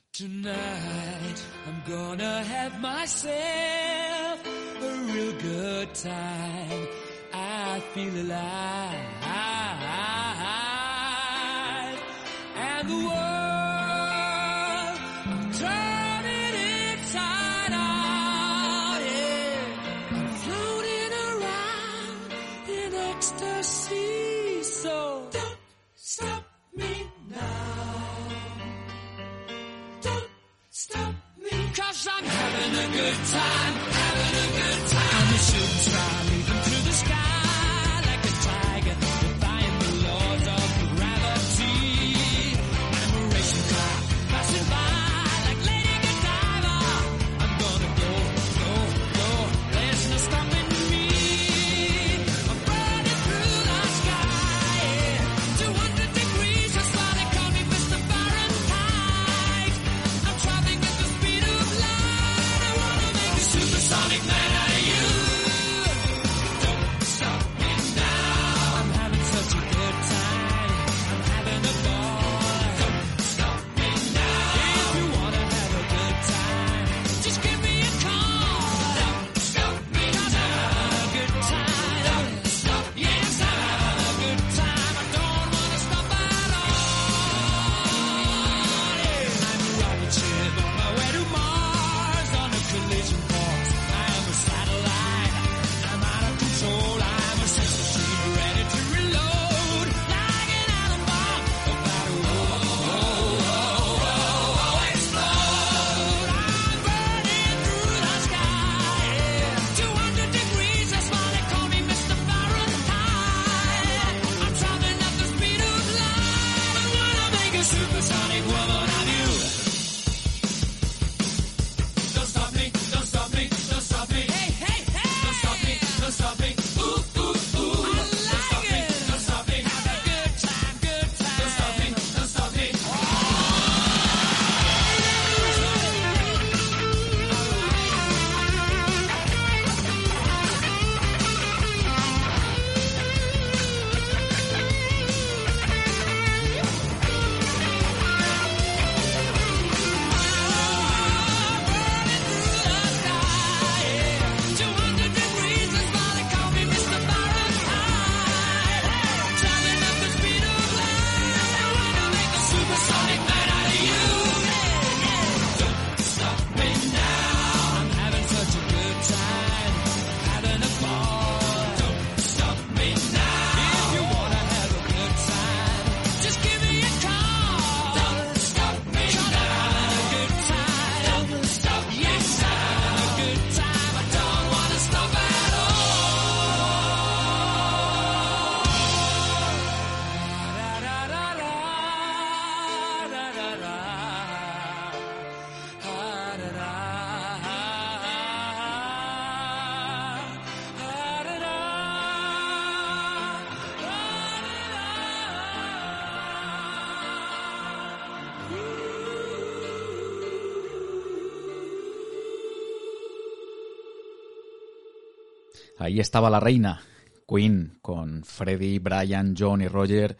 [SPEAKER 1] Ahí estaba la reina, Queen, con Freddie, Brian, John y Roger,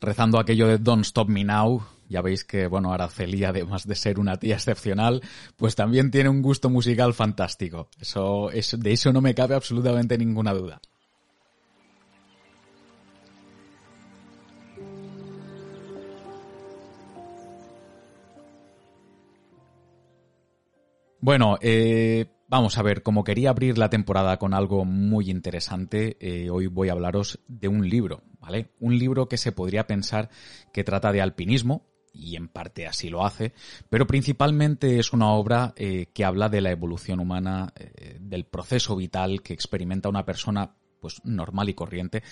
[SPEAKER 1] rezando aquello de Don't Stop Me Now. Ya veis que, bueno, Araceli, además de ser una tía excepcional, pues también tiene un gusto musical fantástico. Eso, es, de eso no me cabe absolutamente ninguna duda. Bueno, eh, vamos a ver, como quería abrir la temporada con algo muy interesante, eh, hoy voy a hablaros de un libro, ¿vale? Un libro que se podría pensar que trata de alpinismo, y en parte así lo hace, pero principalmente es una obra eh, que habla de la evolución humana, del proceso vital que experimenta una persona pues normal y corriente,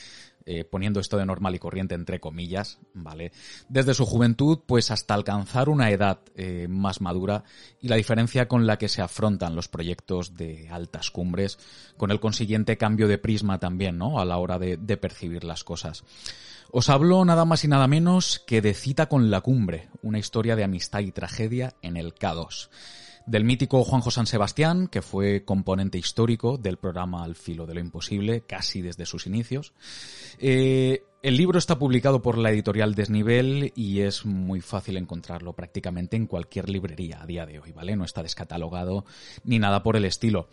[SPEAKER 1] eh, poniendo esto de normal y corriente entre comillas, ¿vale? Desde su juventud, pues hasta alcanzar una edad eh, más madura y la diferencia con la que se afrontan los proyectos de altas cumbres, con el consiguiente cambio de prisma también, ¿no? A la hora de, percibir las cosas. Os hablo nada más y nada menos que de Cita con la Cumbre, una historia de amistad y tragedia en el K2 del mítico Juanjo San Sebastián, que fue componente histórico del programa Al filo de lo imposible, casi desde sus inicios. Eh, el libro está publicado por la editorial Desnivel y es muy fácil encontrarlo prácticamente en cualquier librería a día de hoy, ¿vale? No está descatalogado ni nada por el estilo.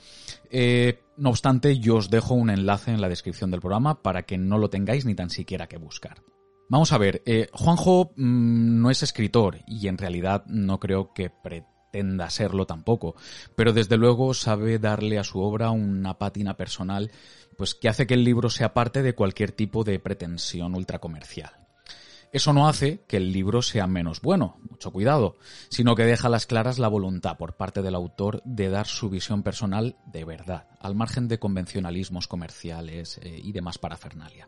[SPEAKER 1] Eh, no obstante, yo os dejo un enlace en la descripción del programa para que no lo tengáis ni tan siquiera que buscar. Vamos a ver, eh, Juanjo mm, no es escritor y en realidad no creo que pretenda pretenda serlo tampoco, pero desde luego sabe darle a su obra una pátina personal, pues que hace que el libro sea parte de cualquier tipo de pretensión ultracomercial. Eso no hace que el libro sea menos bueno, mucho cuidado, sino que deja a las claras la voluntad por parte del autor de dar su visión personal de verdad, al margen de convencionalismos comerciales eh, y demás parafernalia.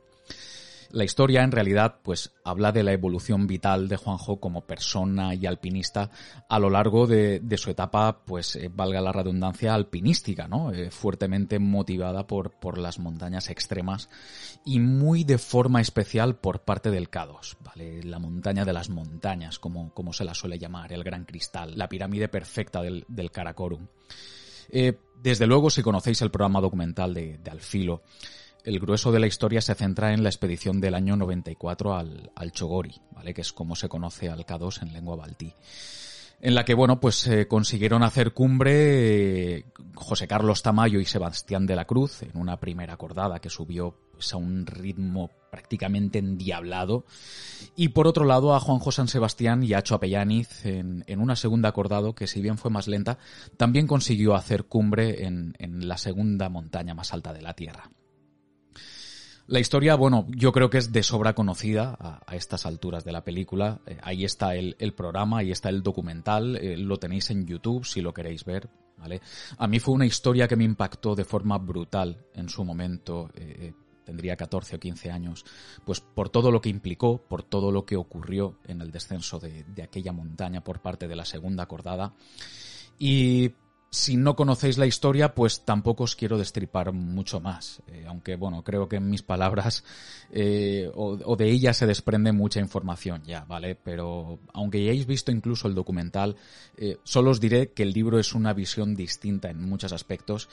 [SPEAKER 1] La historia, en realidad, pues habla de la evolución vital de Juanjo como persona y alpinista a lo largo de, su etapa, pues eh, valga la redundancia, alpinística, ¿no? Eh, fuertemente motivada por, por las montañas extremas y muy de forma especial por parte del K2, ¿vale? La montaña de las montañas, como, como se la suele llamar, el gran cristal, la pirámide perfecta del, del. Eh, desde luego, si conocéis el programa documental de Alfilo, el grueso de la historia se centra en la expedición del año 94 al, al Chogori, ¿vale? que es como se conoce al K2 en lengua baltí. En la que, bueno, pues eh, consiguieron hacer cumbre eh, José Carlos Tamayo y Sebastián de la Cruz en una primera cordada que subió pues, a un ritmo prácticamente endiablado. Y por otro lado a Juanjo San Sebastián y a Acho Apellaniz en, en, una segunda cordada que si bien fue más lenta, también consiguió hacer cumbre en, en la segunda montaña más alta de la Tierra. La historia, bueno, yo creo que es de sobra conocida a, estas alturas de la película. Eh, ahí está el, programa, ahí está el documental, eh, lo tenéis en YouTube si lo queréis ver, ¿vale? A mí fue una historia que me impactó de forma brutal en su momento. Eh, tendría 14 o 15 años, pues por todo lo que implicó, por todo lo que ocurrió en el descenso de, de aquella montaña por parte de la segunda cordada. Y si no conocéis la historia, pues tampoco os quiero destripar mucho más. Eh, aunque, bueno, creo que en mis palabras eh, o, de ellas se desprende mucha información ya, ¿vale? Pero aunque hayáis visto incluso el documental, eh, solo os diré que el libro es una visión distinta en muchos aspectos.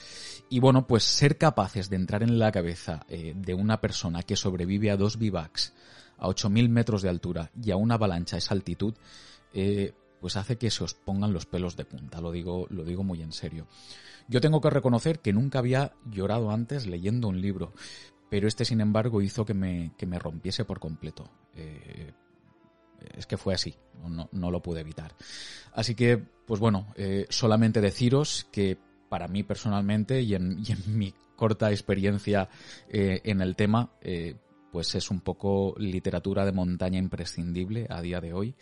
[SPEAKER 1] Y bueno, pues ser capaces de entrar en la cabeza de una persona que sobrevive a dos bivacs a 8.000 metros de altura y a una avalancha esa altitud, pues hace que se os pongan los pelos de punta, lo digo, lo digo muy en serio. Yo tengo que reconocer que nunca había llorado antes leyendo un libro, pero este sin embargo hizo que me, que me rompiese por completo. Eh, es que fue así, no, no, lo pude evitar. Así que, pues bueno, eh, solamente deciros que para mí personalmente y en, mi corta experiencia eh, en el tema, pues es un poco literatura de montaña imprescindible a día de hoy.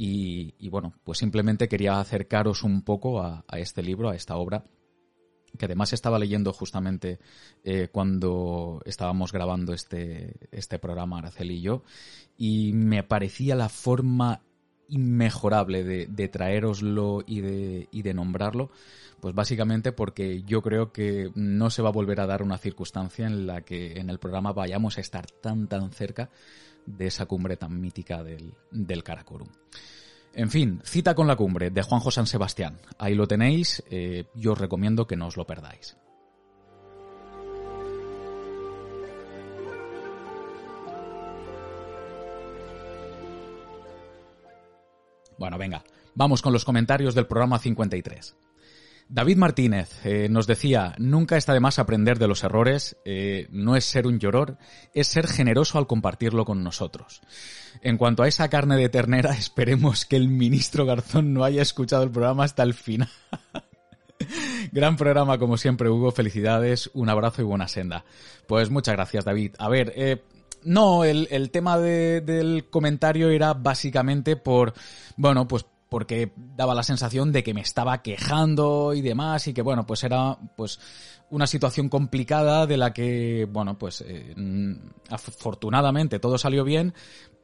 [SPEAKER 1] Y, bueno, pues simplemente quería acercaros un poco a, este libro, a esta obra, que además estaba leyendo justamente eh, cuando estábamos grabando este, este programa, Araceli y yo, y me parecía la forma inmejorable de, de traeroslo y de, y de nombrarlo, pues básicamente porque yo creo que no se va a volver a dar una circunstancia en la que en el programa vayamos a estar tan tan cerca de esa cumbre tan mítica del, del Karakorum. En fin, cita con la cumbre de Juanjo San Sebastián. Ahí lo tenéis, eh, yo os recomiendo que no os lo perdáis. Bueno, venga, vamos con los comentarios del programa 53. David Martínez eh, nos decía, nunca está de más aprender de los errores, eh, no es ser un lloror, es ser generoso al compartirlo con nosotros. En cuanto a esa carne de ternera, esperemos que el ministro Garzón no haya escuchado el programa hasta el final. Gran programa como siempre, Hugo, felicidades, un abrazo y buena senda. Pues muchas gracias, David. A ver, eh, no, el, tema del comentario era básicamente por, bueno, pues porque daba la sensación de que me estaba quejando y demás y que bueno pues era pues una situación complicada de la que bueno pues eh, afortunadamente todo salió bien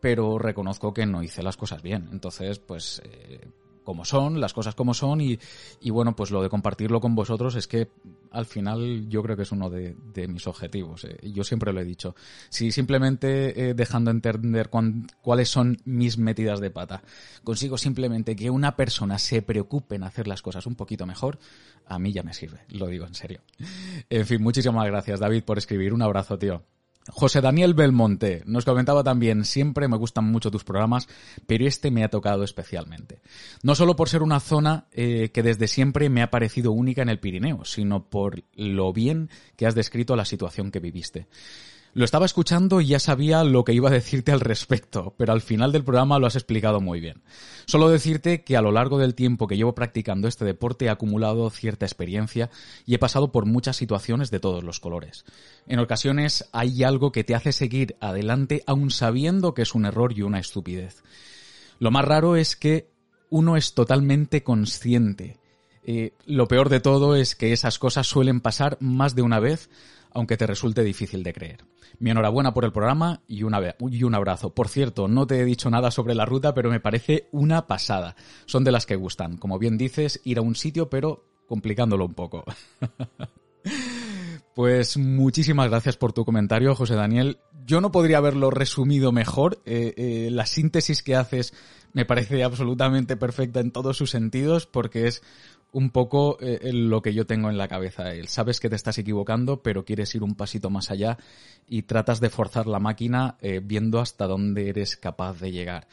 [SPEAKER 1] pero reconozco que no hice las cosas bien. Entonces pues eh, como son, las cosas como son y, bueno, pues lo de compartirlo con vosotros es que al final yo creo que es uno de, mis objetivos. Eh. Yo siempre lo he dicho. Si simplemente eh, dejando entender cuáles son mis metidas de pata, consigo simplemente que una persona se preocupe en hacer las cosas un poquito mejor, a mí ya me sirve. Lo digo en serio. En fin, muchísimas gracias David por escribir. Un abrazo, tío. José Daniel Belmonte nos comentaba también, siempre me gustan mucho tus programas, pero este me ha tocado especialmente. No solo por ser una zona eh, que desde siempre me ha parecido única en el Pirineo, sino por lo bien que has descrito la situación que viviste. Lo estaba escuchando y ya sabía lo que iba a decirte al respecto, pero al final del programa lo has explicado muy bien. Solo decirte que a lo largo del tiempo que llevo practicando este deporte he acumulado cierta experiencia y he pasado por muchas situaciones de todos los colores. En ocasiones hay algo que te hace seguir adelante aun sabiendo que es un error y una estupidez. Lo más raro es que uno es totalmente consciente. Eh, lo peor de todo es que esas cosas suelen pasar más de una vez, aunque te resulte difícil de creer. Mi enhorabuena por el programa y, un abrazo. Por cierto, no te he dicho nada sobre la ruta, pero me parece una pasada. Son de las que gustan. Como bien dices, ir a un sitio, pero complicándolo un poco. Pues muchísimas gracias por tu comentario, José Daniel. Yo no podría haberlo resumido mejor. Eh, eh, la síntesis que haces me parece absolutamente perfecta en todos sus sentidos porque es un poco eh, lo que yo tengo en la cabeza. sabes que te estás equivocando, pero quieres ir un pasito más allá y tratas de forzar la máquina eh, viendo hasta dónde eres capaz de llegar.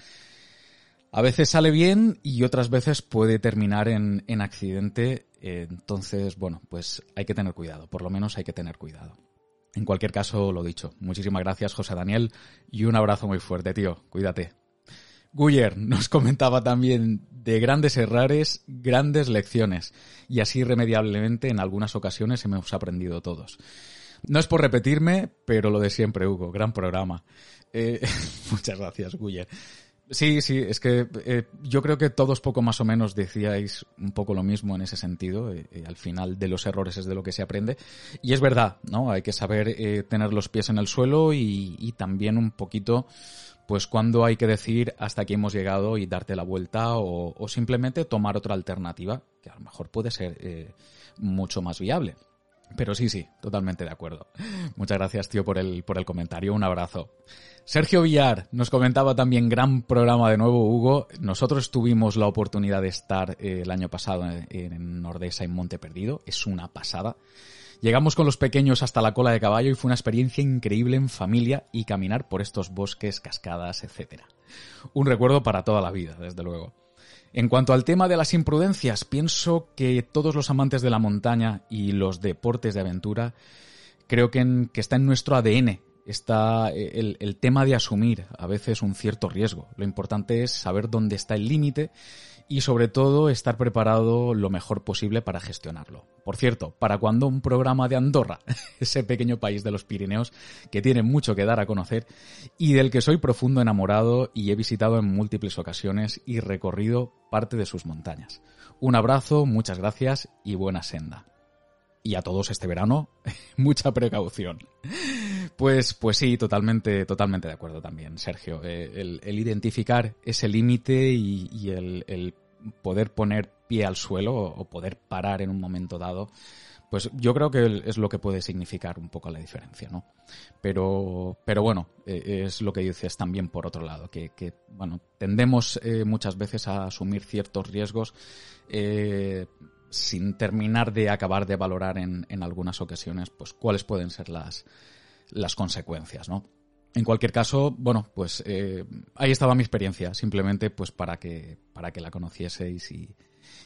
[SPEAKER 1] A veces sale bien y otras veces puede terminar en, accidente. Eh, entonces, bueno, pues hay que tener cuidado. Por lo menos hay que tener cuidado. En cualquier caso, lo dicho. Muchísimas gracias, José Daniel, y un abrazo muy fuerte, tío. Cuídate. Guyer nos comentaba también de grandes errores, grandes lecciones, y así irremediablemente en algunas ocasiones hemos aprendido todos. No es por repetirme, pero lo de siempre, Hugo, gran programa. Eh, muchas gracias, Guyer. Sí, sí, es que eh, yo creo que todos poco más o menos decíais un poco lo mismo en ese sentido. Eh, al final de los errores es de lo que se aprende. Y es verdad, ¿no? Hay que saber tener los pies en el suelo y, y también un poquito pues cuando hay que decir hasta aquí hemos llegado y darte la vuelta o, simplemente tomar otra alternativa que a lo mejor puede ser eh, mucho más viable. Pero sí, sí, totalmente de acuerdo. Muchas gracias, tío, por el, por el comentario. Un abrazo. Sergio Villar nos comentaba también gran programa de nuevo, Hugo. Nosotros tuvimos la oportunidad de estar eh, el año pasado en, en Nordesa, en Monte Perdido. Es una pasada. Llegamos con los pequeños hasta la cola de caballo y fue una experiencia increíble en familia y caminar por estos bosques, cascadas, etc. Un recuerdo para toda la vida, desde luego. En cuanto al tema de las imprudencias, pienso que todos los amantes de la montaña y los deportes de aventura creo que, está en nuestro ADN está el, el, tema de asumir a veces un cierto riesgo. Lo importante es saber dónde está el límite y sobre todo estar preparado lo mejor posible para gestionarlo. Por cierto, para cuando un programa de Andorra, ese pequeño país de los Pirineos que tiene mucho que dar a conocer y del que soy profundo enamorado y he visitado en múltiples ocasiones y recorrido parte de sus montañas. Un abrazo, muchas gracias y buena senda. Y a todos este verano, mucha precaución. Pues, pues sí, totalmente, totalmente de acuerdo también, Sergio. Eh, el, identificar ese límite y, el, poder poner pie al suelo o poder parar en un momento dado, pues yo creo que es lo que puede significar un poco la diferencia, ¿no? Pero, pero bueno, eh, es lo que dices también por otro lado, que, bueno, tendemos eh, muchas veces a asumir ciertos riesgos sin terminar de acabar de valorar en, en algunas ocasiones, pues cuáles pueden ser las, las consecuencias, ¿no? En cualquier caso, bueno, pues eh, ahí estaba mi experiencia, simplemente pues para que, para que la conocieseis y,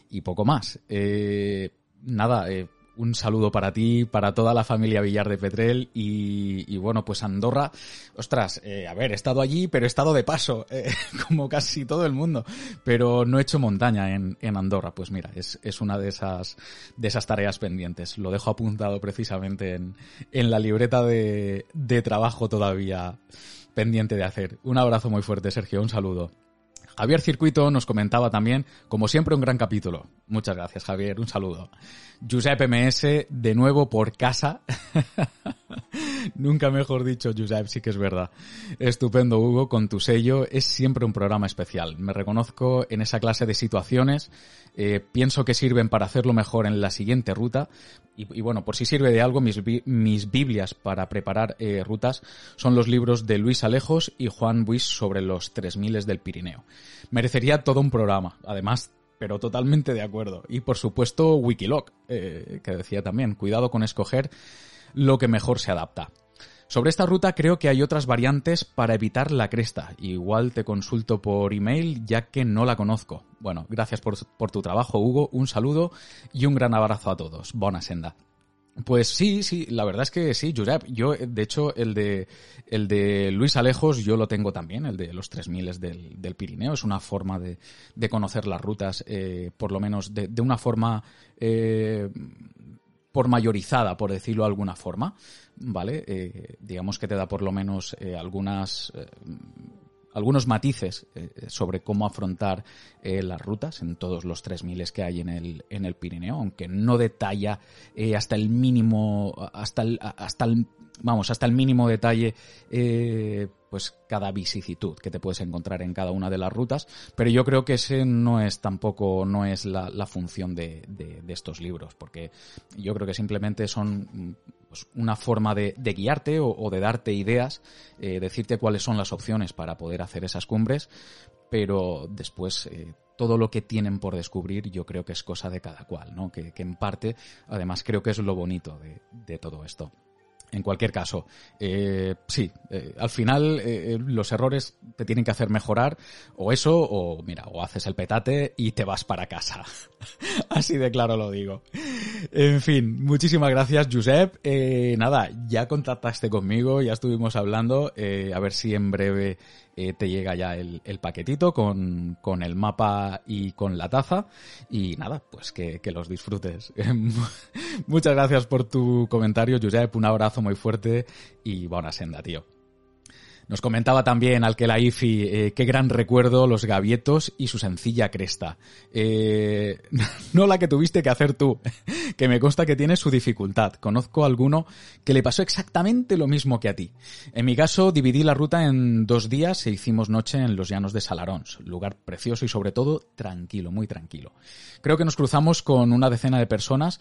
[SPEAKER 1] y poco más. Eh, nada, eh, un saludo para ti, para toda la familia Villar de Petrel y, bueno, pues Andorra, ostras, eh, a ver, he estado allí, pero he estado de paso, eh, como casi todo el mundo, pero no he hecho montaña en, en Andorra, pues mira, es, es, una de esas, de esas tareas pendientes, lo dejo apuntado precisamente en, en la libreta de, de trabajo todavía pendiente de hacer. Un abrazo muy fuerte, Sergio, un saludo. Javier Circuito nos comentaba también, como siempre, un gran capítulo. Muchas gracias, Javier. Un saludo. Giuseppe MS, de nuevo por casa. Nunca mejor dicho, Giuseppe, sí que es verdad. Estupendo, Hugo, con tu sello. Es siempre un programa especial. Me reconozco en esa clase de situaciones. Eh, pienso que sirven para hacerlo mejor en la siguiente ruta. Y, bueno, por si sirve de algo, mis, mis Biblias para preparar eh, rutas son los libros de Luis Alejos y Juan Buis sobre los 3000 del Pirineo. Merecería todo un programa. Además, pero totalmente de acuerdo. Y por supuesto, Wikiloc, eh, que decía también, cuidado con escoger lo que mejor se adapta. Sobre esta ruta creo que hay otras variantes para evitar la cresta. Igual te consulto por email ya que no la conozco. Bueno, gracias por, tu trabajo Hugo, un saludo y un gran abrazo a todos. Buena senda. Pues sí, sí, la verdad es que sí, Josep. Yo, de hecho, el de, el de Luis Alejos, yo lo tengo también, el de los 3000 del, del Pirineo. Es una forma de, de conocer las rutas, eh, por lo menos de, de una forma eh, por mayorizada, por decirlo de alguna forma. ¿Vale? Eh, digamos que te da por lo menos eh, algunas eh, algunos matices eh, sobre cómo afrontar eh, las rutas en todos los 3.000 que hay en el, en el Pirineo, aunque no detalla eh, hasta el mínimo, hasta el, hasta el, vamos, hasta el mínimo detalle, pues cada vicisitud que te puedes encontrar en cada una de las rutas, pero yo creo que ese no es tampoco, no es la, función de, de, estos libros, porque yo creo que simplemente son pues, una forma de, guiarte o, de darte ideas, eh, decirte cuáles son las opciones para poder hacer esas cumbres, pero después eh, todo lo que tienen por descubrir yo creo que es cosa de cada cual, ¿no? Que, en parte, además, creo que es lo bonito de todo esto. En cualquier caso, eh, sí, eh, al final eh, los errores te tienen que hacer mejorar o eso o mira, o haces el petate y te vas para casa. Así de claro lo digo. En fin, muchísimas gracias Josep. Eh, nada, ya contactaste conmigo, ya estuvimos hablando, eh, a ver si en breve eh, te llega ya el, el paquetito con, con, el mapa y con la taza. Y nada, pues que, que los disfrutes. Muchas gracias por tu comentario, Josep. Un abrazo muy fuerte y buena senda, tío. Nos comentaba también Alkelaifi eh, qué gran recuerdo los gavietos y su sencilla cresta. Eh, no la que tuviste que hacer tú, que me consta que tiene su dificultad. Conozco a alguno que le pasó exactamente lo mismo que a ti. En mi caso, dividí la ruta en dos días e hicimos noche en los llanos de Salarons, lugar precioso y sobre todo tranquilo, muy tranquilo. Creo que nos cruzamos con una decena de personas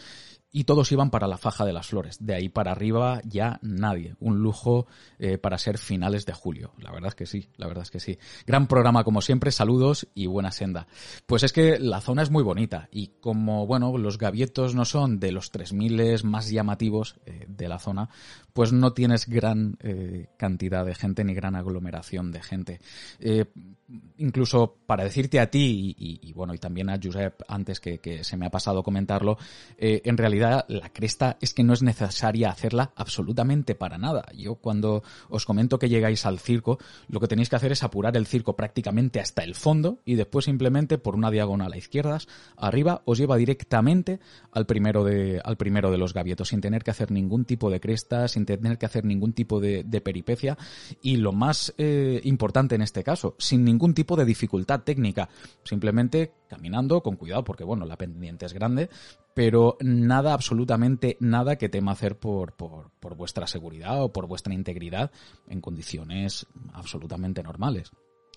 [SPEAKER 1] y todos iban para la faja de las flores. De ahí para arriba ya nadie. Un lujo eh, para ser finales de julio. La verdad es que sí, la verdad es que sí. Gran programa como siempre, saludos y buena senda. Pues es que la zona es muy bonita y como, bueno, los gavietos no son de los 3000 más llamativos eh, de la zona, pues no tienes gran eh, cantidad de gente ni gran aglomeración de gente. Incluso para decirte a ti y, bueno y también a Josep antes que, se me ha pasado comentarlo, eh, en realidad la cresta es que no es necesaria hacerla absolutamente para nada. Yo cuando os comento que llegáis al circo, lo que tenéis que hacer es apurar el circo prácticamente hasta el fondo y después simplemente por una diagonal a izquierdas, arriba, os lleva directamente al primero de, al primero de los gavietos sin tener que hacer ningún tipo de cresta, sin tener que hacer ningún tipo de, de peripecia y lo más eh, importante en este caso, sin ningún tipo de dificultad técnica, simplemente caminando con cuidado porque bueno, la pendiente es grande, pero nada, absolutamente nada que tema hacer por, por, por vuestra seguridad o por vuestra integridad en condiciones absolutamente normales.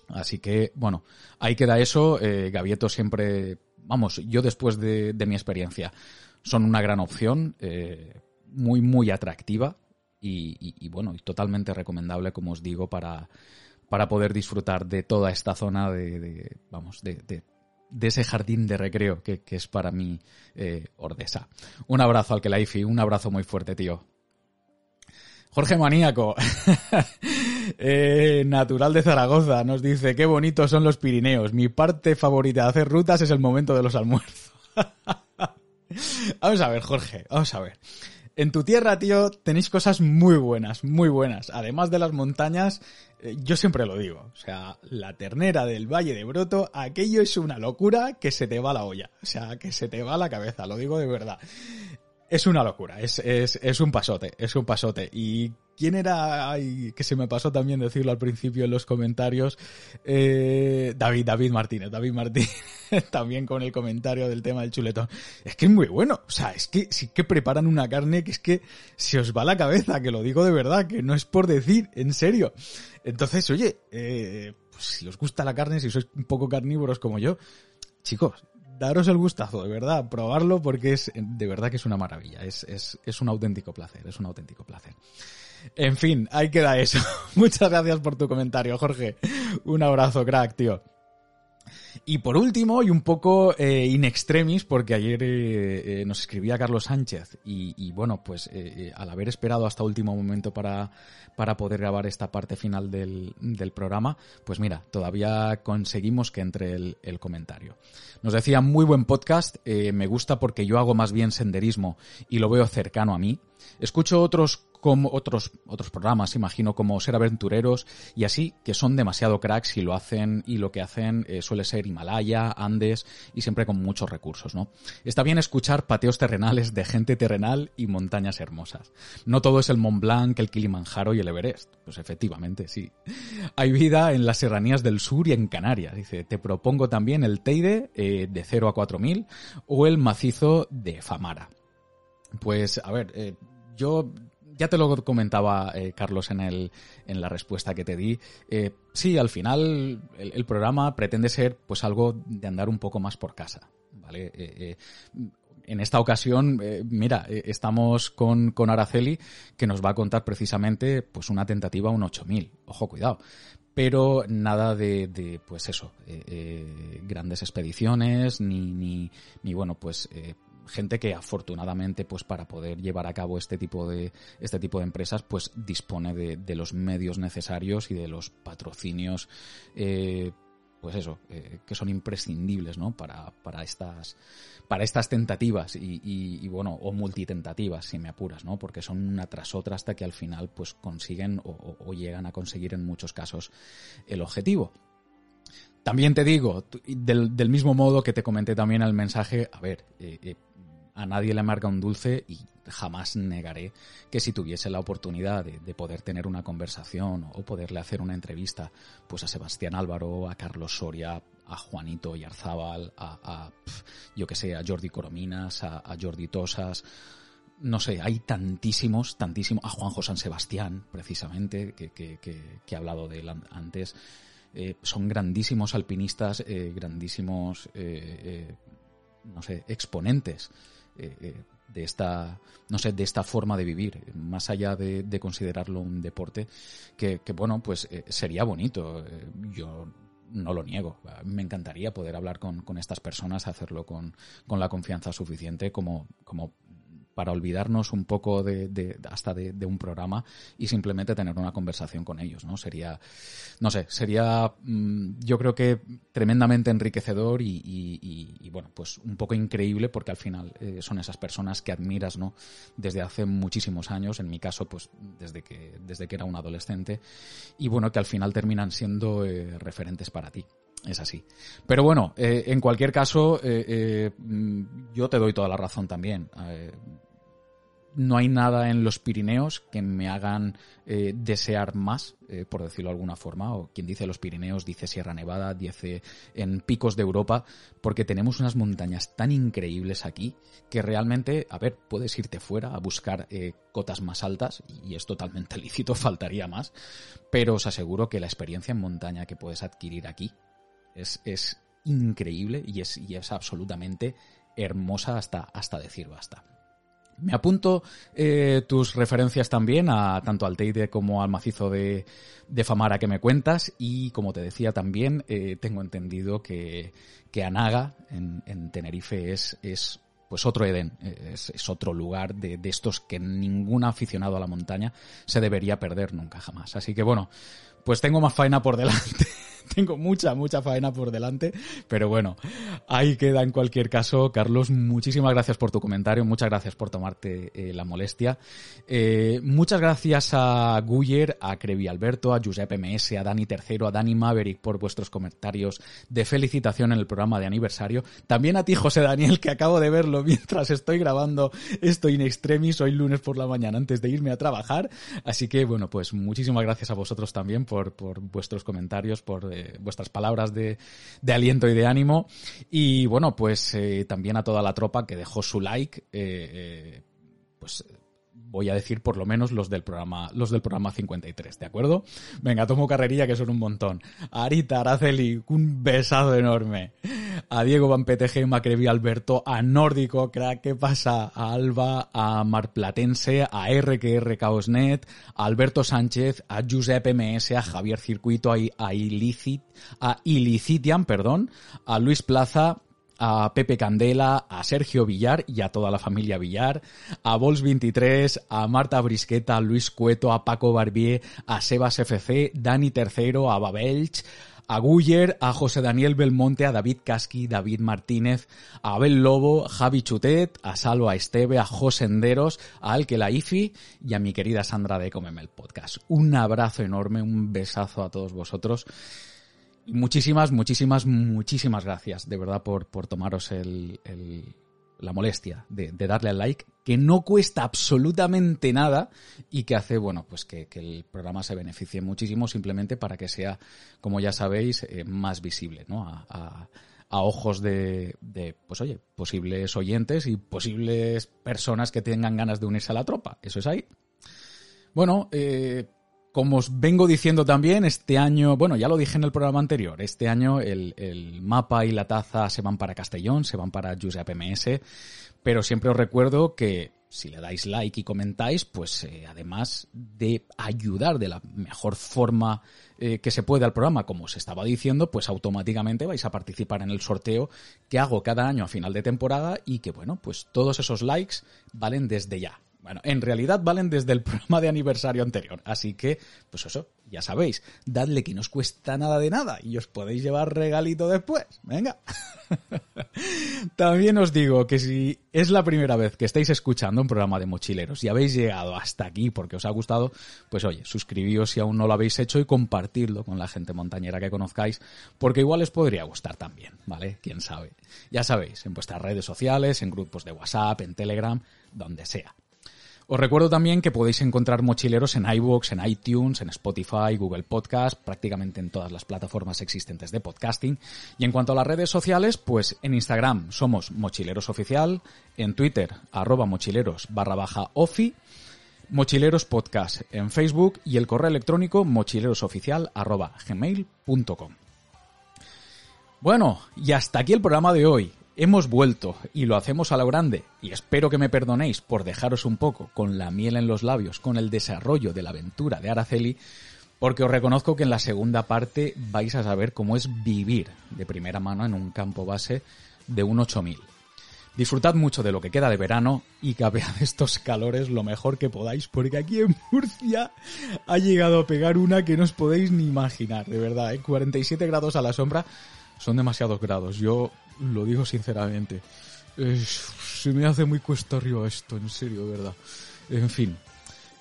[SPEAKER 1] Así que, bueno, ahí queda eso. Eh, Gavieto siempre, vamos, yo después de, mi experiencia, son una gran opción, eh, muy, muy atractiva y, y, y, bueno, y totalmente recomendable, como os digo, para, para poder disfrutar de toda esta zona de, vamos, de, de, de, ese jardín de recreo que, que es para mí eh, Ordesa. Un abrazo al Kelaifi, un abrazo muy fuerte, tío. Jorge Maníaco. Eh, natural de Zaragoza nos dice, qué bonitos son los Pirineos. Mi parte favorita de hacer rutas es el momento de los almuerzos. vamos a ver, Jorge, vamos a ver. En tu tierra, tío, tenéis cosas muy buenas, muy buenas. Además de las montañas, eh, yo siempre lo digo. O sea, la ternera del Valle de Broto, aquello es una locura que se te va la olla. O sea, que se te va la cabeza, lo digo de verdad. Es una locura, es, es, es un pasote, es un pasote. Y ¿Quién era? Ay, que se me pasó también decirlo al principio en los comentarios. Eh, David, David Martínez, David Martínez, también con el comentario del tema del chuletón. Es que es muy bueno. O sea, es que sí que preparan una carne que es que se os va la cabeza, que lo digo de verdad, que no es por decir, en serio. Entonces, oye, eh, pues si os gusta la carne, si sois un poco carnívoros como yo, chicos, daros el gustazo, de verdad, probarlo porque es, de verdad que es una maravilla. Es, es, es un auténtico placer, es un auténtico placer. En fin, ahí queda eso. Muchas gracias por tu comentario, Jorge. Un abrazo, crack, tío. Y por último, y un poco eh, in extremis, porque ayer eh, eh, nos escribía Carlos Sánchez, y, bueno, pues al haber esperado hasta último momento para, para poder grabar esta parte final del, del programa, pues mira, todavía conseguimos que entre el, el comentario. Nos decía, muy buen podcast, me gusta porque yo hago más bien senderismo y lo veo cercano a mí. Escucho otros como otros, otros programas, imagino, como Ser Aventureros y así, que son demasiado cracks y lo hacen, y lo que hacen eh, suele ser Himalaya, Andes y siempre con muchos recursos, ¿no? Está bien escuchar pateos terrenales de gente terrenal y montañas hermosas. No todo es el Mont Blanc, el Kilimanjaro y el Everest. Pues efectivamente, sí. Hay vida en las serranías del sur y en Canarias. Dice, te propongo también el Teide eh, de 0 a 4000 o el macizo de Famara. Pues, a ver, eh, yo ya te lo comentaba eh, Carlos en, la respuesta que te di. Eh, sí, al final el, programa pretende ser pues algo de andar un poco más por casa. ¿vale? Eh, en esta ocasión, mira, estamos con, con, Araceli que nos va a contar precisamente pues una tentativa un 8000. Ojo, cuidado. Pero nada de, de pues eso, grandes expediciones, ni, ni, ni bueno, pues gente que afortunadamente pues para poder llevar a cabo este tipo de este tipo de empresas pues dispone de, los medios necesarios y de los patrocinios eh, pues eso eh, que son imprescindibles no para, para estas para estas tentativas y, bueno o multitentativas si me apuras no porque son una tras otra hasta que al final pues consiguen o, llegan a conseguir en muchos casos el objetivo. También te digo, del, mismo modo que te comenté también el mensaje, a ver, eh, a nadie le marca un dulce y jamás negaré que si tuviese la oportunidad de, poder tener una conversación o poderle hacer una entrevista pues a Sebastián Álvaro, a Carlos Soria, a Juanito Yarzábal, a, yo que sé, a Jordi Corominas, a, Jordi Tosas, no sé, hay tantísimos, tantísimos, a Juanjo San Sebastián, precisamente, que, he hablado de él antes, eh, son grandísimos alpinistas, eh, grandísimos, eh, no sé, exponentes eh, eh, de esta no sé de esta forma de vivir más allá de, considerarlo un deporte que, bueno pues eh, sería bonito yo no lo niego. Me encantaría poder hablar con, con estas personas, hacerlo con, con la confianza suficiente como, como para olvidarnos un poco de, hasta de, un programa y simplemente tener una conversación con ellos, ¿no? Sería, no sé, sería mm, yo creo que tremendamente enriquecedor y, bueno, pues un poco increíble porque al final eh, son esas personas que admiras, ¿no? Desde hace muchísimos años, en mi caso, pues desde que, desde que era un adolescente y bueno, que al final terminan siendo eh, referentes para ti es así. Pero bueno, eh, en cualquier caso, mm, yo te doy toda la razón también no hay nada en los Pirineos que me hagan eh, desear más, eh, por decirlo de alguna forma, o quien dice los Pirineos dice Sierra Nevada, dice en picos de Europa, porque tenemos unas montañas tan increíbles aquí que realmente, a ver, puedes irte fuera a buscar eh, cotas más altas y es totalmente lícito, faltaría más, pero os aseguro que la experiencia en montaña que puedes adquirir aquí es, es increíble y es, y es absolutamente hermosa hasta, hasta decir basta. Me apunto eh, tus referencias también a tanto al Teide como al macizo de, Famara que me cuentas y como te decía también eh, tengo entendido que, que Anaga en, en Tenerife es, es pues otro Edén, es, otro lugar de, de, estos que ningún aficionado a la montaña se debería perder nunca jamás. Así que bueno, pues tengo más faena por delante. tengo mucha, mucha faena por delante, pero bueno, ahí queda en cualquier caso. Carlos, muchísimas gracias por tu comentario, muchas gracias por tomarte eh, la molestia. Eh, muchas gracias a Guyer, a Crevi Alberto, a Giuseppe MS, a Dani Tercero, a Dani Maverick por vuestros comentarios de felicitación en el programa de aniversario. También a ti, José Daniel, que acabo de verlo mientras estoy grabando esto in extremis hoy lunes por la mañana antes de irme a trabajar. Así que bueno, pues muchísimas gracias a vosotros también por, por vuestros comentarios, por vuestras palabras de, aliento y de ánimo. Y bueno, pues eh, también a toda la tropa que dejó su like, eh, eh, pues voy a decir por lo menos los del programa, los del programa 53, ¿de acuerdo? Venga, tomo carrerilla que son un montón. Arita, Araceli, un besazo enorme. A Diego Van PTG, Macrevi Alberto, a Nórdico, crack, ¿qué pasa? A Alba, a Marplatense, a RQR Caosnet, a Alberto Sánchez, a Josep MS, a Javier Circuito, a, Illicit, a Illicitian, perdón, a Luis Plaza, a Pepe Candela, a Sergio Villar y a toda la familia Villar, a Vols23, a Marta Brisqueta, a Luis Cueto, a Paco Barbier, a Sebas FC, Dani Tercero, a Babelch, a Guyer, a José Daniel Belmonte, a David Casqui, David Martínez, a Abel Lobo, Javi Chutet, a Salva Esteve, a José Enderos, a Alke Laifi y a mi querida Sandra de Comeme el Podcast. Un abrazo enorme, un besazo a todos vosotros muchísimas, muchísimas, muchísimas gracias, de verdad, por, por tomaros el, la molestia de, darle al like, que no cuesta absolutamente nada y que hace, bueno, pues que, el programa se beneficie muchísimo simplemente para que sea, como ya sabéis, eh, más visible, ¿no? A, ojos de, de, pues oye, posibles oyentes y posibles personas que tengan ganas de unirse a la tropa. Eso es ahí. Bueno, eh, como os vengo diciendo también, este año, bueno, ya lo dije en el programa anterior, este año el, mapa y la taza se van para Castellón, se van para Giuseppe MS, pero siempre os recuerdo que si le dais like y comentáis, pues eh, además de ayudar de la mejor forma eh, que se puede al programa, como os estaba diciendo, pues automáticamente vais a participar en el sorteo que hago cada año a final de temporada y que, bueno, pues todos esos likes valen desde ya. Bueno, en realidad valen desde el programa de aniversario anterior. Así que, pues eso, ya sabéis, dadle que no os cuesta nada de nada y os podéis llevar regalito después. Venga. También os digo que si es la primera vez que estáis escuchando un programa de mochileros y habéis llegado hasta aquí porque os ha gustado, pues oye, suscribíos si aún no lo habéis hecho y compartidlo con la gente montañera que conozcáis, porque igual les podría gustar también, ¿vale? Quién sabe. Ya sabéis, en vuestras redes sociales, en grupos de WhatsApp, en Telegram, donde sea. Os recuerdo también que podéis encontrar mochileros en iVoox, en iTunes, en Spotify, Google Podcast, prácticamente en todas las plataformas existentes de podcasting. Y en cuanto a las redes sociales, pues en Instagram somos Mochileros Oficial, en Twitter, arroba mochileros barra baja ofi, Mochileros Podcast en Facebook y el correo electrónico mochilerosoficial arroba gmail.com. Bueno, y hasta aquí el programa de hoy. Hemos vuelto y lo hacemos a lo grande y espero que me perdonéis por dejaros un poco con la miel en los labios con el desarrollo de la aventura de Araceli porque os reconozco que en la segunda parte vais a saber cómo es vivir de primera mano en un campo base de un 8000. Disfrutad mucho de lo que queda de verano y capead estos calores lo mejor que podáis, porque aquí en Murcia ha llegado a pegar una que no os podéis ni imaginar, de verdad, ¿eh? 47 grados a la sombra son demasiados grados. Yo lo digo sinceramente. se me hace muy cuesta arriba esto, en serio, verdad. En fin,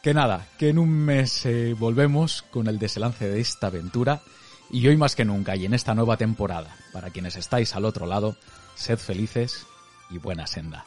[SPEAKER 1] que nada, que en un mes eh, volvemos con el deslance de esta aventura y hoy más que nunca y en esta nueva temporada, para quienes estáis al otro lado, sed felices y buena senda.